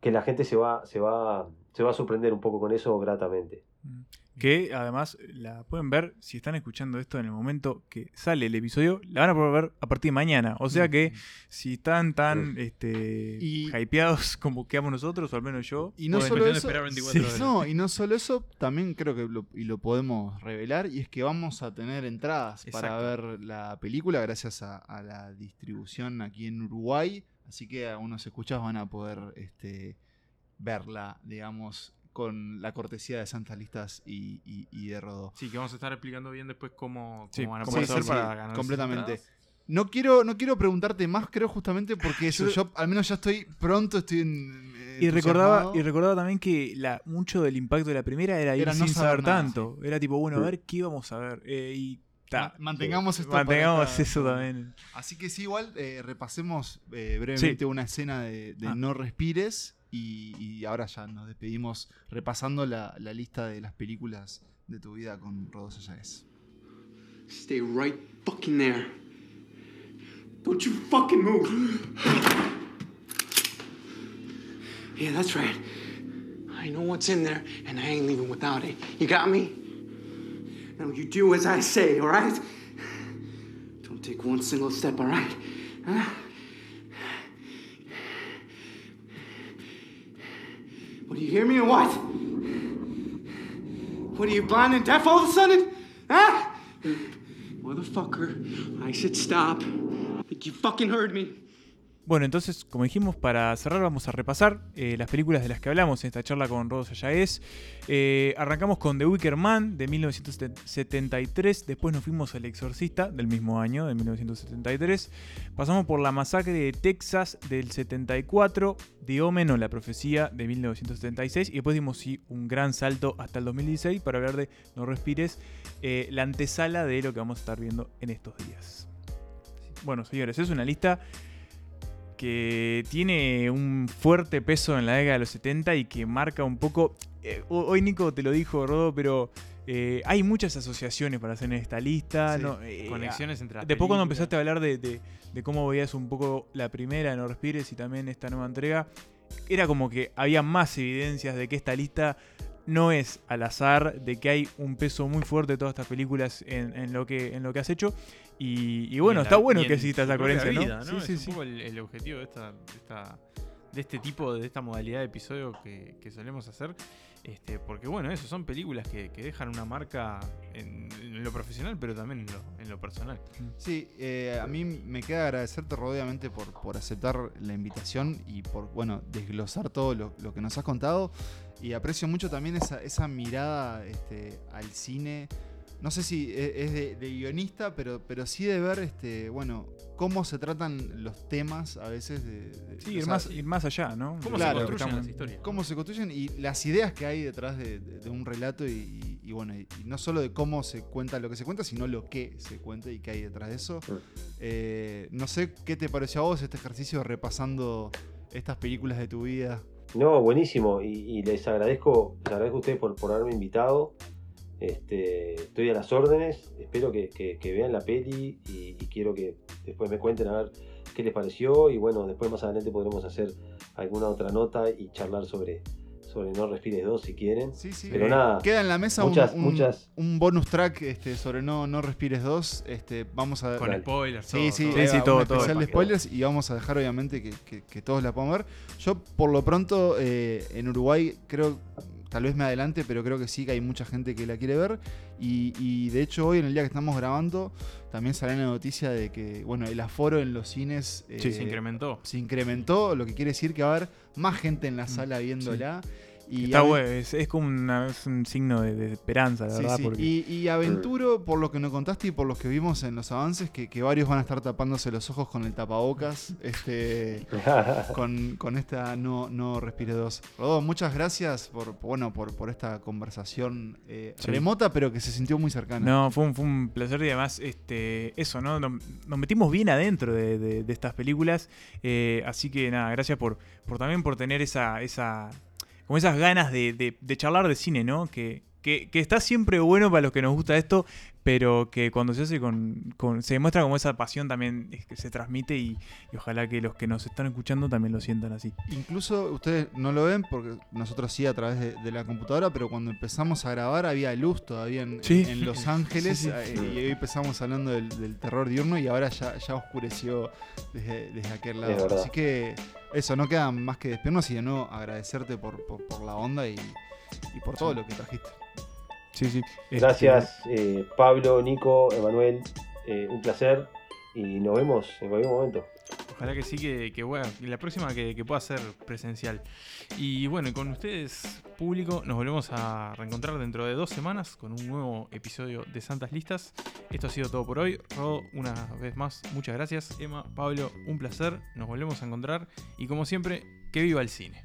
que la gente se va, se, va, se va a sorprender un poco con eso gratamente. Que además la pueden ver si están escuchando esto en el momento que sale el episodio, la van a poder ver a partir de mañana. O sea que si están tan este, hypeados como quedamos nosotros, o al menos yo, Y no pueden- solo eso, Sí. no, y no solo eso, también creo que lo, y lo podemos revelar, y es que vamos a tener entradas para ver la película gracias a, a la distribución aquí en Uruguay, así que algunos escuchas van a poder este, verla, digamos, con la cortesía de Santas Listas y, y- y de Rodó. Sí, que vamos a estar explicando bien después cómo, Sí, cómo van a poder sí, hacer sí, para ganar. completamente. No quiero, no quiero preguntarte más, creo justamente porque eso, yo al menos ya estoy pronto, estoy en, Y recordaba, y recordaba también que la, mucho del impacto de la primera era ir Era no sin saber saber nada, tanto. Era tipo, bueno, a ver qué íbamos a ver. Eh, y ta, Ma- Mantengamos esto. Mantengamos para eso también. Así que sí, igual eh, repasemos eh, brevemente Sí. una escena de, de Ah. No Respires y, y ahora ya nos despedimos repasando la, la lista de las películas de tu vida con Rodolfo Sáez. Stay right fucking there. Don't you fucking move. Yeah, that's right. I know what's in there, and I ain't leaving without it. You got me? Now you do as I say, all right? Don't take one single step, all right? Huh? What, do you hear me or what? What, are you blind and deaf all of a sudden? Huh? Motherfucker, I said stop. I think you fucking heard me. Bueno, entonces, como dijimos, para cerrar vamos a repasar eh, las películas de las que hablamos en esta charla con Rodos Ayaez. Eh, arrancamos con The Wicker Man de 1973, después nos fuimos al Exorcista del mismo año, de 1973. Pasamos por La Masacre de Texas del 74, The o La Profecía de 1976 y después dimos un gran salto hasta el 2016 para hablar de No Respires, eh, la antesala de lo que vamos a estar viendo en estos días. Bueno, señores, es una lista que tiene un fuerte peso en la década de los 70 y que marca un poco... eh, ho- hoy Nico te lo dijo, Rodo, pero eh, hay muchas asociaciones para hacer en esta lista. Sí, ¿no? Eh, conexiones entre las Después cuando empezaste a hablar de, de- de cómo veías un poco la primera de No Respires y también esta nueva entrega, era como que había más evidencias de que esta lista no es al azar, de que hay un peso muy fuerte de todas estas películas en, en lo, que, en lo que has hecho. Y, y bueno, en está la- bueno y que exista esa coherencia, vida, ¿no? ¿no? Sí, sí, es sí. un poco el, el objetivo de esta, de esta- de este tipo, de esta modalidad de episodio que, que solemos hacer. Este, porque bueno, eso son películas que, que dejan una marca en, lo profesional, pero también en lo, en lo personal. Sí, eh, a mí me queda agradecerte, Rodo, obviamente, por, por aceptar la invitación y por, bueno, desglosar todo lo, lo que nos has contado. Y aprecio mucho también esa, esa mirada este, al cine. No sé si e- es de, de guionista, pero, pero sí de ver, este, bueno, cómo se tratan los temas a veces de... de- Sí, ir más, ir más allá, ¿no? ¿Cómo Claro, se construyen estamos- las historias? cómo se construyen y las ideas que hay detrás de, de- de un relato y, y- y bueno, y, y no solo de cómo se cuenta lo que se cuenta, sino lo que se cuenta y qué hay detrás de eso. Eh, no sé qué te pareció a vos este ejercicio repasando estas películas de tu vida. No, buenísimo. Y, les agradezco, les agradezco a ustedes por, por haberme invitado. Este, estoy a las órdenes. Espero que, que- que vean la peli y, y quiero que después me cuenten a ver qué les pareció. Y bueno, después más adelante podremos hacer alguna otra nota y charlar sobre, sobre No Respires 2 si quieren. Sí, sí. Pero nada, Queda en la mesa un- muchas, un, muchas. un bonus track este, sobre No, no Respires 2. Este, vamos a Con Dale. spoilers, Sí, todo, sí, todo. Sí, sí, todo, un todo. especial de spoilers y vamos a dejar obviamente que, que- que todos la puedan ver. Yo por lo pronto eh, en Uruguay creo, tal vez me adelante, pero creo que sí que hay mucha gente que la quiere ver. Y, y de hecho hoy en el día que estamos grabando también sale la noticia de que bueno el aforo en los cines Sí, eh, se incrementó. se incrementó, lo que quiere decir que va a haber más gente en la sala viéndola. Y Está bueno, es, es como una- es un signo de, de esperanza, la Sí, verdad. sí. porque- Y, y aventuro, por lo que nos contaste y por los que vimos en los avances, que, que varios van a estar tapándose los ojos con el tapabocas, este, con, con esta no, no respire 2. Rodó, muchas gracias por, bueno, por, por esta conversación eh, Sí. remota, pero que se sintió muy cercana. No, fue un, fue un placer y además, este, eso, ¿no? Nos, nos metimos bien adentro de, de- de estas películas. eh, así que nada, gracias por, por también por tener esa, esa, como esas ganas de, de- de charlar de cine, ¿no? Que, que, que está siempre bueno para los que nos gusta esto, pero que cuando se hace con, con- se demuestra como esa pasión también es que se transmite y, y ojalá que los que nos están escuchando también lo sientan así. Incluso ustedes no lo ven porque nosotros sí a través de, de la computadora, pero cuando empezamos a grabar había luz todavía en, Sí. en Los Ángeles Sí, sí. eh, y hoy empezamos hablando del, del terror diurno y ahora ya, ya oscureció desde, desde aquel lado. Así que eso, no queda más que despedirnos y de nuevo agradecerte por, por, por la onda y, y por todo lo que trajiste. Sí, sí. Este, Gracias, eh, Pablo, Nico, Emanuel. eh, un placer. Y nos vemos en cualquier momento. Ojalá que sí, que, que bueno, la próxima que, que pueda ser presencial. Y bueno, y con ustedes, público, nos volvemos a reencontrar dentro de dos semanas con un nuevo episodio de Santas Listas. Esto ha sido todo por hoy. Rodo, una vez más, muchas gracias. Emma, Pablo, un placer. Nos volvemos a encontrar. Y como siempre, que viva el cine.